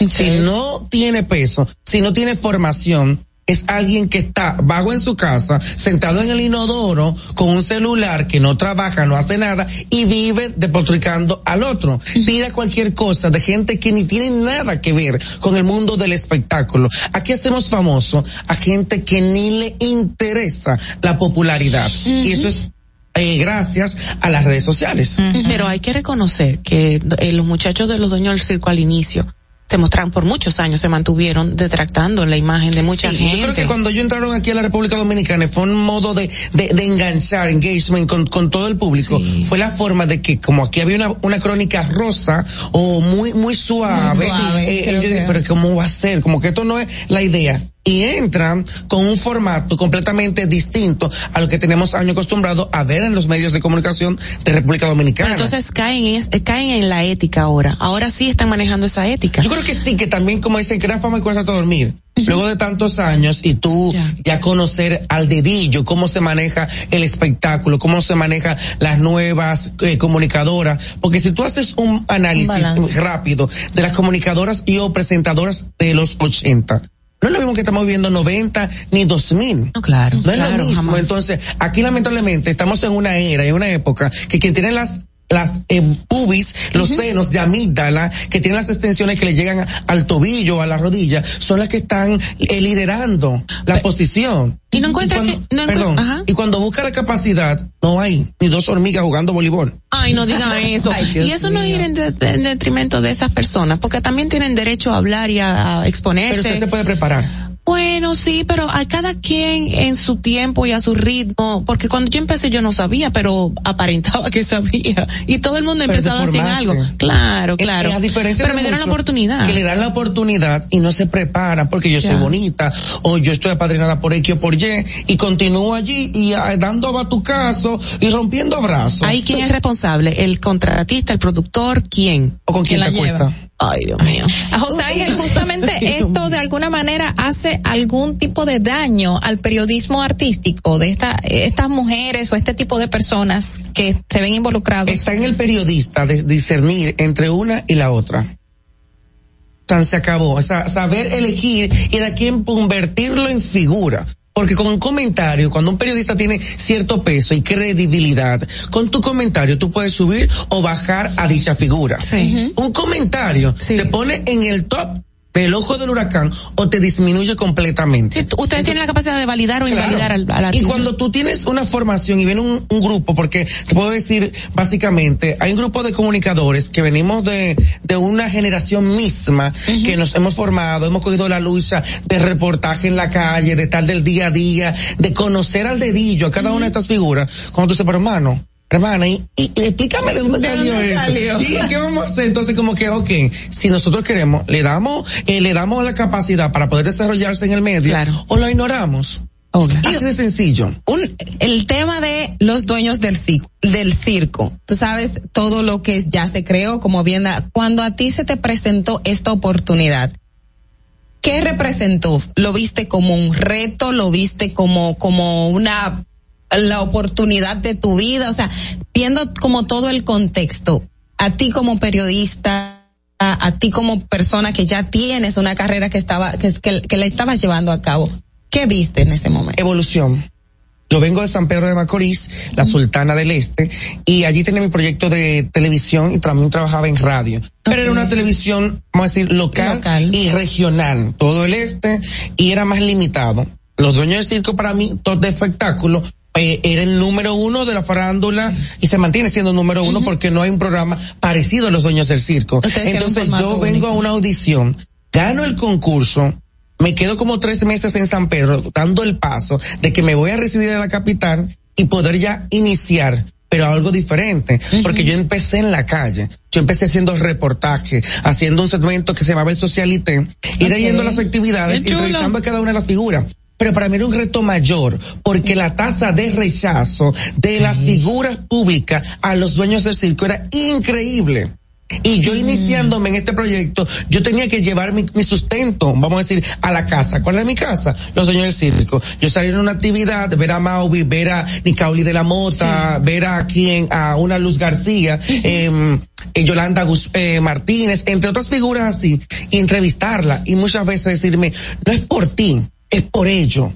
Si no tiene peso, si no tiene formación, es alguien que está vago en su casa, sentado en el inodoro, con un celular que no trabaja, no hace nada y vive depotricando al otro. Tira cualquier cosa de gente que ni tiene nada que ver con el mundo del espectáculo. Aquí hacemos famoso a gente que ni le interesa la popularidad. Y eso es eh, gracias a las redes sociales. Pero hay que reconocer que los muchachos de los dueños del circo al inicio se mostraron por muchos años, se mantuvieron detractando la imagen de mucha Sí, gente. Yo creo que cuando ellos entraron aquí a la República Dominicana fue un modo de, de, de enganchar, engagement con, con todo el público. Fue la forma de que como aquí había una, una crónica rosa o muy, muy suave, Muy suave, eh, yo dije, pero ¿cómo va a ser? Como que esto no es la idea. Y entran con un formato completamente distinto a lo que tenemos años acostumbrados a ver en los medios de comunicación de República Dominicana. Pero entonces caen en, eh, caen en la ética ahora. Ahora sí están manejando esa ética. Yo creo que sí, que también como dicen, gran fama y cuesta dormir. Luego de tantos años y tú ya conocer al dedillo cómo se maneja el espectáculo, cómo se maneja las nuevas eh, comunicadoras, porque si tú haces un análisis rápido de las comunicadoras y o presentadoras de los 80, no es lo mismo que estamos viendo 90 ni 2000. No, claro. No es claro, lo mismo. jamás. Entonces, aquí lamentablemente estamos en una era, en una época que quien tiene las las eh, pubis, los senos de amígdala, que tienen las extensiones que le llegan al tobillo, a la rodilla, son las que están eh, liderando la posición. Y no encuentra cuando, que- no perdón, Ajá. y cuando busca la capacidad, no hay ni dos hormigas jugando voleibol. Ay, no digan eso. y eso no ir en, de- en detrimento de esas personas, porque también tienen derecho a hablar y a, a exponerse. Pero usted se puede preparar. Bueno, sí, pero a cada quien en su tiempo y a su ritmo, porque cuando yo empecé yo no sabía, pero aparentaba que sabía. Y todo el mundo empezaba haciendo formaste. algo. Claro, claro. Eh, a diferencia pero de me dieron la oportunidad. Que le dan la oportunidad y no se preparan porque yo Ya. soy bonita o yo estoy apadrinada por X o por Y y continúo allí y ah, dando batucazo y rompiendo abrazos. Ahí quién es responsable, el contratista, el productor, quién. ¿O con quién la te acuesta? lleva? Ay, Dios mío. A José Ángel, justamente esto de alguna manera hace algún tipo de daño al periodismo artístico de esta, estas mujeres o este tipo de personas que se ven involucrados. Está en el periodista de discernir entre una y la otra. Tan se acabó. O sea, saber elegir y de quién convertirlo en figura. Porque con un comentario, cuando un periodista tiene cierto peso y credibilidad, con tu comentario tú puedes subir o bajar a dicha figura. Un comentario te pone en el top del ojo del huracán o te disminuye completamente. Ustedes tienen la capacidad de validar o invalidar al, al Y cuando tú tienes una formación y viene un, un grupo, porque te puedo decir básicamente, hay un grupo de comunicadores que venimos de, de una generación misma que nos hemos formado, hemos cogido la lucha de reportaje en la calle, de estar del día a día, de conocer al dedillo a cada una de estas figuras. Cuando tú dices, pero hermano, Hermana, y, y- y explícame de dónde ¿De salió dónde esto. salió? ¿Y qué vamos a hacer? Entonces, como que, ok, si nosotros queremos, le damos, eh, le damos la capacidad para poder desarrollarse en el medio, o lo ignoramos. Así de sencillo. un, el tema de los dueños del circo, del circo. Tú sabes todo lo que ya se creó, como bien, cuando a ti se te presentó esta oportunidad, ¿qué representó? ¿Lo viste como un reto? ¿Lo viste como, como una, la oportunidad de tu vida? O sea, viendo como todo el contexto, a ti como periodista, a, a ti como persona que ya tienes una carrera que estaba, que, que, que la estabas llevando a cabo, ¿qué viste en ese momento? Evolución. Yo vengo de San Pedro de Macorís, la Sultana del Este, y allí tenía mi proyecto de televisión y también trabajaba en radio. Pero era una televisión, vamos a decir, local, y regional, todo el este, y era más limitado. Los dueños del circo para mí, todo de espectáculo, eh, era el número uno de la farándula y se mantiene siendo número uno porque no hay un programa parecido a los dueños del circo. Entonces yo vengo a una audición, gano el concurso, me quedo como tres meses en San Pedro dando el paso de que me voy a residir en la capital y poder ya iniciar pero algo diferente, porque yo empecé en la calle, yo empecé haciendo reportaje, haciendo un segmento que se llamaba el Socialité, ir yendo a las actividades, entrevistando a cada una de las figuras pero para mí era un reto mayor, porque la tasa de rechazo de las figuras públicas a los dueños del circo era increíble. Y yo iniciándome en este proyecto, yo tenía que llevar mi, sustento, vamos a decir, a la casa. ¿Cuál es mi casa? Los dueños del circo. Yo salí en una actividad, ver a Mauvi, ver a Nicauli de la Mota, ver a quien, a una Luz García, eh, Yolanda eh, Martínez, entre otras figuras así, y entrevistarla y muchas veces decirme, no es por ti, es por ello.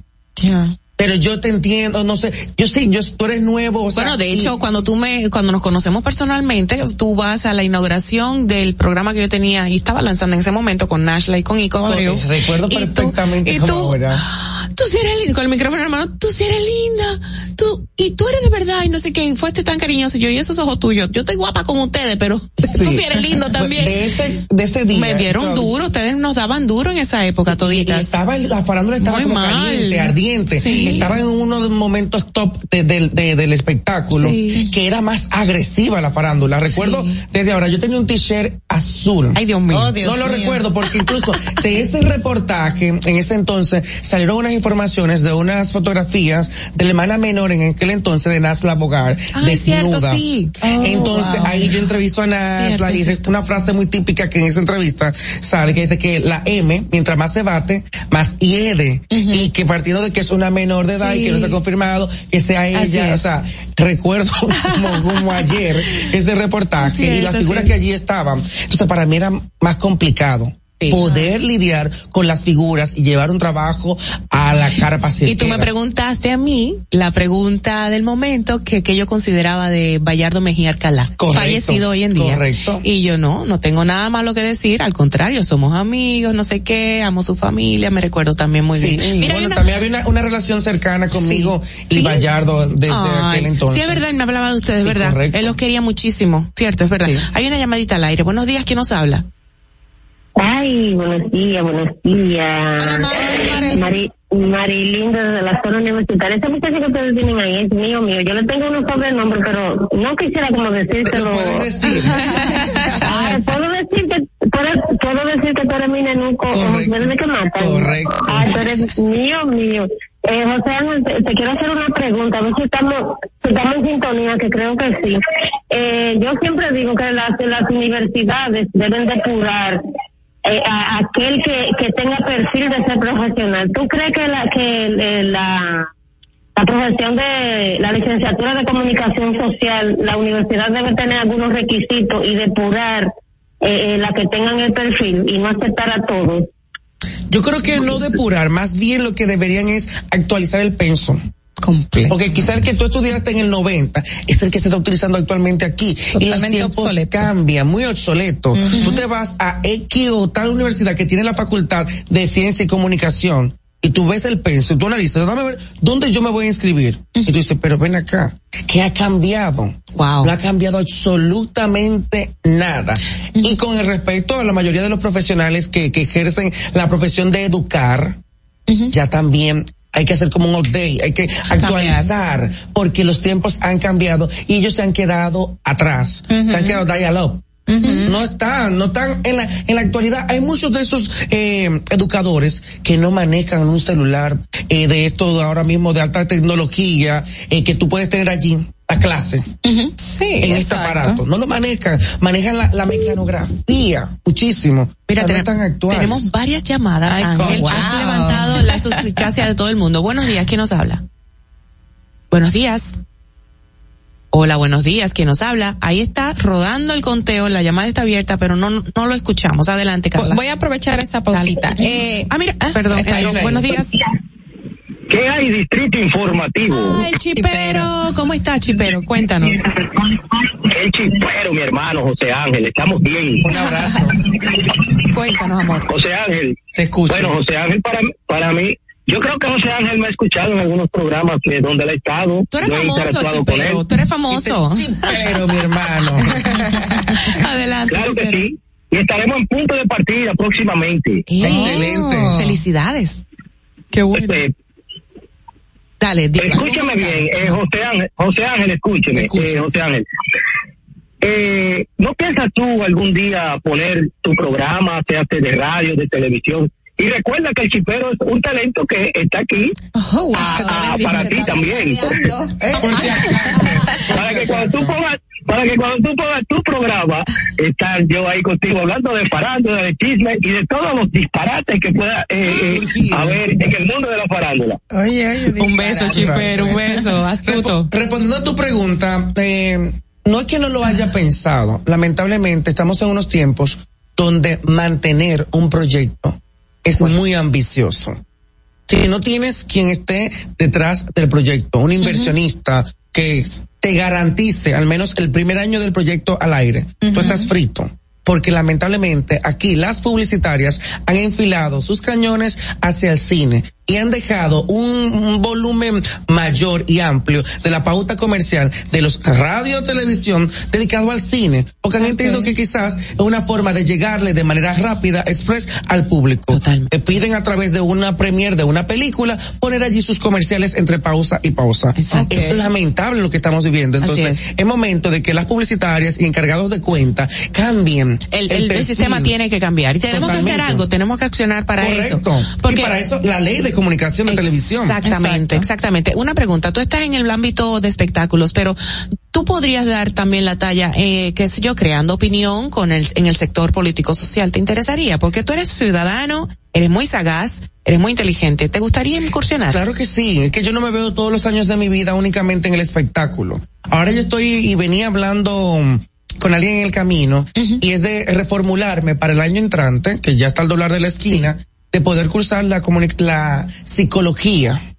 Pero yo te entiendo, no sé, yo sí, yo, tú eres nuevo. O sea, bueno, de hecho, cuando tú me, cuando nos conocemos personalmente, tú vas a la inauguración del programa que yo tenía y estaba lanzando en ese momento con Nashla y con Ico. recuerdo perfectamente cómo era tú sí eres linda, con el micrófono hermano, tú sí eres linda, tú, y tú eres de verdad, y no sé qué, y fuiste tan cariñoso, yo, y esos ojos tuyos, yo estoy guapa como ustedes, pero tú sí eres lindo también. De ese, de ese día. Me dieron duro, ustedes nos daban duro en esa época toditas. estaba, la farándula estaba como caliente, ardiente, estaba en uno de los momentos top de, del espectáculo, que era más agresiva la farándula. Recuerdo desde ahora, yo tenía un t-shirt azul. Ay, Dios mío. Oh, no lo recuerdo porque incluso de ese reportaje, en ese entonces, salieron unas informaciones de unas fotografías de la hermana menor en aquel entonces de Nasla Bogar, de Cierto, sí. Oh, entonces ahí yo entrevisto a Nasla y una frase muy típica que en esa entrevista sale que dice que la M, mientras más se bate, más hiede. Y que partiendo de que es una menor de edad y que no se ha confirmado que sea ella, o sea, recuerdo como, ayer ese reportaje y las figuras que allí estaban. Entonces para mí era más complicado poder lidiar con las figuras y llevar un trabajo a la cara paciente. Y tú me preguntaste a mí la pregunta del momento que, que yo consideraba de Bayardo Mejía Alcalá, fallecido hoy en día. Correcto. Y yo no, no tengo nada malo que decir, al contrario, somos amigos, no sé qué, amo su familia, me recuerdo también muy bien. Mira, bueno, también había una, relación cercana conmigo y Bayardo desde aquel entonces. Sí, es verdad, me hablaba de ustedes, verdad. Él los quería muchísimo, cierto, es verdad. Hay una llamadita al aire. Buenos días, ¿quién nos habla? Ay, buenos días, buenos días. Mari, Marilinda de la zona universitaria. Ese muchacho que ustedes tienen ahí es mío, mío. Yo le tengo unos sobrenombres, pero no quisiera como decírselo. Puedes decir. Ay, puedo decir que, puedo, puedo decir que tú eres mi nenuco, me que matan. Correcto. Ay, tú eres mío, mío. Eh, José te, quiero hacer una pregunta, a ver si estamos, si estamos en sintonía, que creo que sí. Eh, yo siempre digo que las, las universidades deben depurar eh, a, aquel que, que tenga perfil de ser profesional. ¿Tú crees que la que eh, la la profesión de la licenciatura de comunicación social, la universidad debe tener algunos requisitos y depurar eh, la que tengan el perfil y no aceptar a todos? Yo creo que no depurar, más bien lo que deberían es actualizar el penso. Porque quizá el que tú estudiaste en el 90 es el que se está utilizando actualmente aquí. y los tiempos cambian, muy obsoleto. Tú te vas a X o tal universidad que tiene la facultad de ciencia y comunicación y tú ves el penso, tú analizas, dame ver, ¿dónde yo me voy a inscribir? Y tú dices, pero ven acá, ¿qué ha cambiado? Wow. No ha cambiado absolutamente nada. Y con el respecto a la mayoría de los profesionales que, que ejercen la profesión de educar, ya también hay que hacer como un update, hay que actualizar, porque los tiempos han cambiado y ellos se han quedado atrás, se han quedado dial No están, no están en la, en la actualidad. Hay muchos de esos eh, educadores que no manejan un celular eh, de esto ahora mismo de alta tecnología eh, que tú puedes tener allí a clase. Sí, en este aparato. No lo manejan, manejan la, la mecanografía muchísimo. Mira, tenemos varias llamadas. Ay, Has levantado de todo el mundo. Buenos días, ¿quién nos habla? Buenos días. Hola, buenos días, ¿quién nos habla? Ahí está rodando el conteo, la llamada está abierta, pero no, no lo escuchamos. Adelante, Carla. Voy a aprovechar esta pausita. Eh, ah, mira, ah, perdón, buenos días. ¿Qué hay, Distrito Informativo? Ay, Chipero, ¿cómo estás, Chipero? Cuéntanos. El Chipero, mi hermano José Ángel, estamos bien. Un abrazo. Cuéntanos, amor. José Ángel. Te escucho. Bueno, José Ángel, para, para mí, yo creo que José Ángel me ha escuchado en algunos programas que donde él ha estado. Tú eres he famoso, Chipero. él. Tú eres famoso. Chipero, mi hermano. Adelante. Claro que sí. Y estaremos en punto de partida próximamente. Excelente. Felicidades. Qué bueno. Este, Dale, diga. Escúchame bien, eh, José Ángel, José Ángel, escúcheme, eh, José Ángel. Eh, ¿No piensas tú algún día poner tu programa, sea de radio, de televisión? Y recuerda que el chipero es un talento que está aquí Oh, ah, ah, para ti también. para que cuando tú pongas, para que cuando tú pongas tu programa, estar yo ahí contigo hablando de farándula, de chisme y de todos los disparates que pueda eh, eh, haber en el mundo de la farándula. Oye, oye. Un beso, Chipero, un beso. Astuto. Respondiendo a tu pregunta, eh, no es que no lo haya pensado. Lamentablemente estamos en unos tiempos donde mantener un proyecto es muy ambicioso. Si no tienes quien esté detrás del proyecto, un inversionista que te garantice al menos el primer año del proyecto al aire, tú estás frito. Porque lamentablemente aquí las publicitarias han enfilado sus cañones hacia el cine y han dejado un, volumen mayor y amplio de la pauta comercial de los radio televisión dedicado al cine, porque han entendido que quizás es una forma de llegarle de manera rápida, express al público. Te piden a través de una premier de una película poner allí sus comerciales entre pausa y pausa. Es lamentable lo que estamos viviendo. Así Entonces, es. momento de que las publicitarias y encargados de cuenta cambien. El, el, el sistema tiene que cambiar. Y tenemos que hacer algo, tenemos que accionar para Correcto. eso. y para eso la ley de comunicación de televisión. Exactamente, exactamente. Una pregunta, tú estás en el ámbito de espectáculos, pero tú podrías dar también la talla, eh, qué sé yo, creando opinión con el, en el sector político social. ¿Te interesaría? Porque tú eres ciudadano, eres muy sagaz, eres muy inteligente. ¿Te gustaría incursionar? Claro que sí, es que yo no me veo todos los años de mi vida únicamente en el espectáculo. Ahora yo estoy y venía hablando con alguien en el camino y es de reformularme para el año entrante, que ya está al doblar de la esquina, de poder cursar la, la psicología.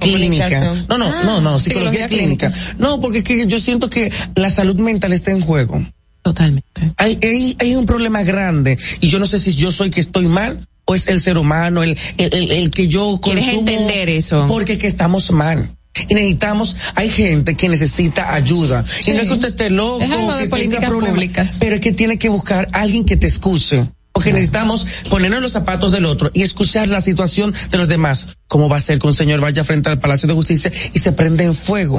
Clínica. No, no, Ah, no, no, psicología, psicología clínica. No, porque es que yo siento que la salud mental está en juego. Totalmente. Hay, hay, hay un problema grande y yo no sé si yo soy que estoy mal o es el ser humano, el, el, el, el que yo Quieres consumo entender eso. Porque es que estamos mal. Y necesitamos, hay gente que necesita ayuda. Y no es que usted esté loco, Es algo de que tenga políticas problemas, públicas. pero es que tiene que buscar a alguien que te escuche. Porque necesitamos ponernos los zapatos del otro y escuchar la situación de los demás. ¿Cómo va a ser que un señor vaya frente al Palacio de Justicia y se prende en fuego?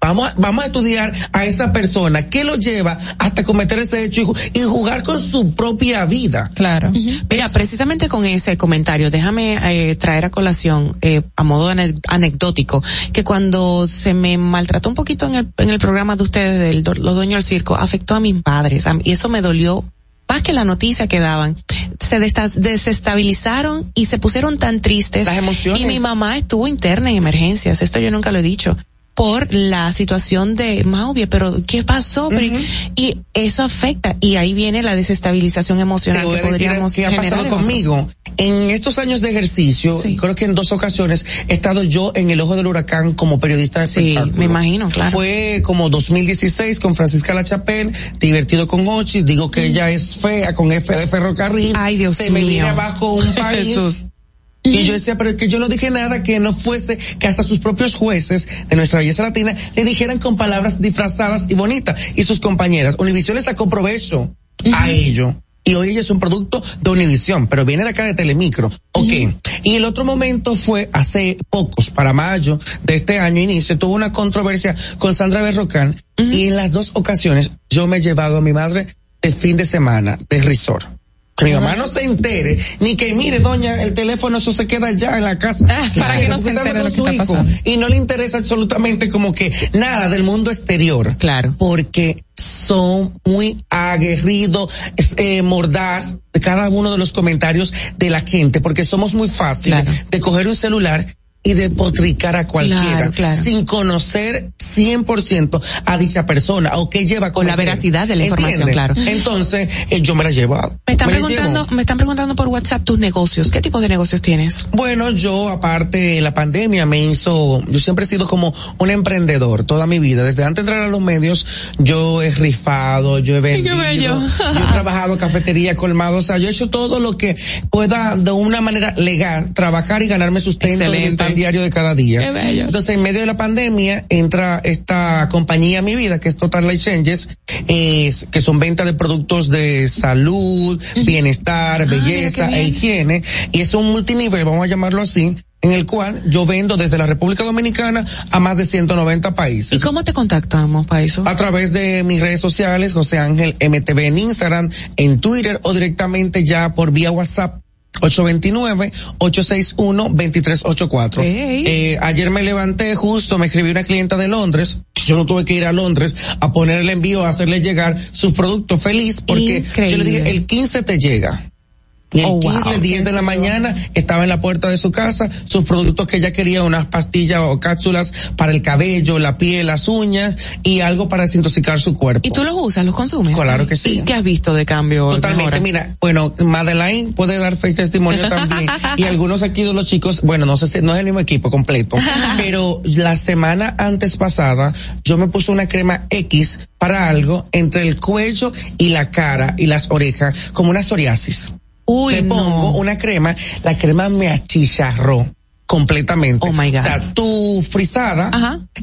Vamos, a, vamos a estudiar a esa persona. ¿Qué lo lleva hasta cometer ese hecho y, ju- y jugar con su propia vida? Claro. Mira, precisamente con ese comentario, déjame eh, traer a colación, eh, a modo ane- anecdótico, que cuando se me maltrató un poquito en el, en el programa de ustedes, del, los dueños del circo, afectó a mis padres, a mí- y eso me dolió más que la noticia que daban. Se desestabilizaron y se pusieron tan tristes. Las emociones. Y mi mamá estuvo interna en emergencias, esto yo nunca lo he dicho por la situación de más obvia, pero ¿qué pasó? Y eso afecta, y ahí viene la desestabilización emocional que podríamos qué ha pasado conmigo. En estos años de ejercicio, creo que en dos ocasiones he estado yo en el ojo del huracán como periodista de Sí, me imagino, claro. Fue como 2016 con Francisca Lachapelle, divertido con Ochi, digo que ella es fea con F de ferrocarril. Ay, Dios Se me mío. viene abajo un país. Y yo decía, pero es que yo no dije nada que no fuese, que hasta sus propios jueces de nuestra belleza latina le dijeran con palabras disfrazadas y bonitas. Y sus compañeras. Univision le sacó provecho a ello. Y hoy ella es un producto de Univision, pero viene de acá de Telemicro. Ok. Y el otro momento fue hace pocos, para mayo de este año inicio, tuvo una controversia con Sandra Berrocán. Y en las dos ocasiones yo me he llevado a mi madre de fin de semana, de resort. Que mi mamá no se entere, ni que mire, doña, el teléfono eso se queda ya en la casa. para que no se entere lo que su está hijo. pasando. Y no le interesa absolutamente como que nada del mundo exterior. Claro. Porque son muy aguerridos, eh, mordaz de cada uno de los comentarios de la gente, porque somos muy fáciles de coger un celular y de potricar a cualquiera sin conocer 100% a dicha persona o qué lleva con la veracidad de la información, claro. Entonces, eh, yo me la llevo. Me están preguntando, me están preguntando por WhatsApp tus negocios. ¿Qué tipo de negocios tienes? Bueno, yo aparte la pandemia me hizo, yo siempre he sido como un emprendedor toda mi vida. Desde antes de entrar a los medios, yo he rifado, yo he vendido, yo he trabajado en cafetería, colmado, o sea, yo he hecho todo lo que pueda de una manera legal trabajar y ganarme sustento en el pan diario de cada día. Entonces, en medio de la pandemia entra esta compañía mi vida que es Total Life Changes, es, que son ventas de productos de salud, bienestar, ah, belleza e higiene y es un multinivel, vamos a llamarlo así, en el cual yo vendo desde la República Dominicana a más de 190 países. ¿Y cómo te contactamos para eso? A través de mis redes sociales, José Ángel MTV en Instagram, en Twitter o directamente ya por vía WhatsApp 829-861-2384. Eh, ayer me levanté justo, me escribió una clienta de Londres, yo no tuve que ir a Londres a ponerle envío, a hacerle llegar sus productos feliz porque yo le dije, el 15 te llega. Y el 15, 10 de la mañana estaba en la puerta de su casa, sus productos que ella quería, unas pastillas o cápsulas para el cabello, la piel, las uñas y algo para desintoxicar su cuerpo. ¿Y tú los usas, los consumes? Claro que sí. ¿Y qué has visto de cambio? Totalmente, mira, bueno, Madeline puede dar seis testimonios también y algunos aquí de los chicos, bueno, no sé si no es el mismo equipo completo, pero la semana antes pasada yo me puse una crema X para algo entre el cuello y la cara y las orejas como una psoriasis. Uy, me pongo una crema, la crema me achicharró completamente. Oh my God. O sea, tu frisada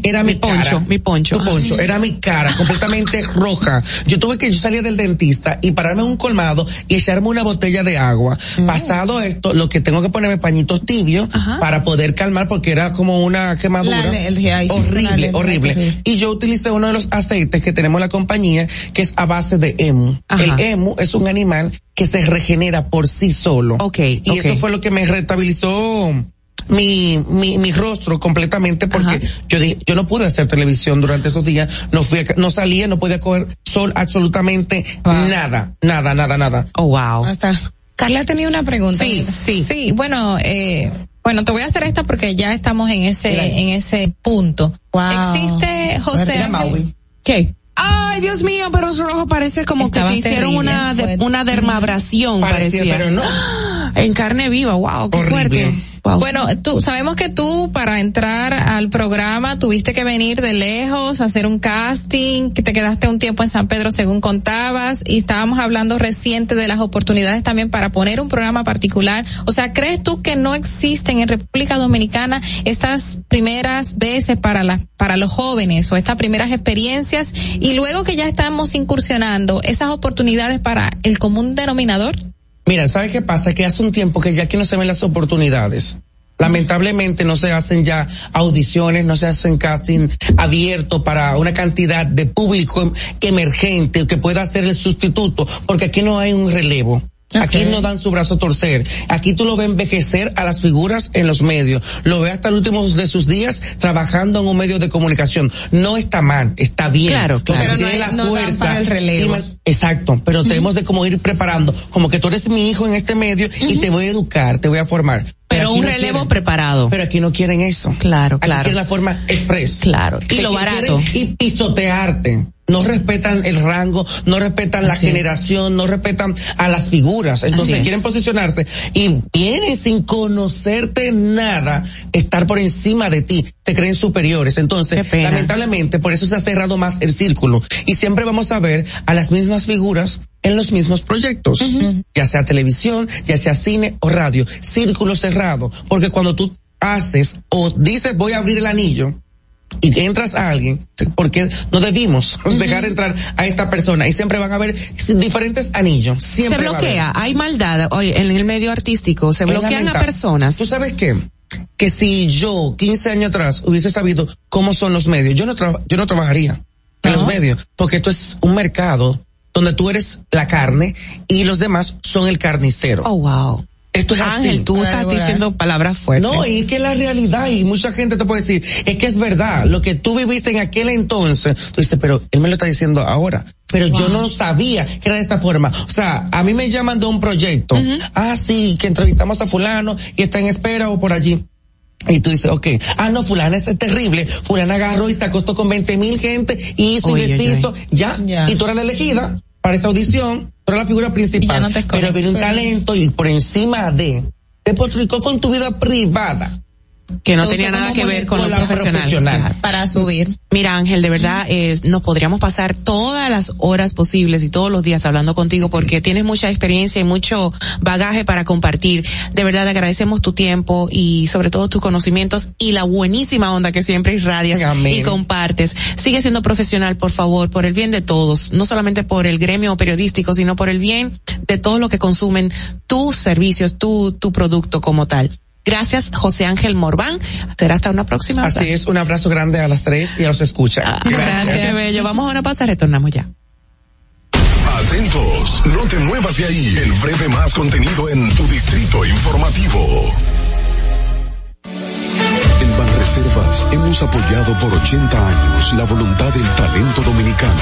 era mi, poncho, mi poncho. Tu poncho, era mi cara completamente roja. Yo tuve que yo salir del dentista y pararme en un colmado y echarme una botella de agua. Mm. Pasado esto, lo que tengo que ponerme pañitos tibios para poder calmar porque era como una quemadura. horrible, horrible. Y yo utilicé uno de los aceites que tenemos en la compañía que es a base de emu. El emu es un animal que se regenera por sí solo. Ok. Y eso fue lo que me restabilizó mi, mi, mi rostro completamente porque yo dije, yo no pude hacer televisión durante esos días, no fui, no salía, no podía coger sol absolutamente nada, nada, nada, nada. Oh, wow. Hasta. Carla tenía una pregunta. Sí, sí. Sí, bueno, eh, bueno, te voy a hacer esta porque ya estamos en ese, en ese punto. Wow. Existe José. ¿Qué? Ay, Dios mío, pero su rojo parece como que te hicieron una, una dermabrasión, parecía. Pero no. En carne viva, wow, qué fuerte. Bueno, tú, sabemos que tú para entrar al programa tuviste que venir de lejos, hacer un casting, que te quedaste un tiempo en San Pedro según contabas y estábamos hablando reciente de las oportunidades también para poner un programa particular. O sea, ¿crees tú que no existen en República Dominicana estas primeras veces para la, para los jóvenes o estas primeras experiencias y luego que ya estamos incursionando esas oportunidades para el común denominador? Mira, ¿sabes qué pasa? Que hace un tiempo que ya aquí no se ven las oportunidades. Lamentablemente no se hacen ya audiciones, no se hacen casting abierto para una cantidad de público emergente que pueda ser el sustituto, porque aquí no hay un relevo. Aquí no dan su brazo a torcer. Aquí tú lo ves envejecer a las figuras en los medios. Lo ves hasta el último de sus días trabajando en un medio de comunicación. No está mal, está bien. Claro, claro. Pero tiene la fuerza. El relevo. exacto, pero tenemos de como ir preparando. Como que tú eres mi hijo en este medio y te voy a educar, te voy a formar. Pero, un relevo preparado. Pero aquí no quieren eso. Claro, claro. Aquí quieren la forma express. Claro. Y lo barato. Y pisotearte no respetan el rango, no respetan la generación, no respetan a las figuras. Entonces quieren posicionarse y vienen sin conocerte nada, estar por encima de ti, te creen superiores. Entonces, lamentablemente, por eso se ha cerrado más el círculo y siempre vamos a ver a las mismas figuras en los mismos proyectos, ya sea televisión, ya sea cine o radio, círculo cerrado, porque cuando tú haces o dices voy a abrir el anillo, y entras a alguien, porque no debimos dejar entrar a esta persona y siempre van a haber diferentes anillos. Siempre se bloquea, hay maldad oye, en el medio artístico, se bloquean a personas. ¿Tú sabes qué? Que si yo 15 años atrás hubiese sabido cómo son los medios, yo no, yo no trabajaría en los medios, porque esto es un mercado donde tú eres la carne y los demás son el carnicero. Oh, wow. Esto es Ángel, tú estás diciendo palabras fuertes. No, y es que la realidad, y mucha gente te puede decir, es que es verdad, lo que tú viviste en aquel entonces, tú dices, pero él me lo está diciendo ahora. Pero yo no sabía que era de esta forma. O sea, a mí me llaman de un proyecto. Ah, sí, que entrevistamos a fulano y está en espera o por allí. Y tú dices, ok, ah, no, fulana es terrible, fulana agarró y se acostó con 20 mil gente y hizo y deshizo, ya, y tú eres la elegida para esa audición, eres la figura principal, pero viene un talento y por encima de, te potricó con tu vida privada que no tenía nada que ver con, lo profesional, para subir. Mira Ángel, de verdad eh, nos podríamos pasar todas las horas posibles y todos los días hablando contigo porque tienes mucha experiencia y mucho bagaje para compartir. De verdad agradecemos tu tiempo y sobre todo tus conocimientos y la buenísima onda que siempre irradias y compartes. Sigue siendo profesional, por favor, por el bien de todos, no solamente por el gremio periodístico, sino por el bien de todos los que consumen tus servicios, tu, tu producto como tal. Gracias, José Ángel Morván. Será hasta una próxima. Así es, un abrazo grande a las tres y a los escucha. Ah, gracias. bello. Vamos a una pausa, retornamos ya. Atentos, no te muevas de ahí. El breve más contenido en tu distrito informativo. En Banreservas hemos apoyado por 80 años la voluntad del talento dominicano,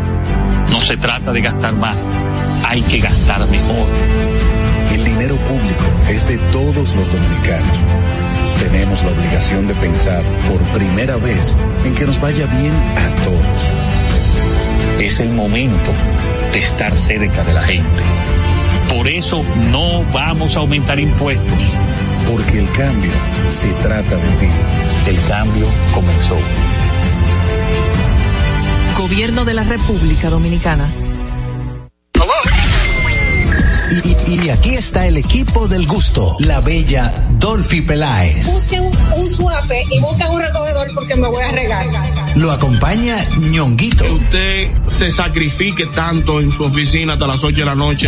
no se trata de gastar más, hay que gastar mejor. El dinero público es de todos los dominicanos. Tenemos la obligación de pensar por primera vez en que nos vaya bien a todos. Es el momento de estar cerca de la gente. Por eso no vamos a aumentar impuestos. Porque el cambio se trata de ti. El cambio comenzó. Gobierno de la República Dominicana. Y, aquí está el equipo del gusto, la bella Dolphy Peláez. Busquen un, un suape y busquen un recogedor porque me voy a regar. Lo acompaña ñonguito. Que usted se sacrifique tanto en su oficina hasta las 8 de la noche.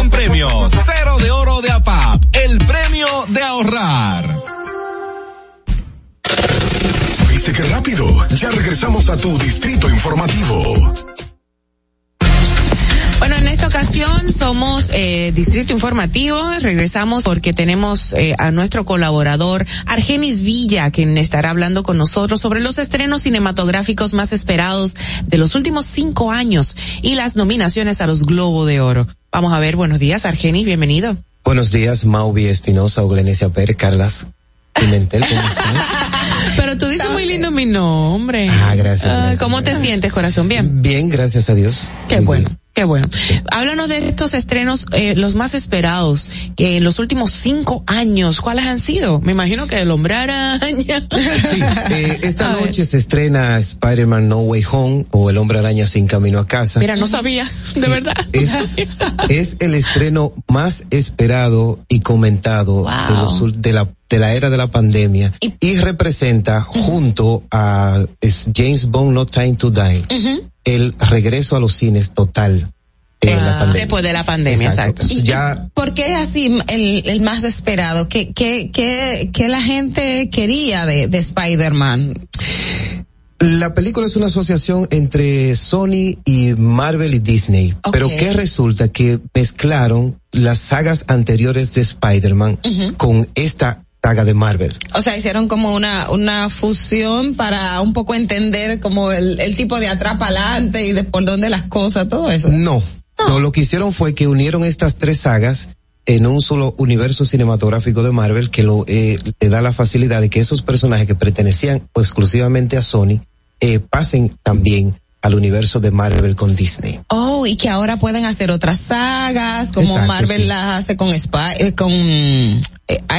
en premios. Cero de oro de APAP. El premio de ahorrar. ¿Viste qué rápido? Ya regresamos a tu Distrito Informativo. Bueno, en esta ocasión somos eh, Distrito Informativo. Regresamos porque tenemos eh, a nuestro colaborador Argenis Villa, quien estará hablando con nosotros sobre los estrenos cinematográficos más esperados de los últimos cinco años y las nominaciones a los Globo de Oro. Vamos a ver, buenos días, Argenis, bienvenido. Buenos días, Mauvi Espinosa, Oglenesia Pérez, Carlas Pimentel, ¿cómo Pero tú dices muy lindo mi nombre. Ah, gracias. gracias ¿Cómo te sientes, corazón? Bien. Bien, gracias a Dios. Qué Muy bueno. bien. Qué bueno. Háblanos de estos estrenos, eh, los más esperados, que en los últimos cinco años, ¿cuáles han sido? Me imagino que el hombre araña. Sí, eh, esta noche se estrena Spider-Man No Way Home o El Hombre Araña Sin Camino a Casa. Mira, no sabía, de verdad. Es, es el estreno más esperado y comentado de, los de la de la era de la pandemia y, representa junto a es James Bond No Time to Die el regreso a los cines total de la pandemia. Después de la pandemia, exacto. Ya ¿Por qué así el, el más esperado? ¿Qué, qué, qué, qué la gente quería de, de Spider-Man? La película es una asociación entre Sony y Marvel y Disney. Pero que resulta que mezclaron las sagas anteriores de Spider-Man con esta saga de Marvel. O sea, hicieron como una, una fusión para un poco entender como el, el tipo de atrapalante y de por dónde las cosas, todo eso. No, no, lo que hicieron fue que unieron estas tres sagas en un solo universo cinematográfico de Marvel que lo eh, le da la facilidad de que esos personajes que pertenecían exclusivamente a Sony eh, pasen también al universo de Marvel con Disney. Oh, y que ahora pueden hacer otras sagas, como Exacto, Marvel sí. las hace con Spy, eh, con eh,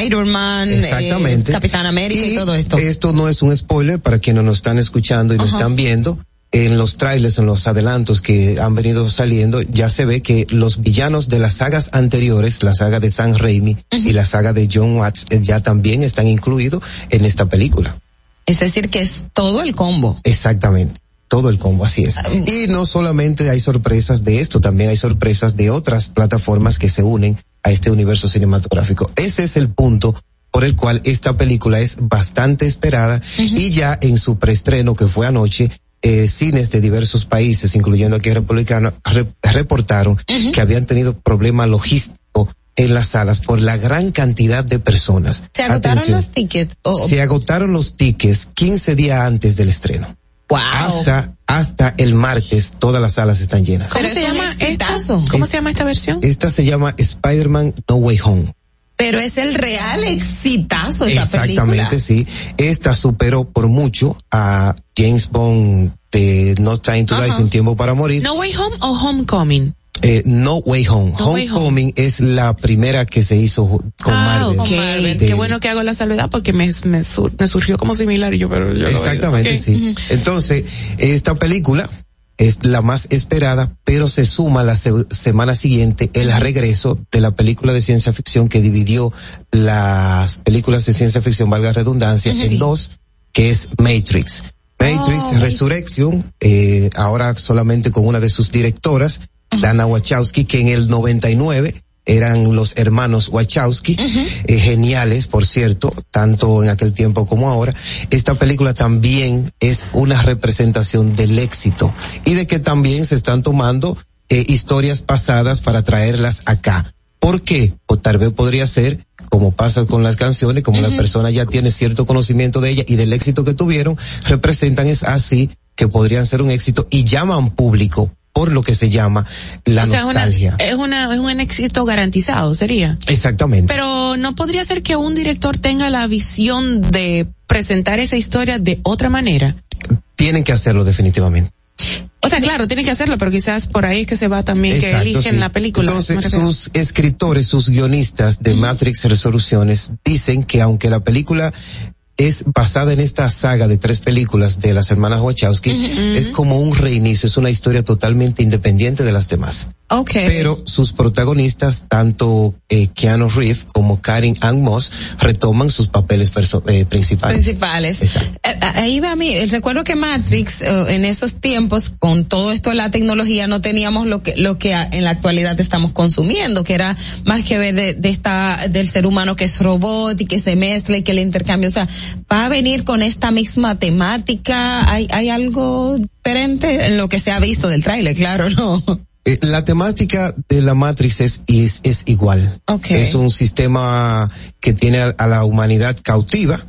Iron Man, eh, Exactamente. Capitán América y, todo esto. Esto no es un spoiler para quienes nos están escuchando y nos Ajá. están viendo. En los trailers, en los adelantos que han venido saliendo, ya se ve que los villanos de las sagas anteriores, la saga de Sam Raimi y la saga de John Watts, eh, ya también están incluidos en esta película. Es decir, que es todo el combo. Exactamente. Todo el combo, así es. Y no solamente hay sorpresas de esto, también hay sorpresas de otras plataformas que se unen a este universo cinematográfico. Ese es el punto por el cual esta película es bastante esperada y ya en su preestreno que fue anoche, eh, cines de diversos países, incluyendo aquí Republicano, re- reportaron que habían tenido problemas logísticos en las salas por la gran cantidad de personas. ¿Se agotaron Atención. los tickets? Oh, Se agotaron los tickets 15 días antes del estreno. Wow. Hasta, hasta el martes todas las salas están llenas. ¿Cómo Pero se llama exitazo. esta? ¿Cómo se llama esta versión? Esta se llama Spider-Man No Way Home. Pero es el real exitazo esa Exactamente, película. sí. Esta superó por mucho a James Bond de No Time to Die, Ajá. Sin Tiempo para Morir. No Way Home o Homecoming. Eh, no Way Home. No Way Home. Homecoming es la primera que se hizo con ah, Marvel. ok. De- Qué bueno que hago la salvedad porque me, me, sur- me surgió como similar yo, pero yo. Exactamente, sí. Entonces, esta película es la más esperada, pero se suma la se- semana siguiente el regreso de la película de ciencia ficción que dividió las películas de ciencia ficción, valga la redundancia, en dos, que es Matrix. Matrix Oh, Resurrection, eh, ahora solamente con una de sus directoras, Dana Wachowski, que en el 99 eran los hermanos Wachowski, eh, geniales, por cierto, tanto en aquel tiempo como ahora. Esta película también es una representación del éxito y de que también se están tomando eh, historias pasadas para traerlas acá. ¿Por qué? O tal vez podría ser, como pasa con las canciones, como la persona ya tiene cierto conocimiento de ella y del éxito que tuvieron, representan es así que podrían ser un éxito y llaman público por lo que se llama la o sea, es una- nostalgia. es una, es un éxito garantizado, sería. Exactamente. Pero no podría ser que un director tenga la visión de presentar esa historia de otra manera. Tienen que hacerlo definitivamente. O sea, claro, tiene que hacerlo, pero quizás por ahí es que se va también que eligen sí. la película. Entonces, sus escritores, sus guionistas de Matrix Resoluciones dicen que aunque la película es basada en esta saga de tres películas de las hermanas Wachowski, es como un reinicio, es una historia totalmente independiente de las demás. Ok. Pero sus protagonistas, tanto eh, Keanu Reeves como Karen Ann Moss, retoman sus papeles eh, principales. principales. Eh, Ahí va a mí, recuerdo que Matrix en esos tiempos con todo esto de la tecnología no teníamos lo que lo que en la actualidad estamos consumiendo, que era más que ver de, de esta del ser humano que es robot y que se mezcla y que le intercambia, o sea, va a venir con esta misma temática, hay hay algo diferente en lo que se ha visto del tráiler, claro, no. Eh, la temática de la Matrix es, es, es igual. Es un sistema que tiene a, a la humanidad cautiva.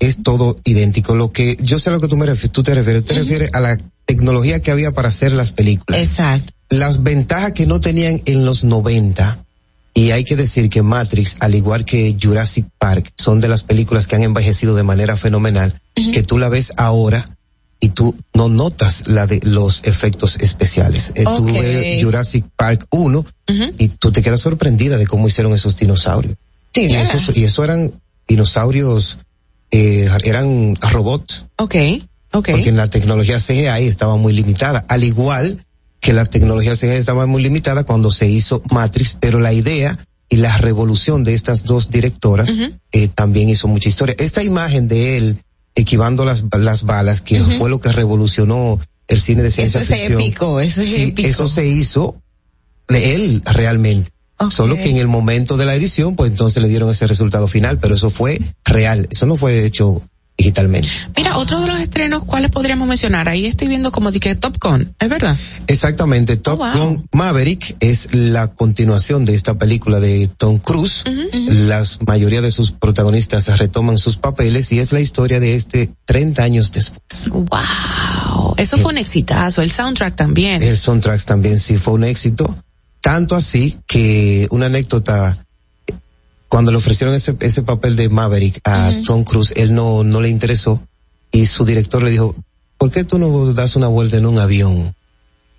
Es todo idéntico. Lo que, yo sé a lo que tú me refieres, tú te refieres, te refieres a la tecnología que había para hacer las películas. Exacto. Las ventajas que no tenían en los 90. Y hay que decir que Matrix, al igual que Jurassic Park, son de las películas que han envejecido de manera fenomenal, que tú la ves ahora y tú no notas la de los efectos especiales. Eh, Tú Ok. ves Jurassic Park 1 y tú te quedas sorprendida de cómo hicieron esos dinosaurios. Sí, y, esos, y eso eran dinosaurios, eh, eran robots. Ok, ok. Porque en la tecnología CGI estaba muy limitada. Al igual que la tecnología CGI estaba muy limitada cuando se hizo Matrix, pero la idea y la revolución de estas dos directoras eh, también hizo mucha historia. Esta imagen de él esquivando las, las balas, que fue lo que revolucionó el cine de Eso ciencia es ficción. épico, eso es Sí, épico. Eso se hizo de él realmente. Solo que en el momento de la edición, pues entonces le dieron ese resultado final, pero eso fue real. Eso no fue hecho digitalmente. Mira, otro de los estrenos, ¿cuáles podríamos mencionar? Ahí estoy viendo como que Top Gun, ¿es verdad? Exactamente, Top Gun Maverick es la continuación de esta película de Tom Cruise. Las mayoría de sus protagonistas retoman sus papeles y es la historia de este 30 años después. Wow, eso fue un exitazo, el soundtrack también. El soundtrack también sí fue un éxito, tanto así que una anécdota cuando le ofrecieron ese, ese papel de Maverick a Tom Cruise, él no, no le interesó y su director le dijo, ¿por qué tú no das una vuelta en un avión?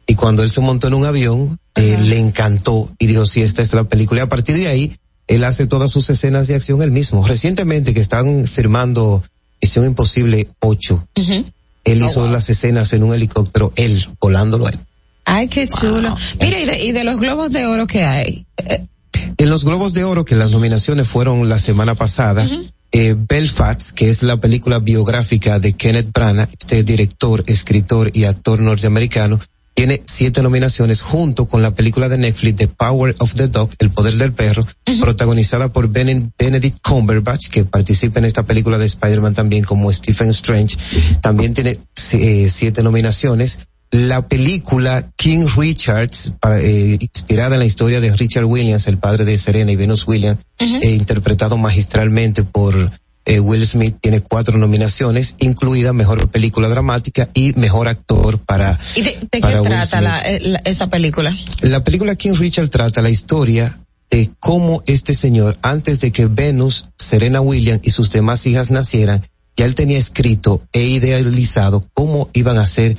Y cuando él se montó en un avión, eh, le encantó y dijo, sí, esta es la película. Y a partir de ahí, él hace todas sus escenas de acción él mismo. Recientemente que están firmando Misión Imposible 8, él hizo las escenas en un helicóptero, él, volándolo a él. Ay, qué chulo. Mira, y de, y de los globos de oro que hay. En los Globos de Oro, que las nominaciones fueron la semana pasada, eh, Belfast, que es la película biográfica de Kenneth Branagh, este director, escritor y actor norteamericano, tiene siete nominaciones junto con la película de Netflix The Power of the Dog, El Poder del Perro, protagonizada por Ben- Benedict Cumberbatch, que participa en esta película de Spider-Man también como Stephen Strange. También tiene eh, siete nominaciones. La película King Richards, para, eh, inspirada en la historia de Richard Williams, el padre de Serena y Venus Williams, eh, interpretado magistralmente por eh, Will Smith, tiene cuatro nominaciones, incluida Mejor Película Dramática y Mejor Actor para... ¿Y de, de qué para Will trata Smith. la, la- esa película? La película King Richard trata la historia de cómo este señor, antes de que Venus, Serena Williams y sus demás hijas nacieran, ya él tenía escrito e idealizado cómo iban a ser,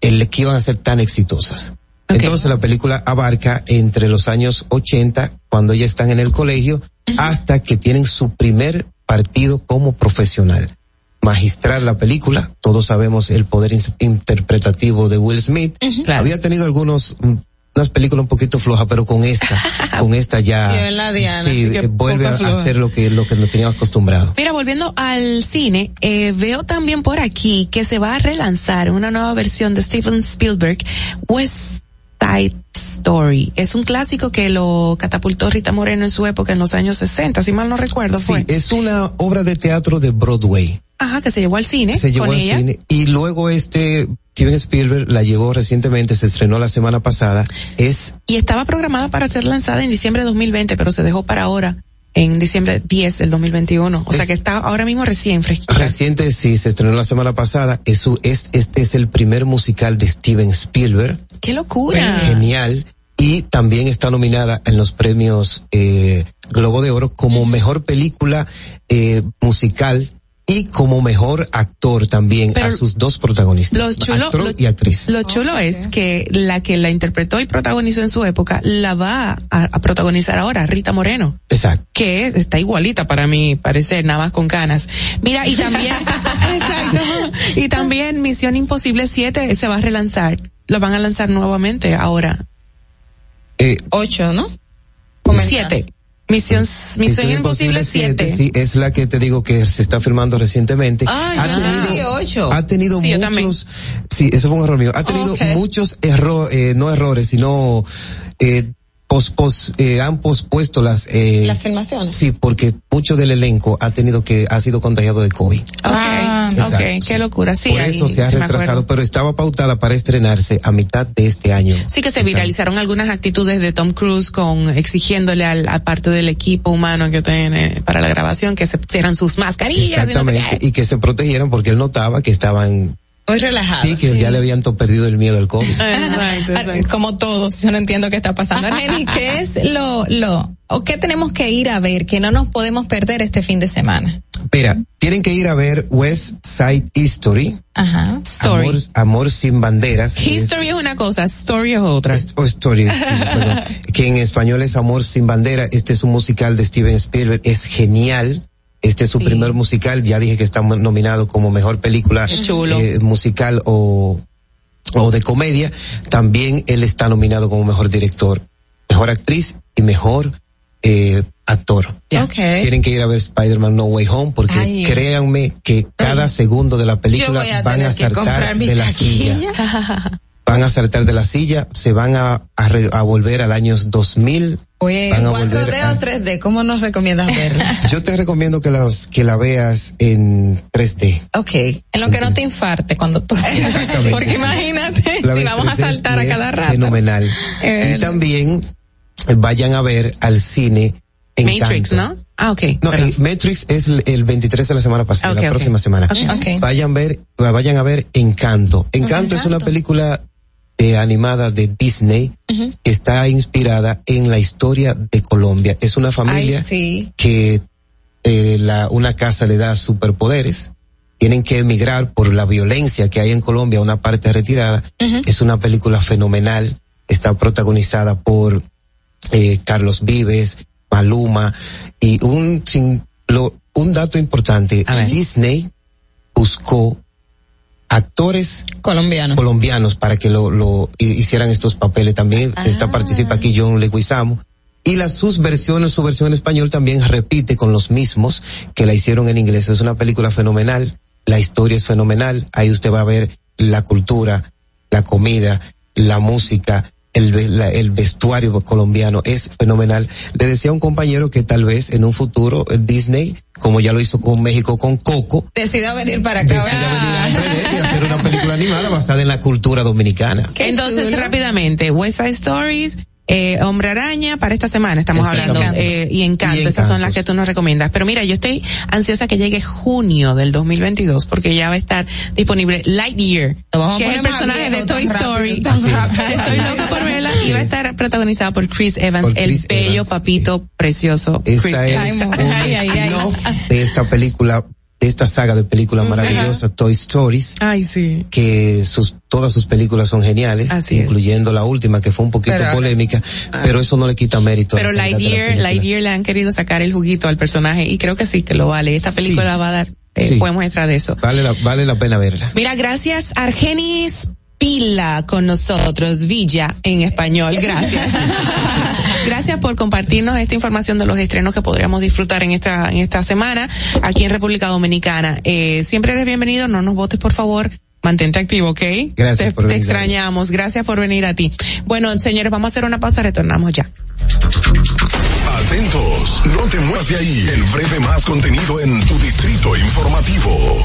el que iban a ser tan exitosas. Entonces la película abarca entre los años 80, cuando ellas están en el colegio, hasta que tienen su primer partido como profesional. Magistral la película, todos sabemos el poder interpretativo de Will Smith. Había tenido algunos, mm, unas películas un poquito flojas, pero con esta, con esta ya, la Diana, sí, eh, vuelve a hacer lo que, lo que nos teníamos acostumbrado. Mira, volviendo al cine, eh, veo también por aquí que se va a relanzar una nueva versión de Steven Spielberg, West Side Story. Es un clásico que lo catapultó Rita Moreno en su época, en los años 60, si mal no recuerdo, Sí, fue. es una obra de teatro de Broadway. Ajá, que se llevó al cine se llevó con al ella. cine y luego este Steven Spielberg la llevó recientemente, se estrenó la semana pasada. Es Y estaba programada para ser lanzada en diciembre de 2020, pero se dejó para ahora, en diciembre 10 del 2021. O sea que está ahora mismo recién fresquita. reciente, sí, se estrenó la semana pasada. Eso es, este es el primer musical de Steven Spielberg. ¡Qué locura! Genial. Y también está nominada en los premios eh, Globo de Oro como mejor película eh, musical y como mejor actor también a sus dos protagonistas, Lo chulo, actor lo- y actriz. Lo chulo es que la que la interpretó y protagonizó en su época la va a, a protagonizar ahora, Rita Moreno. Exacto. Que es- está igualita para mí parecer, nada más con ganas. Mira, y también, exacto, y también Misión Imposible 7 se va a relanzar. Lo van a lanzar nuevamente ahora. Eh, Ocho, ¿no? Siete. Misión, Misión, Imposible 7. Sí, es la que te digo que se está filmando recientemente. Ay, ha tenido, ocho. ha tenido Sí, muchos, sí, eso fue un error mío. Ha tenido Ok. muchos errores, eh, no errores, sino, eh, pos, pos, eh, han pospuesto las, eh, Las filmaciones. sí, porque mucho del elenco ha tenido que, ha sido contagiado de COVID. Ah, Exacto. ok, qué locura. Sí, Por ahí eso se ha sí retrasado, pero estaba pautada para estrenarse a mitad de este año. Sí que se viralizaron algunas actitudes de Tom Cruise con exigiéndole al, a parte del equipo humano que tiene para la grabación que se pusieran sus mascarillas. y no sé Exactamente, y que se protegieran porque él notaba que estaban, Muy relajado. sí, que ya le habían perdido el miedo al COVID. Ah, Como todos, yo no entiendo qué está pasando. Argeni, ¿qué es lo, lo, o qué tenemos que ir a ver que no nos podemos perder este fin de semana? Mira, tienen que ir a ver West Side History. Ajá. Story. Amor, Amor sin banderas. Es- History es una cosa, story es otra. o Story, sí, perdón. que en español es Amor sin bandera. Este es un musical de Steven Spielberg, es genial. Este es su primer musical, ya dije que está nominado como mejor película eh, musical o, o de comedia. También él está nominado como mejor director, mejor actriz y mejor eh, actor. Ok. Tienen que ir a ver Spider-Man No Way Home porque Ay. créanme que cada segundo de la película van a saltar de la silla. van a saltar de la silla, se van a, a, re- a volver al año 2000. Oye, van a 4D volver a- o 3D, ¿cómo nos recomiendas verla? Yo te recomiendo que, las, que la veas en 3D. ok. En lo que no te infarte cuando tú. Exactamente. Porque imagínate, La si vamos a 3D saltar a cada rato. Fenomenal. Eh, y también vayan a ver al cine Encanto. Matrix, ¿no? Ah, ok. No, eh, Matrix es el, el 23 de la semana pasada, Ok, la ok. próxima semana. Ok. Vayan ver, vayan a ver Encanto. Encanto es una película eh, animada de Disney que está inspirada en la historia de Colombia. Es una familia Ay, sí. que eh, la, una casa le da superpoderes. Tienen que emigrar por la violencia que hay en Colombia a una parte retirada. Es una película fenomenal. Está protagonizada por eh, Carlos Vives, Maluma y un sin, lo- un dato importante. Disney buscó actores Colombiano. colombianos para que lo, lo hi- hicieran estos papeles. También está participa aquí John Leguizamo. Y las sus versiones, su versión en español también repite con los mismos que la hicieron en inglés. Es una película fenomenal, la historia es fenomenal. Ahí usted va a ver la cultura, la comida, la música, el, ve- la- el vestuario colombiano es fenomenal. Le decía a un compañero que tal vez en un futuro eh, Disney, como ya lo hizo con México con Coco, Decida venir para acá. y hacer una película animada basada en la cultura dominicana. Entonces, rápidamente, West Side Stories, eh, Hombre Araña para esta semana estamos hablando eh, y Encanto, Y esas son las que tú nos recomiendas. Pero mira, yo estoy ansiosa que llegue junio del 2022 porque ya va a estar disponible Lightyear, que es el personaje de Toy Story. Estoy loca por verla y va a estar protagonizada por Chris Evans, Por el bello Evans, papito precioso. Chris es Evans. un de esta película, de esta saga de películas maravillosas, Toy Stories, Ay, sí. que sus, todas sus películas son geniales, Así es. incluyendo la última que fue un poquito Pero- polémica, pero eso no le quita mérito. Pero Lightyear. Lightyear le han querido sacar el juguito al personaje y creo que sí que lo vale. Esa película va a dar eh, Sí. buen muestra de eso. Vale la, vale la pena verla. Mira, gracias Argenis Pila con nosotros, Villa en español, gracias. gracias por compartirnos esta información de los estrenos que podríamos disfrutar en esta, en esta semana aquí en República Dominicana. Eh, siempre eres bienvenido, no nos votes por favor. Mantente activo, ¿ok? Gracias Te, por te venir. extrañamos. Gracias por venir a ti. Bueno, señores, vamos a hacer una pausa, retornamos ya. Atentos, no te muevas de ahí. El breve más contenido en tu distrito informativo.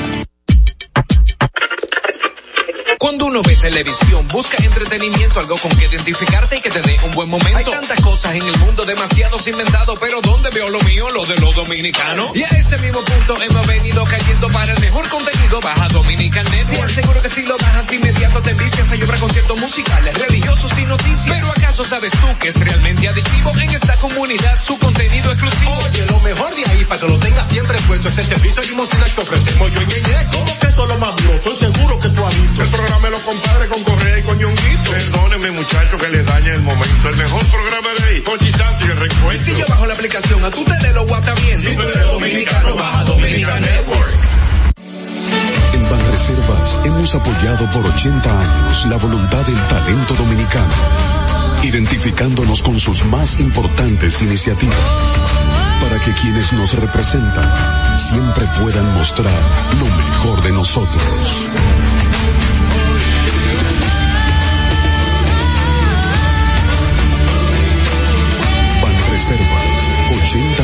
Cuando uno ve televisión, busca entretenimiento, algo con que identificarte y que te dé un buen momento. Hay tantas cosas en el mundo, demasiados inventados, pero ¿dónde veo lo mío? Lo de los dominicanos. Y a ese mismo punto hemos venido cayendo para el mejor contenido. Baja Dominican Network. Te aseguro que si lo bajas inmediato te vistes a llorar conciertos musicales, religiosos y noticias. Pero ¿acaso sabes tú que es realmente adictivo en esta comunidad su contenido exclusivo? Oye, lo mejor de ahí, para que lo tengas siempre puesto, es el servicio limosina que ofrecemos yo en Ñeñe. ¿Cómo que eso es lo más duro? Estoy seguro que tú has visto. El los compadres con Correa y con Ñonguito. Perdónenme, muchachos, que les dañe el momento. El mejor programa de ahí, con y el recuento. Si yo bajo la aplicación, a tu tele lo guata bien. Si tú eres dominicano, baja Dominican Network. En Banreservas hemos apoyado por 80 años la voluntad del talento dominicano, identificándonos con sus más importantes iniciativas, para que quienes nos representan siempre puedan mostrar lo mejor de nosotros.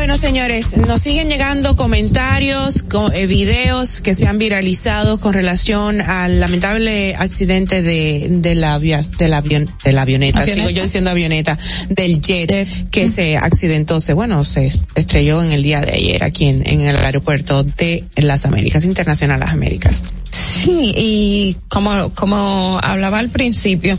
Bueno, señores, nos siguen llegando comentarios, co- eh, videos que se han viralizado con relación al lamentable accidente de, de la, de la, avion- de la avioneta, Avioneta. sigo yo diciendo avioneta, del jet, que se accidentó, se, bueno, se estrelló en el día de ayer aquí en, en el aeropuerto de las Américas, Internacional Las Américas. Sí, y como, como hablaba al principio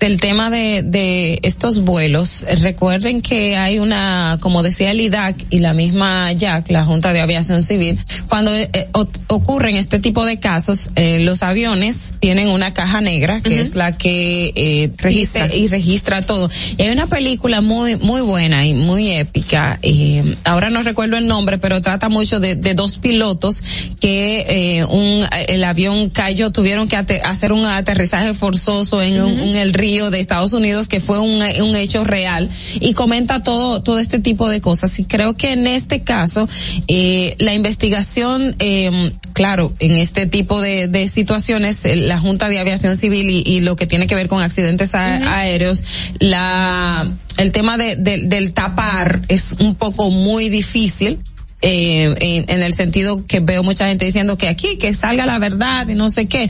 del tema de, de estos vuelos, recuerden que hay una, como decía el IDAC y la misma JAC, la Junta de Aviación Civil, cuando eh, eh, o- ocurren este tipo de casos, eh, los aviones tienen una caja negra que es la que eh, registra y registra todo. Y hay una película muy muy buena y muy épica. eh, ahora no recuerdo el nombre, pero trata mucho de, de dos pilotos que eh, un el avión cayó, tuvieron que hacer un aterrizaje forzoso en, un- en el río de Estados Unidos, que fue un, un hecho real y comenta todo todo este tipo de cosas. Y creo que en este caso eh, la investigación, eh, claro, en este tipo de, de situaciones, eh, la Junta de Aviación Civil y, y lo que tiene que ver con accidentes a- aéreos, la el tema de, de- del tapar es un poco muy difícil. Eh, en, en el sentido que veo mucha gente diciendo que aquí que salga la verdad y no sé qué.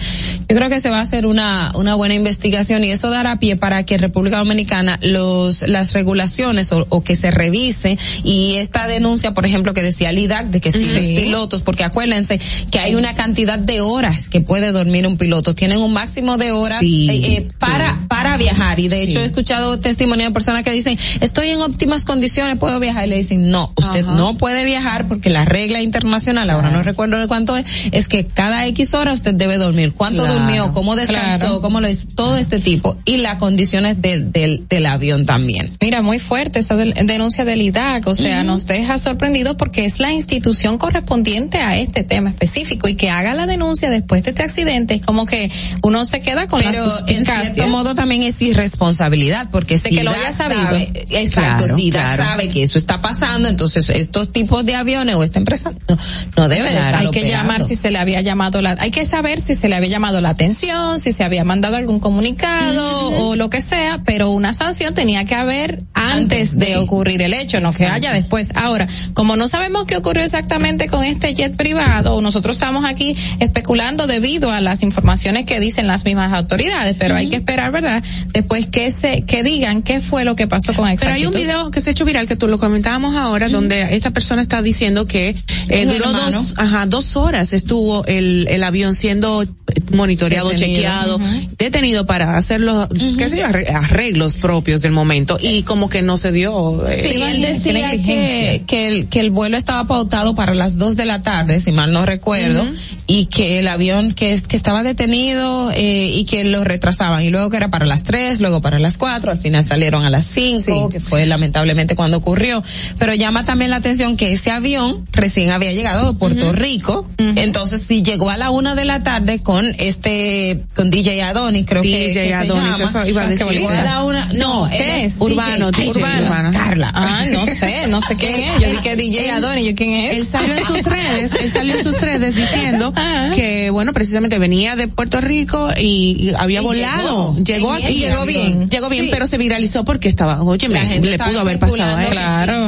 Yo creo que se va a hacer una una buena investigación y eso dará pie para que República Dominicana los las regulaciones o, o que se revise y esta denuncia, por ejemplo, que decía Lidac de que si Sí. los pilotos, porque acuérdense que hay una cantidad de horas que puede dormir un piloto, tienen un máximo de horas Sí. eh, eh, para para viajar y de hecho he escuchado testimonio de personas que dicen estoy en óptimas condiciones, puedo viajar y le dicen no, usted Ajá. no puede viajar porque la regla internacional, ahora no recuerdo de cuánto es, es que cada X hora usted debe dormir. ¿Cuánto Claro, durmió? ¿Cómo descansó? claro. ¿Cómo lo hizo? Todo este tipo. Y las condiciones del, del, del avión también. Mira, muy fuerte esa del- denuncia del IDAC, o sea, Ujú. nos deja sorprendidos porque es la institución correspondiente a este tema específico y que haga la denuncia después de este accidente es como que uno se queda con la Pero en suspicacia. cierto modo también es irresponsabilidad, porque De si que lo DAC haya sabido. sabe- exacto, Claro, si DAC claro. sabe que eso está pasando, entonces estos tipos de aviones o esta empresa no, no deben estar hay que operando. llamar si se le había llamado la, hay que saber si se le había llamado la atención, si se había mandado algún comunicado o lo que sea, pero una sanción tenía que haber antes de ocurrir el hecho, no que haya después. Ahora, como no sabemos qué ocurrió exactamente con este jet privado, nosotros estamos aquí especulando debido a las informaciones que dicen las mismas autoridades, pero hay que esperar, ¿verdad? Después que se, que digan qué fue lo que pasó con Pero hay un exactitud. video que se ha hecho viral que tú lo comentábamos ahora, donde esta persona está diciendo que eh, duró dos, ajá, dos horas estuvo el, el avión siendo monitoreado, Detenido, chequeado, detenido para hacer los, qué sé yo, arre- arreglos propios del momento y como que no se dio. eh, Sí, él decía que, que, el, que el vuelo estaba pautado para las dos de la tarde, si mal no recuerdo, y que el avión que, es- que estaba detenido eh, y que lo retrasaban, y luego que era para las tres, luego para las cuatro, al final salieron a las cinco, que fue lamentablemente cuando ocurrió. Pero llama también la atención que ese avión recién había llegado de Puerto Rico, entonces si llegó a la una de la tarde con este, con DJ Adonis, creo que, DJ que se Adonis, llama. eso iba a Ah, decir. bonito. A la una, no, ¿qué él es? Urbano, DJ, DJ Urbano. Urbano. Carla. Ah, no sé, no sé quién es. Yo que DJ Adonis, ¿yo quién es? Él salió en sus redes, él salió en sus redes diciendo Ah. que, bueno, precisamente venía de Puerto Rico y, y había Y volado. llegó. Llegó, aquí, llegó bien. Llegó bien, Sí. pero se viralizó porque estaba, oye, la gente le pudo haber pasado a él.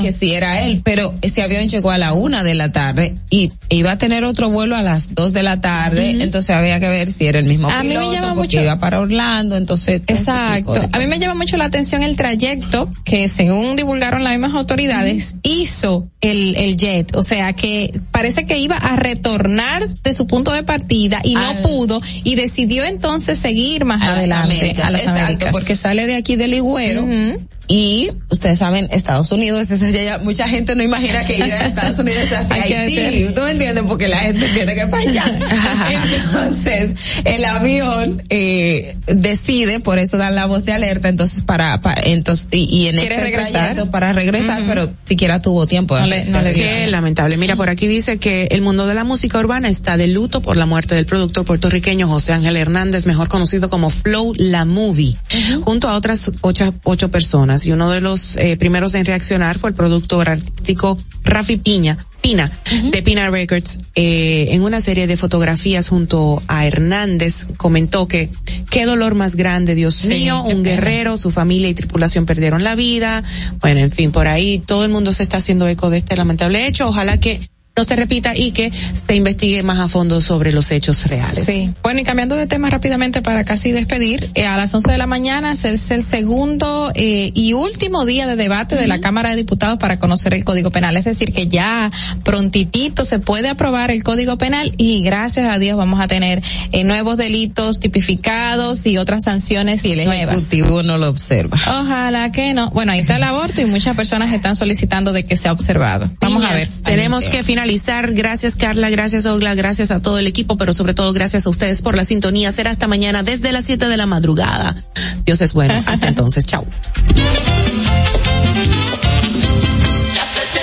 sí, Que sí era él, pero ese avión llegó a la una de la tarde y iba a tener otro vuelo a las dos de la tarde, entonces había que ver si era el mismo A mí me piloto, llama porque mucho- iba para Orlando, entonces. tipo Exacto. A mí me llama mucho la atención el trayecto que según divulgaron las mismas autoridades hizo el, el jet. O sea que parece que iba a retornar de su punto de partida y no pudo y decidió entonces seguir más a las adelante Américas. a las Exacto, Américas. porque sale de aquí del Ligüero y ustedes saben, Estados Unidos, es allá. mucha gente no imagina que ir a Estados Unidos es hacia Hay Haití, ¿tú me entiendes? Porque la gente entiende que para allá. entonces, el avión eh, decide, por eso dan la voz de alerta, entonces para, para entonces, y, y en ¿Quiere este regresar? trayecto para regresar, pero siquiera tuvo tiempo No le- no le. Qué lamentable. Mira, por aquí dice que el mundo de la música urbana está de luto por la muerte del productor puertorriqueño José Ángel Hernández, mejor conocido como Flow La Movie, junto a otras ocho, ocho personas. Y uno de los eh, primeros en reaccionar fue el productor artístico Rafi Piña. Pina, de Pina Records, eh, en una serie de fotografías junto a Hernández, comentó que qué dolor más grande, Dios Sí, mío, un guerrero, su familia y tripulación perdieron la vida. Bueno, en fin, por ahí todo el mundo se está haciendo eco de este lamentable hecho. Ojalá que no se repita y que se investigue más a fondo sobre los hechos reales. Sí. Bueno, y cambiando de tema rápidamente para casi despedir, eh, a las 11 de la mañana es el segundo eh, y último día de debate de la Cámara de Diputados para conocer el Código Penal. Es decir, que ya prontitito se puede aprobar el Código Penal y gracias a Dios vamos a tener eh, nuevos delitos tipificados y otras sanciones Y el nuevas. ejecutivo no lo observa. Ojalá que no. Bueno, ahí está el aborto y muchas personas están solicitando de que sea observado. Vamos a ver. Tenemos que finalizar. Gracias Carla, gracias Ogla, gracias a todo el equipo, pero sobre todo gracias a ustedes por la sintonía. Será hasta mañana desde las 7 de la madrugada. Dios es bueno. Hasta entonces, chao. Ya se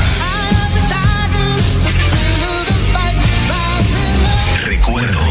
Recuerdos.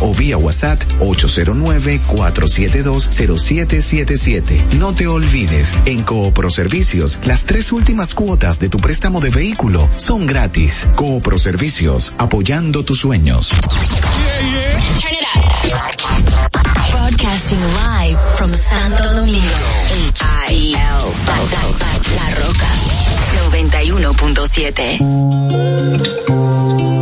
o vía WhatsApp 809-472-0777. No te olvides, en Coopro Servicios, las tres últimas cuotas de tu préstamo de vehículo son gratis. Coopro Servicios, apoyando tus sueños. Broadcasting live from Santo Domingo. H-I-L. La Roca. 91.7.